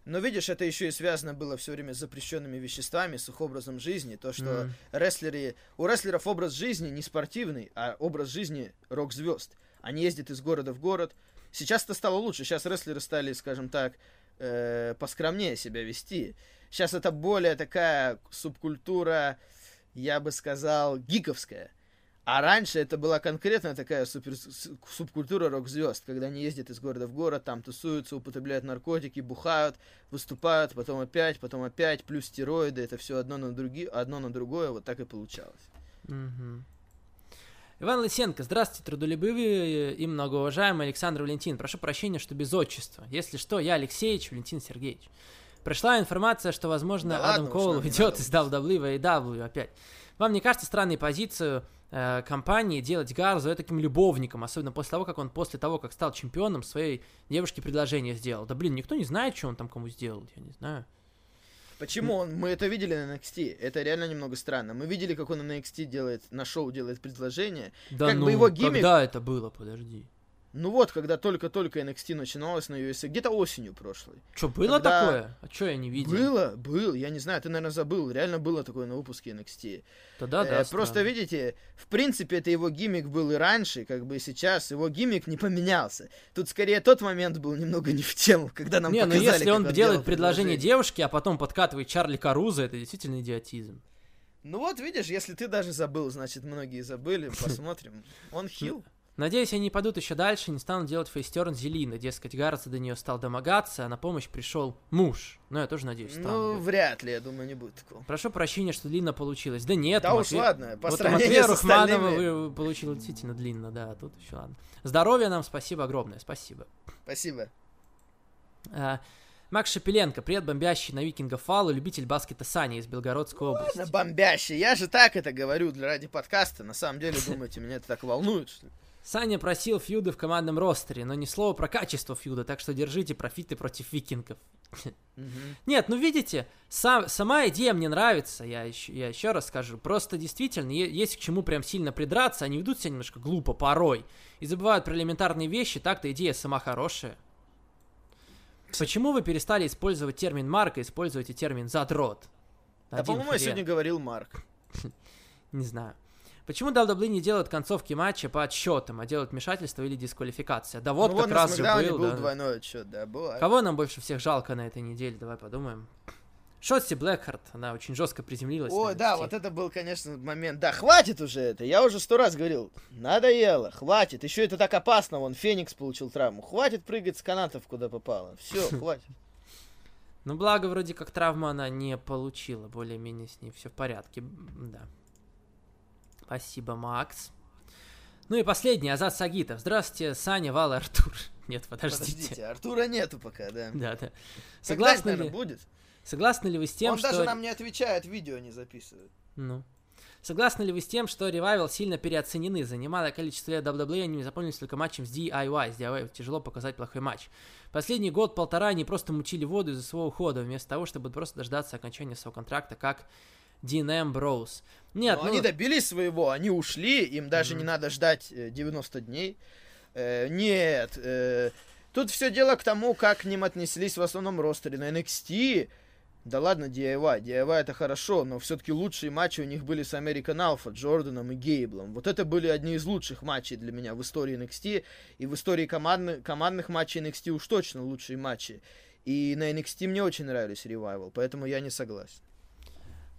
B: Но видишь, это еще и связано было все время с запрещенными веществами, с их образом жизни. То, что
A: М.
B: рестлеры... У рестлеров образ жизни не спортивный, а образ жизни рок-звезд. Они ездят из города в город. Сейчас это стало лучше. Сейчас рестлеры стали, скажем так, э, поскромнее себя вести. Сейчас это более такая субкультура, я бы сказал, гиковская. А раньше это была конкретно такая супер, субкультура рок-звезд, когда они ездят из города в город, там тусуются, употребляют наркотики, бухают, выступают, потом опять, потом опять, плюс стероиды, это все одно на, други, одно на другое, вот так и получалось.
A: Мгм. Иван Лысенко, здравствуйте, трудолюбивый и многоуважаемый Александр Валентин. Прошу прощения, что без отчества. Если что, я Алексеевич Валентин Сергеевич. Пришла информация, что, возможно,
B: Да
A: Адам
B: ладно
A: Коул уйдет из WWE опять. Вам не кажется странной позицию э, компании делать Гарзу таким любовником, особенно после того, как он после того, как стал чемпионом, своей девушке предложение сделал? Да блин, никто не знает, что он там кому сделал, я не знаю.
B: Почему он? Мы это видели на NXT. Это реально немного странно. Мы видели, как он на NXT делает, на шоу делает предложение.
A: Да
B: Как бы
A: ну,
B: его гиммик-
A: когда это было, подожди.
B: Ну вот, когда только-только NXT начиналось на USA, где-то осенью прошлой.
A: Что, было
B: Когда-
A: такое? А что я не видел?
B: Было, был, я не знаю, ты, наверное, забыл. Реально было такое на выпуске NXT.
A: Да, да,
B: Э,
A: да.
B: просто
A: странно.
B: видите, в принципе, это его гиммик был и раньше, как бы и сейчас. Его гиммик не поменялся. Тут скорее тот момент был немного не в тему, когда нам
A: не, ну
B: показали,
A: если
B: как
A: он
B: делал
A: делает предложение девушке, а потом подкатывает Чарли Каруза, это действительно идиотизм.
B: Ну вот, видишь, если ты даже забыл, значит, многие забыли. Посмотрим. Он хил.
A: Надеюсь, они пойдут еще дальше и не станут делать фейстерн Зелина. Дескать, Гарца до нее стал домогаться, а на помощь пришел муж. Ну, я тоже надеюсь,
B: Ну,
A: странно. будет.
B: вряд ли, я думаю, не будет такого.
A: Прошу прощения, что длинно получилось. Да нет,
B: Да
A: у
B: уж
A: Матвея-
B: ладно, по
A: вот
B: сравнению
A: Матвея
B: с
A: Рухманова
B: остальными.
A: вы получилось действительно длинно, да, а тут еще ладно. Здоровья нам, спасибо огромное, спасибо.
B: Спасибо.
A: А, Макс Шепеленко, привет, бомбящий на викингов Фал и любитель баскета Саня из Белгородской области.
B: Ладно, бомбящий. Я же так это говорю для ради подкаста. На самом деле, думаете, меня это так волнует, что ли?
A: Саня просил фьюды в командном ростере, но ни слова про качество фьюда, так что держите профиты против викингов. Нет, ну видите, сам, сама идея мне нравится, я еще, я еще раз скажу. Просто действительно, есть к чему прям сильно придраться, они ведут себя немножко глупо порой и забывают про элементарные вещи, так-то идея сама хорошая. Почему вы перестали использовать термин марка, используете термин задрот?
B: Да, по-моему, я сегодня говорил Марк.
A: Не знаю. Почему WWE не делают концовки матча по отсчетам, а делают вмешательство или дисквалификация? Да вот
B: ну,
A: как
B: вот
A: раз же был,
B: был
A: да.
B: двойной отчет, да, бывает.
A: Кого нам больше всех жалко на этой неделе? Давай подумаем. Шотси Блэкхарт, она очень жестко приземлилась.
B: Ой, да, вот это был, конечно, момент. Да, хватит уже это. Я уже сто раз говорил. Надоело, хватит. Еще это так опасно. Вон Феникс получил травму. Хватит прыгать с канатов, куда попало. Все, хватит.
A: Ну, благо, вроде как травму она не получила. Более-менее с ней все в порядке. Да. Спасибо, Макс. Ну и последний, Азат Сагитов. Здравствуйте, Саня, Вал Артур. Нет, подождите.
B: Подождите, Артура нету пока, да.
A: Да, да. Согласны ли?
B: будет?
A: Согласны ли вы с тем,
B: Он
A: что...
B: даже нам не отвечает, видео не записывает.
A: Ну. Согласны ли вы с тем, что ревайвал сильно переоценены? За немалое количество лет WWE они не запомнились только матчем с DIY. С DIY тяжело показать плохой матч. Последний год-полтора они просто мучили воду из-за своего ухода, вместо того, чтобы просто дождаться окончания своего контракта, как Дин Эмброуз. Нет,
B: Но
A: ну...
B: они добились своего, они ушли, им даже
A: Мгм.
B: не надо ждать э, 90 дней. Э, нет, э, тут все дело к тому, как к ним отнеслись в основном ростере. На NXT, да ладно, DIY, DIY это хорошо, но все-таки лучшие матчи у них были с American Alpha, Джорданом и Гейблом. Вот это были одни из лучших матчей для меня в истории NXT, и в истории командны- командных матчей NXT уж точно лучшие матчи. И на NXT мне очень нравились ревайвал, поэтому я не согласен.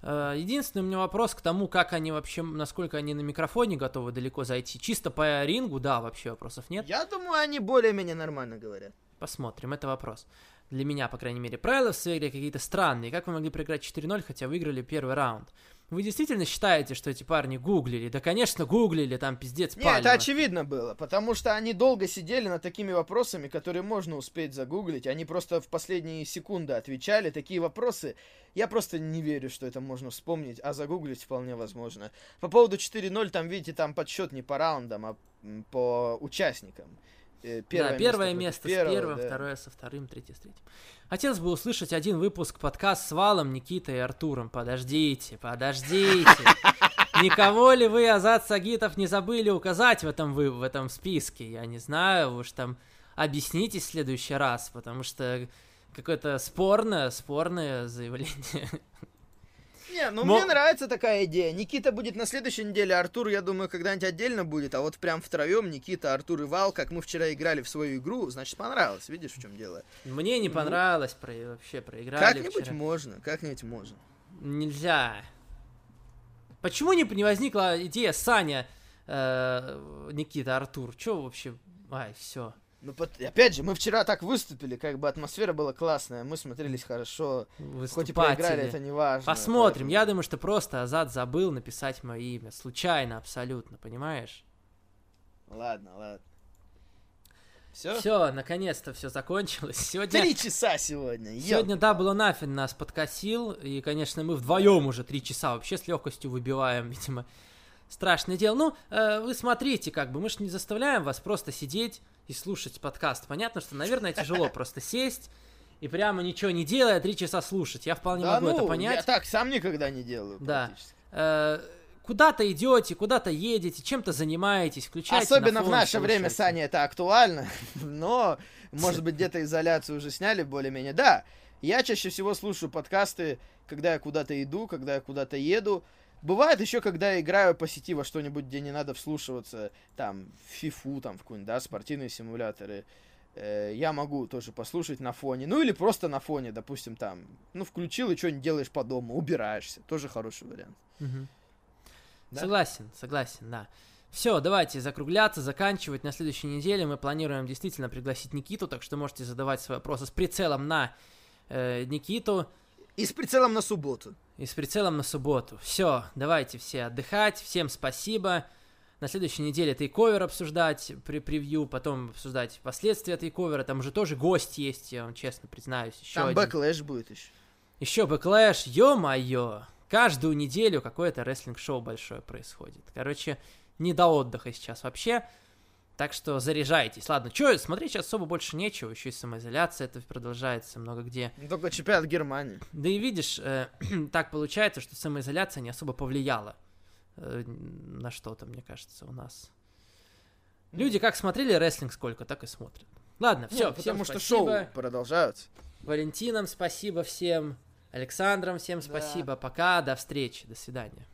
A: Э, Единственный у меня вопрос к тому, как они вообще, насколько они на микрофоне готовы далеко зайти. Чисто по рингу, да, вообще вопросов нет.
B: Я думаю, они более-менее нормально говорят.
A: Посмотрим, это вопрос. Для меня, по крайней мере. Правила в своей игре какие-то странные. Как вы могли проиграть 4-0, хотя выиграли первый раунд? Вы действительно считаете, что эти парни гуглили? Да, конечно, гуглили, там пиздец
B: Не,
A: палево.
B: это очевидно было, потому что они долго сидели над такими вопросами, которые можно успеть загуглить. Они просто в последние секунды отвечали. Такие вопросы, я просто не верю, что это можно вспомнить, а загуглить вполне возможно. По поводу 4-0, там, видите, там подсчет не по раундам, а по участникам. Э,
A: да, первое место
B: первого,
A: с первым,
B: да.
A: второе со вторым, третье с третьим. Хотелось бы услышать один выпуск подкаст с Валом, Никитой и Артуром. Подождите, подождите. Никого ли вы, Азат Сагитов, не забыли указать в этом, вы, в этом списке? Я не знаю, уж там объяснитесь в следующий раз, потому что какое-то спорное, спорное заявление.
B: Не, ну
A: Мо-
B: мне нравится такая идея. Никита будет на следующей неделе, Артур, я думаю, когда-нибудь отдельно будет, а вот прям втроем Никита, Артур и Вал, как мы вчера играли в свою игру, значит понравилось, видишь, в чем дело.
A: Мне не
B: Ну.
A: понравилось, про, вообще проиграли
B: Как-нибудь
A: вчера.
B: можно, как-нибудь можно.
A: Нельзя. Почему не, не возникла идея Саня, э, Никита, Артур? Че вообще? Ай, все.
B: Ну, пот- опять же, мы вчера так выступили, как бы атмосфера была классная, мы смотрелись хорошо, хоть и проиграли, это не важно.
A: Посмотрим.
B: поэтому-
A: Я думаю, что просто Азат забыл написать мое имя. Случайно абсолютно, понимаешь?
B: Ладно, ладно. Все?
A: Все, наконец-то все закончилось. Сегодня...
B: Три часа сегодня. ё-
A: Сегодня or Nothing нас подкосил, и, конечно, мы вдвоем уже три часа вообще с легкостью выбиваем, видимо. Страшное дело. Ну, э, вы смотрите, как бы, мы же не заставляем вас просто сидеть и слушать подкаст. Понятно, что, наверное, тяжело просто сесть и прямо ничего не делая три часа слушать. Я вполне
B: Да
A: могу
B: ну,
A: это
B: я
A: понять.
B: так сам никогда не делаю
A: Да.
B: практически.
A: Э, куда-то идете, куда-то едете, чем-то занимаетесь, включаете на
B: Особенно в
A: фон,
B: наше время,
A: слушаете.
B: Саня, это актуально, но, может быть, где-то изоляцию уже сняли более-менее. Да, я чаще всего слушаю подкасты, когда я куда-то иду, когда я куда-то еду. Бывает еще, когда я играю по сети во что-нибудь, где не надо вслушиваться, там, в фифу, там, в какую-нибудь, да, спортивные симуляторы. Э, Я могу тоже послушать на фоне. Ну, или просто на фоне, допустим, там, ну, включил и что-нибудь делаешь по дому, убираешься. Тоже хороший вариант.
A: Мгм.
B: Да?
A: Согласен, согласен, да. Все, давайте закругляться, заканчивать. На следующей неделе мы планируем действительно пригласить Никиту, так что можете задавать свои вопросы с прицелом на э, Никиту
B: И с прицелом на субботу.
A: и с прицелом на субботу. Все, давайте все отдыхать. Всем спасибо. На следующей неделе TakeOver обсуждать, при превью, потом обсуждать последствия TakeOver а. Там уже тоже гость есть, я вам честно признаюсь. Еще
B: Там
A: один.
B: Backlash будет еще.
A: Еще Backlash, ё-моё. Каждую неделю какое-то рестлинг-шоу большое происходит. Короче, не до отдыха сейчас вообще. Так что заряжайтесь. Ладно, что, смотреть сейчас особо больше нечего. Еще и самоизоляция это продолжается много где.
B: Ну, Только чемпионат Германии.
A: Да и видишь, э, так получается, что самоизоляция не особо повлияла э, на что-то, мне кажется, у нас. Люди как смотрели рестлинг сколько, так и смотрят. Ладно, все,
B: Не, потому что шоу продолжаются.
A: Валентинам спасибо всем. Александром всем
B: Да.
A: спасибо. Пока, до встречи, до свидания.